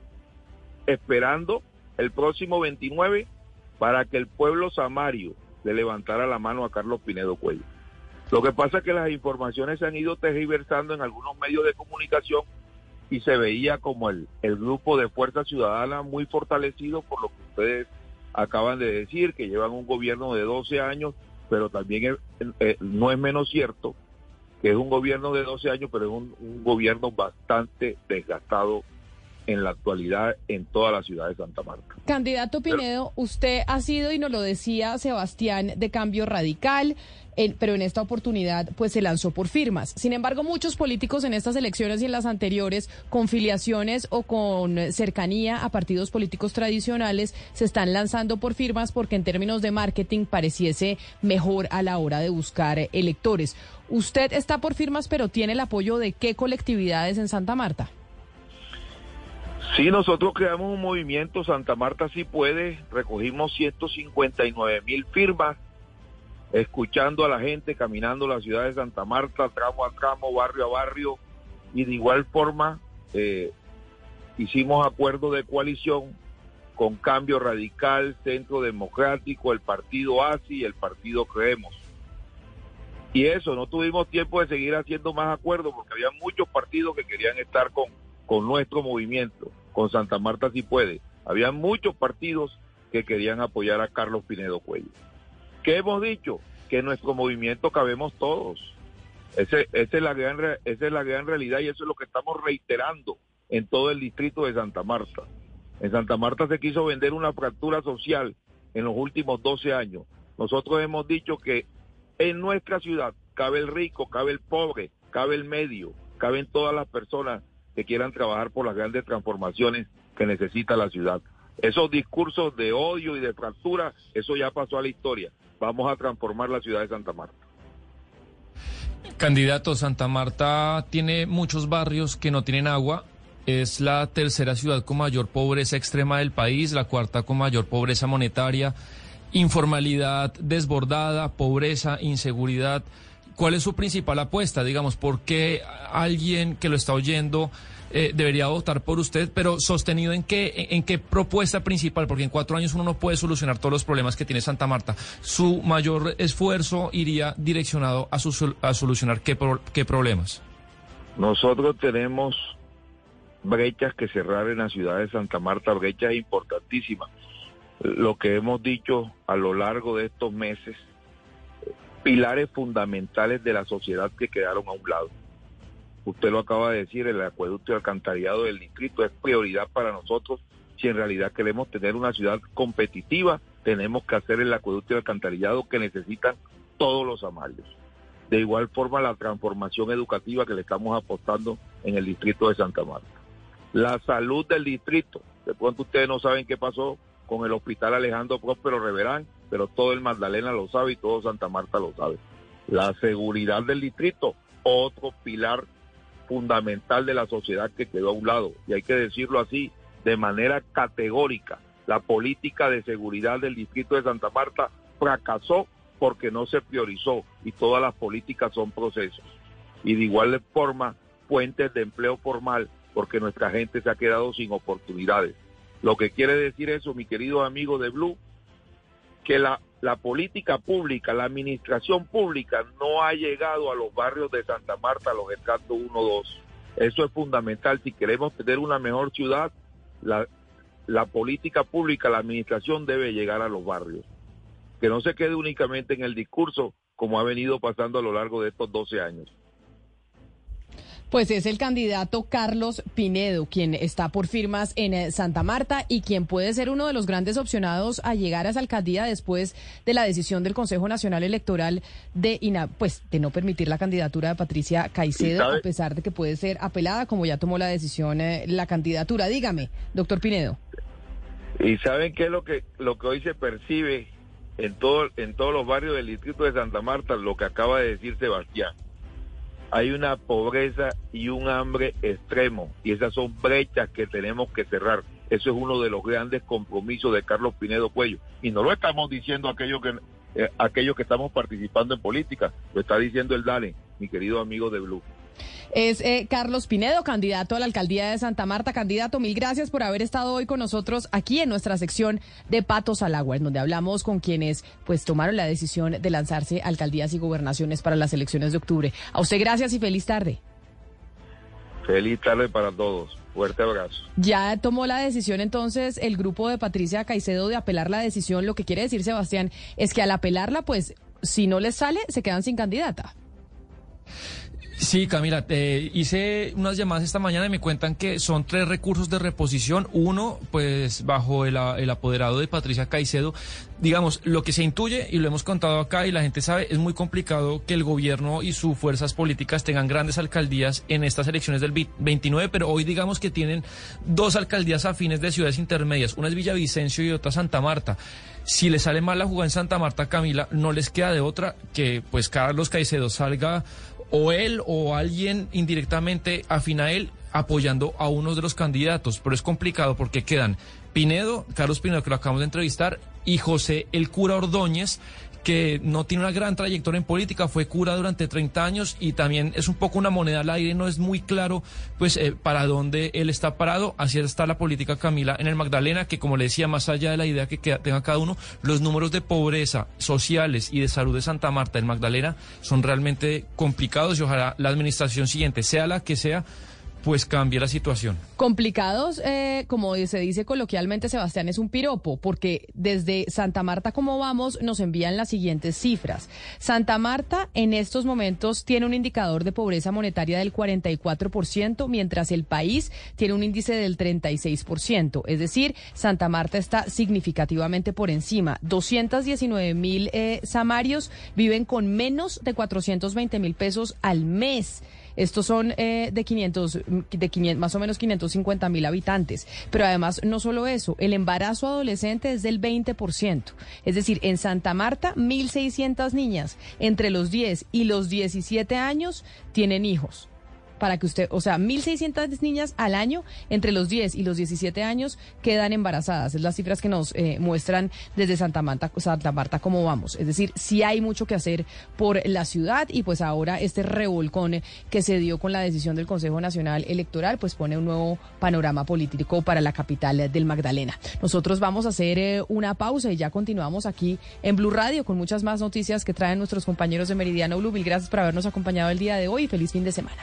esperando el próximo 29 para que el pueblo samario le levantara la mano a Carlos Pinedo Cuello. Lo que pasa es que las informaciones se han ido tergiversando en algunos medios de comunicación y se veía como el, el grupo de Fuerza Ciudadana muy fortalecido por lo que ustedes acaban de decir, que llevan un gobierno de 12 años, pero también eh, no es menos cierto que es un gobierno de 12 años, pero es un, un gobierno bastante desgastado en la actualidad en toda la ciudad de Santa Marta. Candidato Pinedo, usted ha sido, y nos lo decía Sebastián, de cambio radical, en- pero en esta oportunidad pues se lanzó por firmas. Sin embargo, muchos políticos en estas elecciones y en las anteriores, con filiaciones o con cercanía a partidos políticos tradicionales, se están lanzando por firmas porque en términos de marketing pareciese mejor a la hora de buscar electores. Usted está por firmas, pero tiene el apoyo de qué colectividades en Santa Marta? Sí, nosotros creamos un movimiento, Santa Marta sí puede, recogimos 159 mil firmas, escuchando a la gente, caminando la ciudad de Santa Marta, tramo a tramo, barrio a barrio, y de igual forma eh, hicimos acuerdo de coalición con Cambio Radical, Centro Democrático, el Partido ASI y el Partido Creemos. Y eso, no tuvimos tiempo de seguir haciendo más acuerdos porque había muchos partidos que querían estar con, con nuestro movimiento, con Santa Marta si puede. Había muchos partidos que querían apoyar a Carlos Pinedo Cuello. ¿Qué hemos dicho? Que en nuestro movimiento cabemos todos. Es la gran, esa es la gran realidad y eso es lo que estamos reiterando en todo el distrito de Santa Marta. En Santa Marta se quiso vender una fractura social en los últimos 12 años. Nosotros hemos dicho que en nuestra ciudad cabe el rico, cabe el pobre, cabe el medio, caben todas las personas que quieran trabajar por las grandes transformaciones que necesita la ciudad. Esos discursos de odio y de fractura, eso ya pasó a la historia. Vamos a transformar la ciudad de Santa Marta. Candidato, Santa Marta tiene muchos barrios que no tienen agua. Es la tercera ciudad con mayor pobreza extrema del país, la cuarta con mayor pobreza monetaria, informalidad desbordada, pobreza, inseguridad. ¿Cuál es su principal apuesta? Digamos, ¿por qué alguien que lo está oyendo eh, debería votar por usted, pero sostenido en qué, en, qué propuesta principal? Porque en cuatro años uno no puede solucionar todos los problemas que tiene Santa Marta. Su mayor esfuerzo iría direccionado a, su- a solucionar qué, pro- qué problemas. Nosotros tenemos brechas que cerrar en la ciudad de Santa Marta, brechas importantísimas. Lo que hemos dicho a lo largo de estos meses, pilares fundamentales de la sociedad que quedaron a un lado. Usted lo acaba de decir, el acueducto y alcantarillado del distrito es prioridad para nosotros. Si en realidad queremos tener una ciudad competitiva, tenemos que hacer el acueducto y alcantarillado que necesitan todos los amalios. De igual forma, la transformación educativa que le estamos apostando en el distrito de Santa Marta. La salud del distrito. De pronto ustedes no saben qué pasó con el hospital Alejandro Próspero Reverán, pero todo el Magdalena lo sabe y todo Santa Marta lo sabe. La seguridad del distrito, otro pilar fundamental de la sociedad que quedó a un lado. Y hay que decirlo así, de manera categórica. La política de seguridad del distrito de Santa Marta fracasó porque no se priorizó y todas las políticas son procesos. Y de igual forma, fuentes de empleo formal porque nuestra gente se ha quedado sin oportunidades. Lo que quiere decir eso, mi querido amigo de Blue, que la, la política pública, la administración pública no ha llegado a los barrios de Santa Marta, a los estratos 1, 2. Eso es fundamental. Si queremos tener una mejor ciudad, la, la política pública, la administración debe llegar a los barrios. Que no se quede únicamente en el discurso, como ha venido pasando a lo largo de estos 12 años. Pues es el candidato Carlos Pinedo, quien está por firmas en eh, Santa Marta y quien puede ser uno de los grandes opcionados a llegar a esa alcaldía después de la decisión del Consejo Nacional Electoral de, ina- pues, de no permitir la candidatura de Patricia Caicedo, a pesar de que puede ser apelada, como ya tomó la decisión eh, la candidatura. Dígame, doctor Pinedo. Y saben qué es lo que lo que hoy se percibe en todo en todos los barrios del distrito de Santa Marta, lo que acaba de decir Sebastián. Hay una pobreza y un hambre extremo y esas son brechas que tenemos que cerrar. Eso es uno de los grandes compromisos de Carlos Pinedo Cuello y no lo estamos diciendo aquellos que eh, aquellos que estamos participando en política, lo está diciendo el Dale, mi querido amigo de Blue. Es eh, Carlos Pinedo, candidato a la alcaldía de Santa Marta. Candidato, mil gracias por haber estado hoy con nosotros aquí en nuestra sección de Patos al Agua, en donde hablamos con quienes pues tomaron la decisión de lanzarse a alcaldías y gobernaciones para las elecciones de octubre. A usted gracias y feliz tarde. Feliz tarde para todos. Fuerte abrazo. Ya tomó la decisión entonces el grupo de Patricia Caicedo de apelar la decisión. Lo que quiere decir Sebastián es que al apelarla, pues si no les sale, se quedan sin candidata. Sí, Camila, eh, hice unas llamadas esta mañana y me cuentan que son tres recursos de reposición. Uno, pues bajo el, el, apoderado de Patricia Caicedo. Digamos, lo que se intuye, y lo hemos contado acá y la gente sabe, es muy complicado que el gobierno y sus fuerzas políticas tengan grandes alcaldías en estas elecciones del 29, pero hoy digamos que tienen dos alcaldías afines de ciudades intermedias. Una es Villavicencio y otra Santa Marta. Si le sale mal la jugada en Santa Marta, Camila, no les queda de otra que pues Carlos Caicedo salga o él o alguien indirectamente afín a él apoyando a uno de los candidatos, pero es complicado porque quedan Pinedo, Carlos Pinedo, que lo acabamos de entrevistar, y José el cura Ordóñez, que no tiene una gran trayectoria en política, fue cura durante 30 años y también es un poco una moneda al aire, no es muy claro pues eh, para dónde él está parado. Así está la política Camila en el Magdalena, que como le decía, más allá de la idea que tenga cada uno, los números de pobreza sociales y de salud de Santa Marta en Magdalena son realmente complicados y ojalá la administración siguiente, sea la que sea, pues cambie la situación. Complicados, eh, como se dice coloquialmente, Sebastián, es un piropo, porque desde Santa Marta, como vamos, nos envían las siguientes cifras. Santa Marta en estos momentos tiene un indicador de pobreza monetaria del 44%, mientras el país tiene un índice del 36%. Es decir, Santa Marta está significativamente por encima. 219 mil eh, samarios viven con menos de 420 mil pesos al mes. Estos son eh, de 500, de 500, más o menos 550 mil habitantes. Pero además, no solo eso, el embarazo adolescente es del 20%. Es decir, en Santa Marta, 1.600 niñas entre los 10 y los 17 años tienen hijos para que usted, o sea, 1.600 niñas al año entre los 10 y los 17 años quedan embarazadas. Es las cifras que nos eh, muestran desde Santa Marta, Santa Marta cómo vamos. Es decir, sí hay mucho que hacer por la ciudad y pues ahora este revolcón que se dio con la decisión del Consejo Nacional Electoral pues pone un nuevo panorama político para la capital del Magdalena. Nosotros vamos a hacer eh, una pausa y ya continuamos aquí en Blue Radio con muchas más noticias que traen nuestros compañeros de Meridiano Blue. Mil gracias por habernos acompañado el día de hoy y feliz fin de semana.